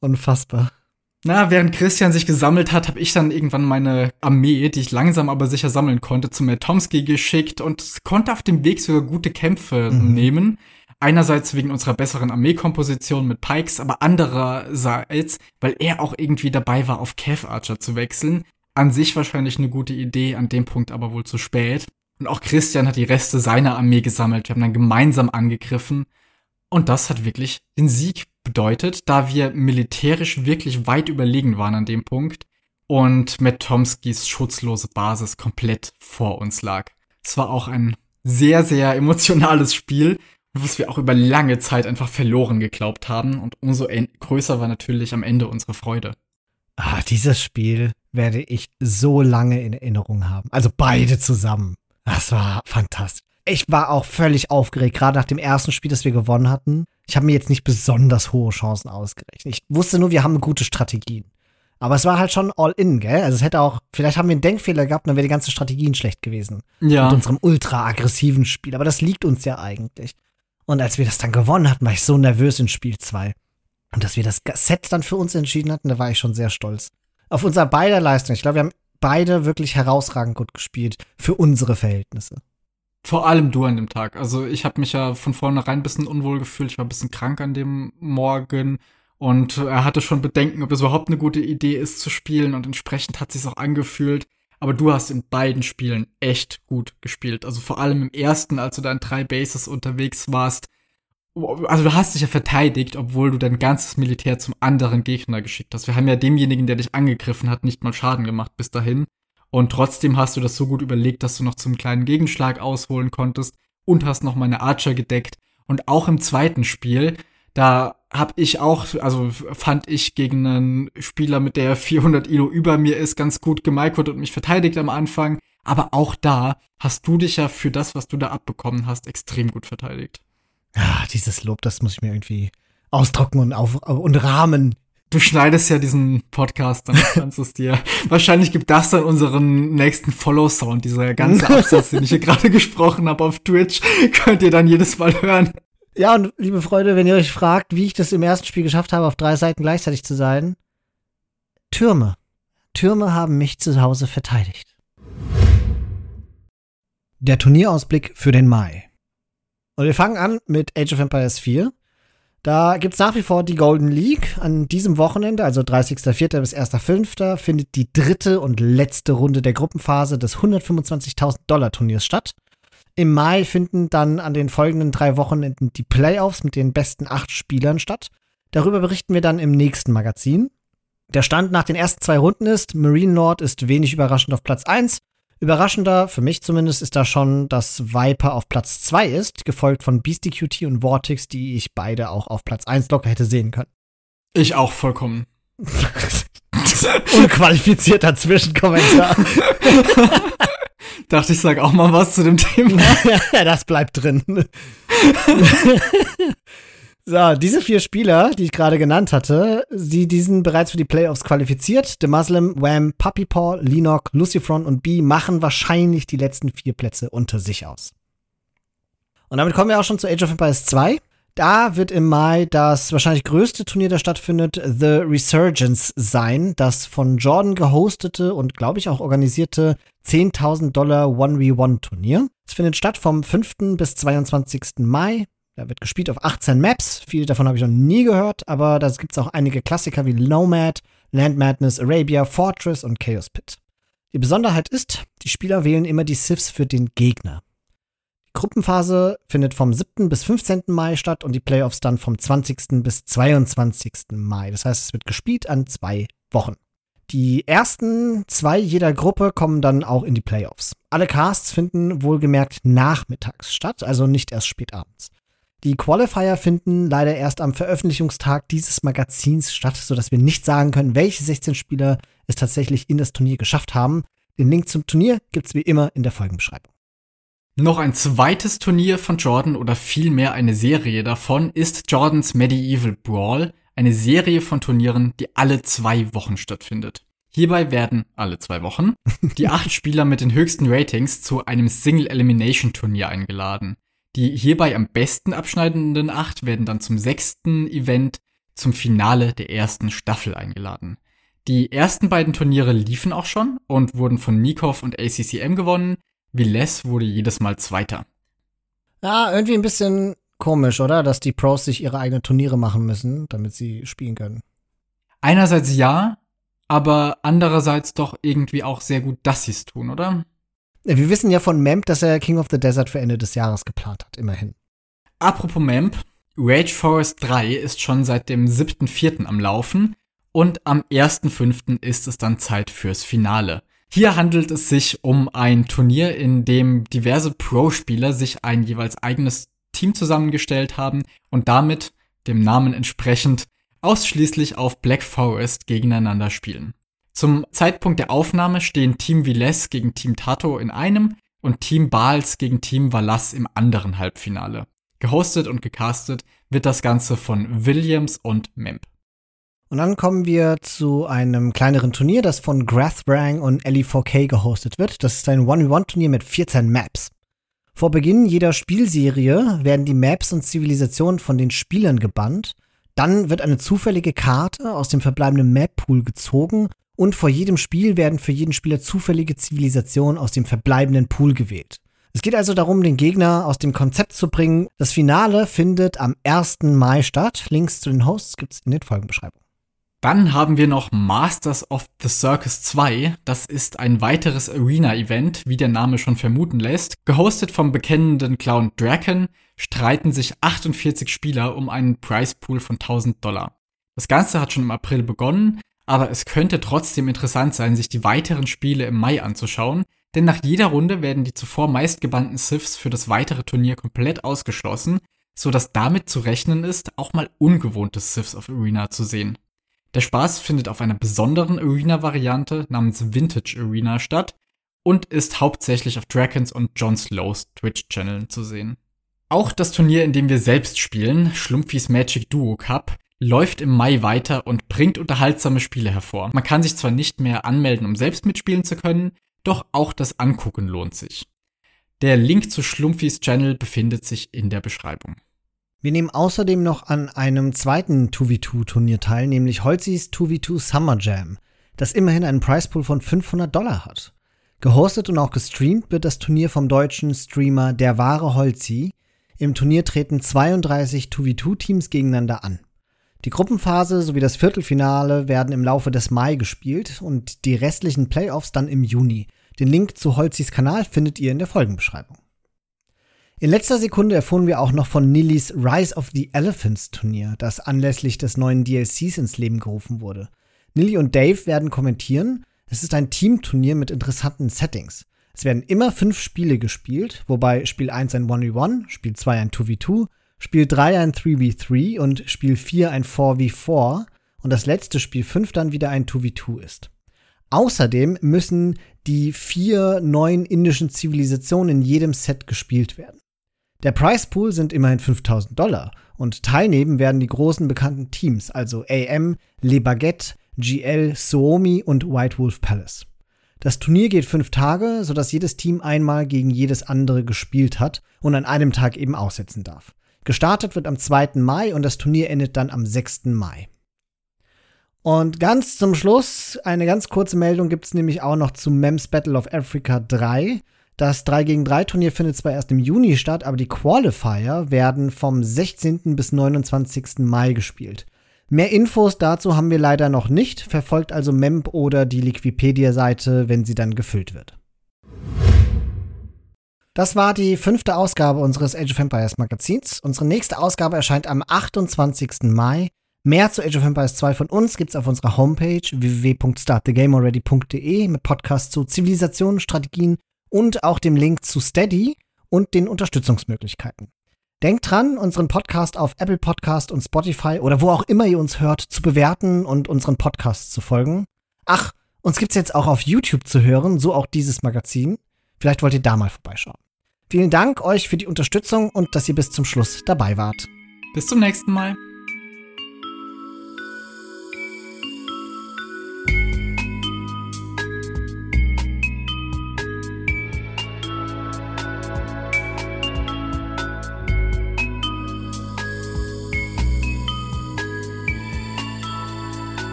[SPEAKER 1] Unfassbar.
[SPEAKER 2] Na, während Christian sich gesammelt hat, habe ich dann irgendwann meine Armee, die ich langsam aber sicher sammeln konnte, zu Tomsky geschickt und konnte auf dem Weg sogar gute Kämpfe mhm. nehmen. Einerseits wegen unserer besseren Armeekomposition mit Pikes, aber andererseits, weil er auch irgendwie dabei war, auf Kev Archer zu wechseln. An sich wahrscheinlich eine gute Idee, an dem Punkt aber wohl zu spät. Und auch Christian hat die Reste seiner Armee gesammelt. Wir haben dann gemeinsam angegriffen. Und das hat wirklich den Sieg bedeutet, da wir militärisch wirklich weit überlegen waren an dem Punkt und Matt Tomskys schutzlose Basis komplett vor uns lag. Es war auch ein sehr, sehr emotionales Spiel, was wir auch über lange Zeit einfach verloren geglaubt haben. Und umso größer war natürlich am Ende unsere Freude.
[SPEAKER 1] Ah, dieses Spiel werde ich so lange in Erinnerung haben. Also beide zusammen. Das war fantastisch. Ich war auch völlig aufgeregt, gerade nach dem ersten Spiel, das wir gewonnen hatten. Ich habe mir jetzt nicht besonders hohe Chancen ausgerechnet. Ich wusste nur, wir haben gute Strategien. Aber es war halt schon all in, gell? Also es hätte auch, vielleicht haben wir einen Denkfehler gehabt, dann wäre die ganze Strategien schlecht gewesen.
[SPEAKER 2] Ja.
[SPEAKER 1] Mit unserem ultra aggressiven Spiel. Aber das liegt uns ja eigentlich. Und als wir das dann gewonnen hatten, war ich so nervös in Spiel 2. Und dass wir das Set dann für uns entschieden hatten, da war ich schon sehr stolz. Auf unser beider Leistung. Ich glaube, wir haben beide wirklich herausragend gut gespielt für unsere Verhältnisse.
[SPEAKER 2] Vor allem du an dem Tag. Also ich habe mich ja von vornherein ein bisschen unwohl gefühlt. Ich war ein bisschen krank an dem Morgen und er hatte schon Bedenken, ob das überhaupt eine gute Idee ist zu spielen und entsprechend hat sich auch angefühlt. Aber du hast in beiden Spielen echt gut gespielt. Also vor allem im ersten, als du da in drei Bases unterwegs warst. Also du hast dich ja verteidigt, obwohl du dein ganzes Militär zum anderen Gegner geschickt hast. Wir haben ja demjenigen, der dich angegriffen hat, nicht mal Schaden gemacht bis dahin. Und trotzdem hast du das so gut überlegt, dass du noch zum kleinen Gegenschlag ausholen konntest und hast noch meine Archer gedeckt. Und auch im zweiten Spiel, da hab ich auch, also fand ich gegen einen Spieler, mit der 400 Ilo über mir ist, ganz gut gemicrot und mich verteidigt am Anfang. Aber auch da hast du dich ja für das, was du da abbekommen hast, extrem gut verteidigt.
[SPEAKER 1] Ah, dieses Lob, das muss ich mir irgendwie ausdrucken und, auf, und rahmen
[SPEAKER 2] du schneidest ja diesen Podcast, dann kannst du es dir. Wahrscheinlich gibt das dann unseren nächsten Follow-Sound, dieser ganze Absatz, den ich hier gerade gesprochen habe auf Twitch, könnt ihr dann jedes Mal hören.
[SPEAKER 1] Ja, und liebe Freunde, wenn ihr euch fragt, wie ich das im ersten Spiel geschafft habe, auf drei Seiten gleichzeitig zu sein, Türme. Türme haben mich zu Hause verteidigt. Der Turnierausblick für den Mai. Und wir fangen an mit Age of Empires 4. Da gibt es nach wie vor die Golden League. An diesem Wochenende, also 30.04. bis 1.05., findet die dritte und letzte Runde der Gruppenphase des 125.000 Dollar Turniers statt. Im Mai finden dann an den folgenden drei Wochenenden die Playoffs mit den besten acht Spielern statt. Darüber berichten wir dann im nächsten Magazin. Der Stand nach den ersten zwei Runden ist, Marine Nord ist wenig überraschend auf Platz 1, Überraschender, für mich zumindest, ist da schon, dass Viper auf Platz 2 ist, gefolgt von Beastie QT und Vortex, die ich beide auch auf Platz 1 locker hätte sehen können.
[SPEAKER 2] Ich auch vollkommen.
[SPEAKER 1] Unqualifizierter Zwischenkommentar.
[SPEAKER 2] Dachte ich sag auch mal was zu dem Thema.
[SPEAKER 1] das bleibt drin. So, diese vier Spieler, die ich gerade genannt hatte, sie, die sind bereits für die Playoffs qualifiziert. The Muslim, Wham, Puppy Paw, Linok, Lucifron und B machen wahrscheinlich die letzten vier Plätze unter sich aus. Und damit kommen wir auch schon zu Age of Empires 2. Da wird im Mai das wahrscheinlich größte Turnier, das stattfindet, The Resurgence sein, das von Jordan gehostete und, glaube ich, auch organisierte 10.000 Dollar 1v1 Turnier. Es findet statt vom 5. bis 22. Mai da wird gespielt auf 18 Maps. Viele davon habe ich noch nie gehört, aber da gibt es auch einige Klassiker wie Nomad, Land Madness, Arabia, Fortress und Chaos Pit. Die Besonderheit ist, die Spieler wählen immer die Sifs für den Gegner. Gruppenphase findet vom 7. bis 15. Mai statt und die Playoffs dann vom 20. bis 22. Mai. Das heißt, es wird gespielt an zwei Wochen. Die ersten zwei jeder Gruppe kommen dann auch in die Playoffs. Alle Casts finden wohlgemerkt nachmittags statt, also nicht erst spät abends. Die Qualifier finden leider erst am Veröffentlichungstag dieses Magazins statt, sodass wir nicht sagen können, welche 16 Spieler es tatsächlich in das Turnier geschafft haben. Den Link zum Turnier gibt's wie immer in der Folgenbeschreibung.
[SPEAKER 2] Noch ein zweites Turnier von Jordan oder vielmehr eine Serie davon ist Jordans Medieval Brawl, eine Serie von Turnieren, die alle zwei Wochen stattfindet. Hierbei werden alle zwei Wochen die acht Spieler mit den höchsten Ratings zu einem Single Elimination Turnier eingeladen. Die hierbei am besten abschneidenden acht werden dann zum sechsten Event zum Finale der ersten Staffel eingeladen. Die ersten beiden Turniere liefen auch schon und wurden von Nikov und ACCM gewonnen. Villes wurde jedes Mal Zweiter.
[SPEAKER 1] Ja, irgendwie ein bisschen komisch, oder? Dass die Pros sich ihre eigenen Turniere machen müssen, damit sie spielen können.
[SPEAKER 2] Einerseits ja, aber andererseits doch irgendwie auch sehr gut, dass sie es tun, oder?
[SPEAKER 1] Wir wissen ja von Memp, dass er King of the Desert für Ende des Jahres geplant hat, immerhin.
[SPEAKER 2] Apropos Memp, Rage Forest 3 ist schon seit dem 7.4. am Laufen und am 1.5. ist es dann Zeit fürs Finale. Hier handelt es sich um ein Turnier, in dem diverse Pro-Spieler sich ein jeweils eigenes Team zusammengestellt haben und damit, dem Namen entsprechend, ausschließlich auf Black Forest gegeneinander spielen. Zum Zeitpunkt der Aufnahme stehen Team Villes gegen Team Tato in einem und Team Bals gegen Team Valas im anderen Halbfinale. Gehostet und gecastet wird das Ganze von Williams und Memp.
[SPEAKER 1] Und dann kommen wir zu einem kleineren Turnier, das von Grathbrang und Ellie4K gehostet wird. Das ist ein 1v1-Turnier mit 14 Maps. Vor Beginn jeder Spielserie werden die Maps und Zivilisationen von den Spielern gebannt. Dann wird eine zufällige Karte aus dem verbleibenden Map-Pool gezogen und vor jedem Spiel werden für jeden Spieler zufällige Zivilisationen aus dem verbleibenden Pool gewählt. Es geht also darum, den Gegner aus dem Konzept zu bringen. Das Finale findet am 1. Mai statt. Links zu den Hosts gibt's in den Folgenbeschreibungen.
[SPEAKER 2] Dann haben wir noch Masters of the Circus 2. Das ist ein weiteres Arena-Event, wie der Name schon vermuten lässt. Gehostet vom bekennenden Clown Draken streiten sich 48 Spieler um einen Prize Pool von 1000 Dollar. Das Ganze hat schon im April begonnen, aber es könnte trotzdem interessant sein, sich die weiteren Spiele im Mai anzuschauen, denn nach jeder Runde werden die zuvor meistgebannten Sifs für das weitere Turnier komplett ausgeschlossen, so dass damit zu rechnen ist, auch mal ungewohnte Sifs auf Arena zu sehen. Der Spaß findet auf einer besonderen Arena-Variante namens Vintage Arena statt und ist hauptsächlich auf Dragons und John Slows Twitch-Channeln zu sehen. Auch das Turnier, in dem wir selbst spielen, Schlumpfis Magic Duo Cup, läuft im Mai weiter und bringt unterhaltsame Spiele hervor. Man kann sich zwar nicht mehr anmelden, um selbst mitspielen zu können, doch auch das Angucken lohnt sich. Der Link zu Schlumpfis Channel befindet sich in der Beschreibung.
[SPEAKER 1] Wir nehmen außerdem noch an einem zweiten 2v2-Turnier teil, nämlich Holzis 2v2 Summer Jam, das immerhin einen Pricepool von 500 Dollar hat. Gehostet und auch gestreamt wird das Turnier vom deutschen Streamer Der wahre Holzi. Im Turnier treten 32 2v2-Teams gegeneinander an. Die Gruppenphase sowie das Viertelfinale werden im Laufe des Mai gespielt und die restlichen Playoffs dann im Juni. Den Link zu Holzis Kanal findet ihr in der Folgenbeschreibung. In letzter Sekunde erfuhren wir auch noch von Nillys Rise of the Elephants Turnier, das anlässlich des neuen DLCs ins Leben gerufen wurde. Nilly und Dave werden kommentieren. Es ist ein Teamturnier mit interessanten Settings. Es werden immer fünf Spiele gespielt, wobei Spiel 1 ein 1v1, Spiel 2 ein 2v2, Spiel 3 ein 3v3 und Spiel 4 ein 4v4 und das letzte Spiel 5 dann wieder ein 2v2 ist. Außerdem müssen die vier neuen indischen Zivilisationen in jedem Set gespielt werden. Der Price Pool sind immerhin 5000 Dollar und teilnehmen werden die großen bekannten Teams, also AM, Le Baguette, GL, Suomi und White Wolf Palace. Das Turnier geht fünf Tage, sodass jedes Team einmal gegen jedes andere gespielt hat und an einem Tag eben aussetzen darf. Gestartet wird am 2. Mai und das Turnier endet dann am 6. Mai. Und ganz zum Schluss, eine ganz kurze Meldung gibt es nämlich auch noch zu MEMS Battle of Africa 3. Das 3 gegen 3 Turnier findet zwar erst im Juni statt, aber die Qualifier werden vom 16. bis 29. Mai gespielt. Mehr Infos dazu haben wir leider noch nicht, verfolgt also MEMP oder die Liquipedia-Seite, wenn sie dann gefüllt wird. Das war die fünfte Ausgabe unseres Age of Empires Magazins. Unsere nächste Ausgabe erscheint am 28. Mai. Mehr zu Age of Empires 2 von uns gibt's auf unserer Homepage www.startthegamealready.de mit Podcasts zu Zivilisationen, Strategien und auch dem Link zu Steady und den Unterstützungsmöglichkeiten. Denkt dran, unseren Podcast auf Apple Podcast und Spotify oder wo auch immer ihr uns hört, zu bewerten und unseren Podcasts zu folgen. Ach, uns gibt's jetzt auch auf YouTube zu hören, so auch dieses Magazin. Vielleicht wollt ihr da mal vorbeischauen. Vielen Dank euch für die Unterstützung und dass ihr bis zum Schluss dabei wart.
[SPEAKER 2] Bis zum nächsten Mal.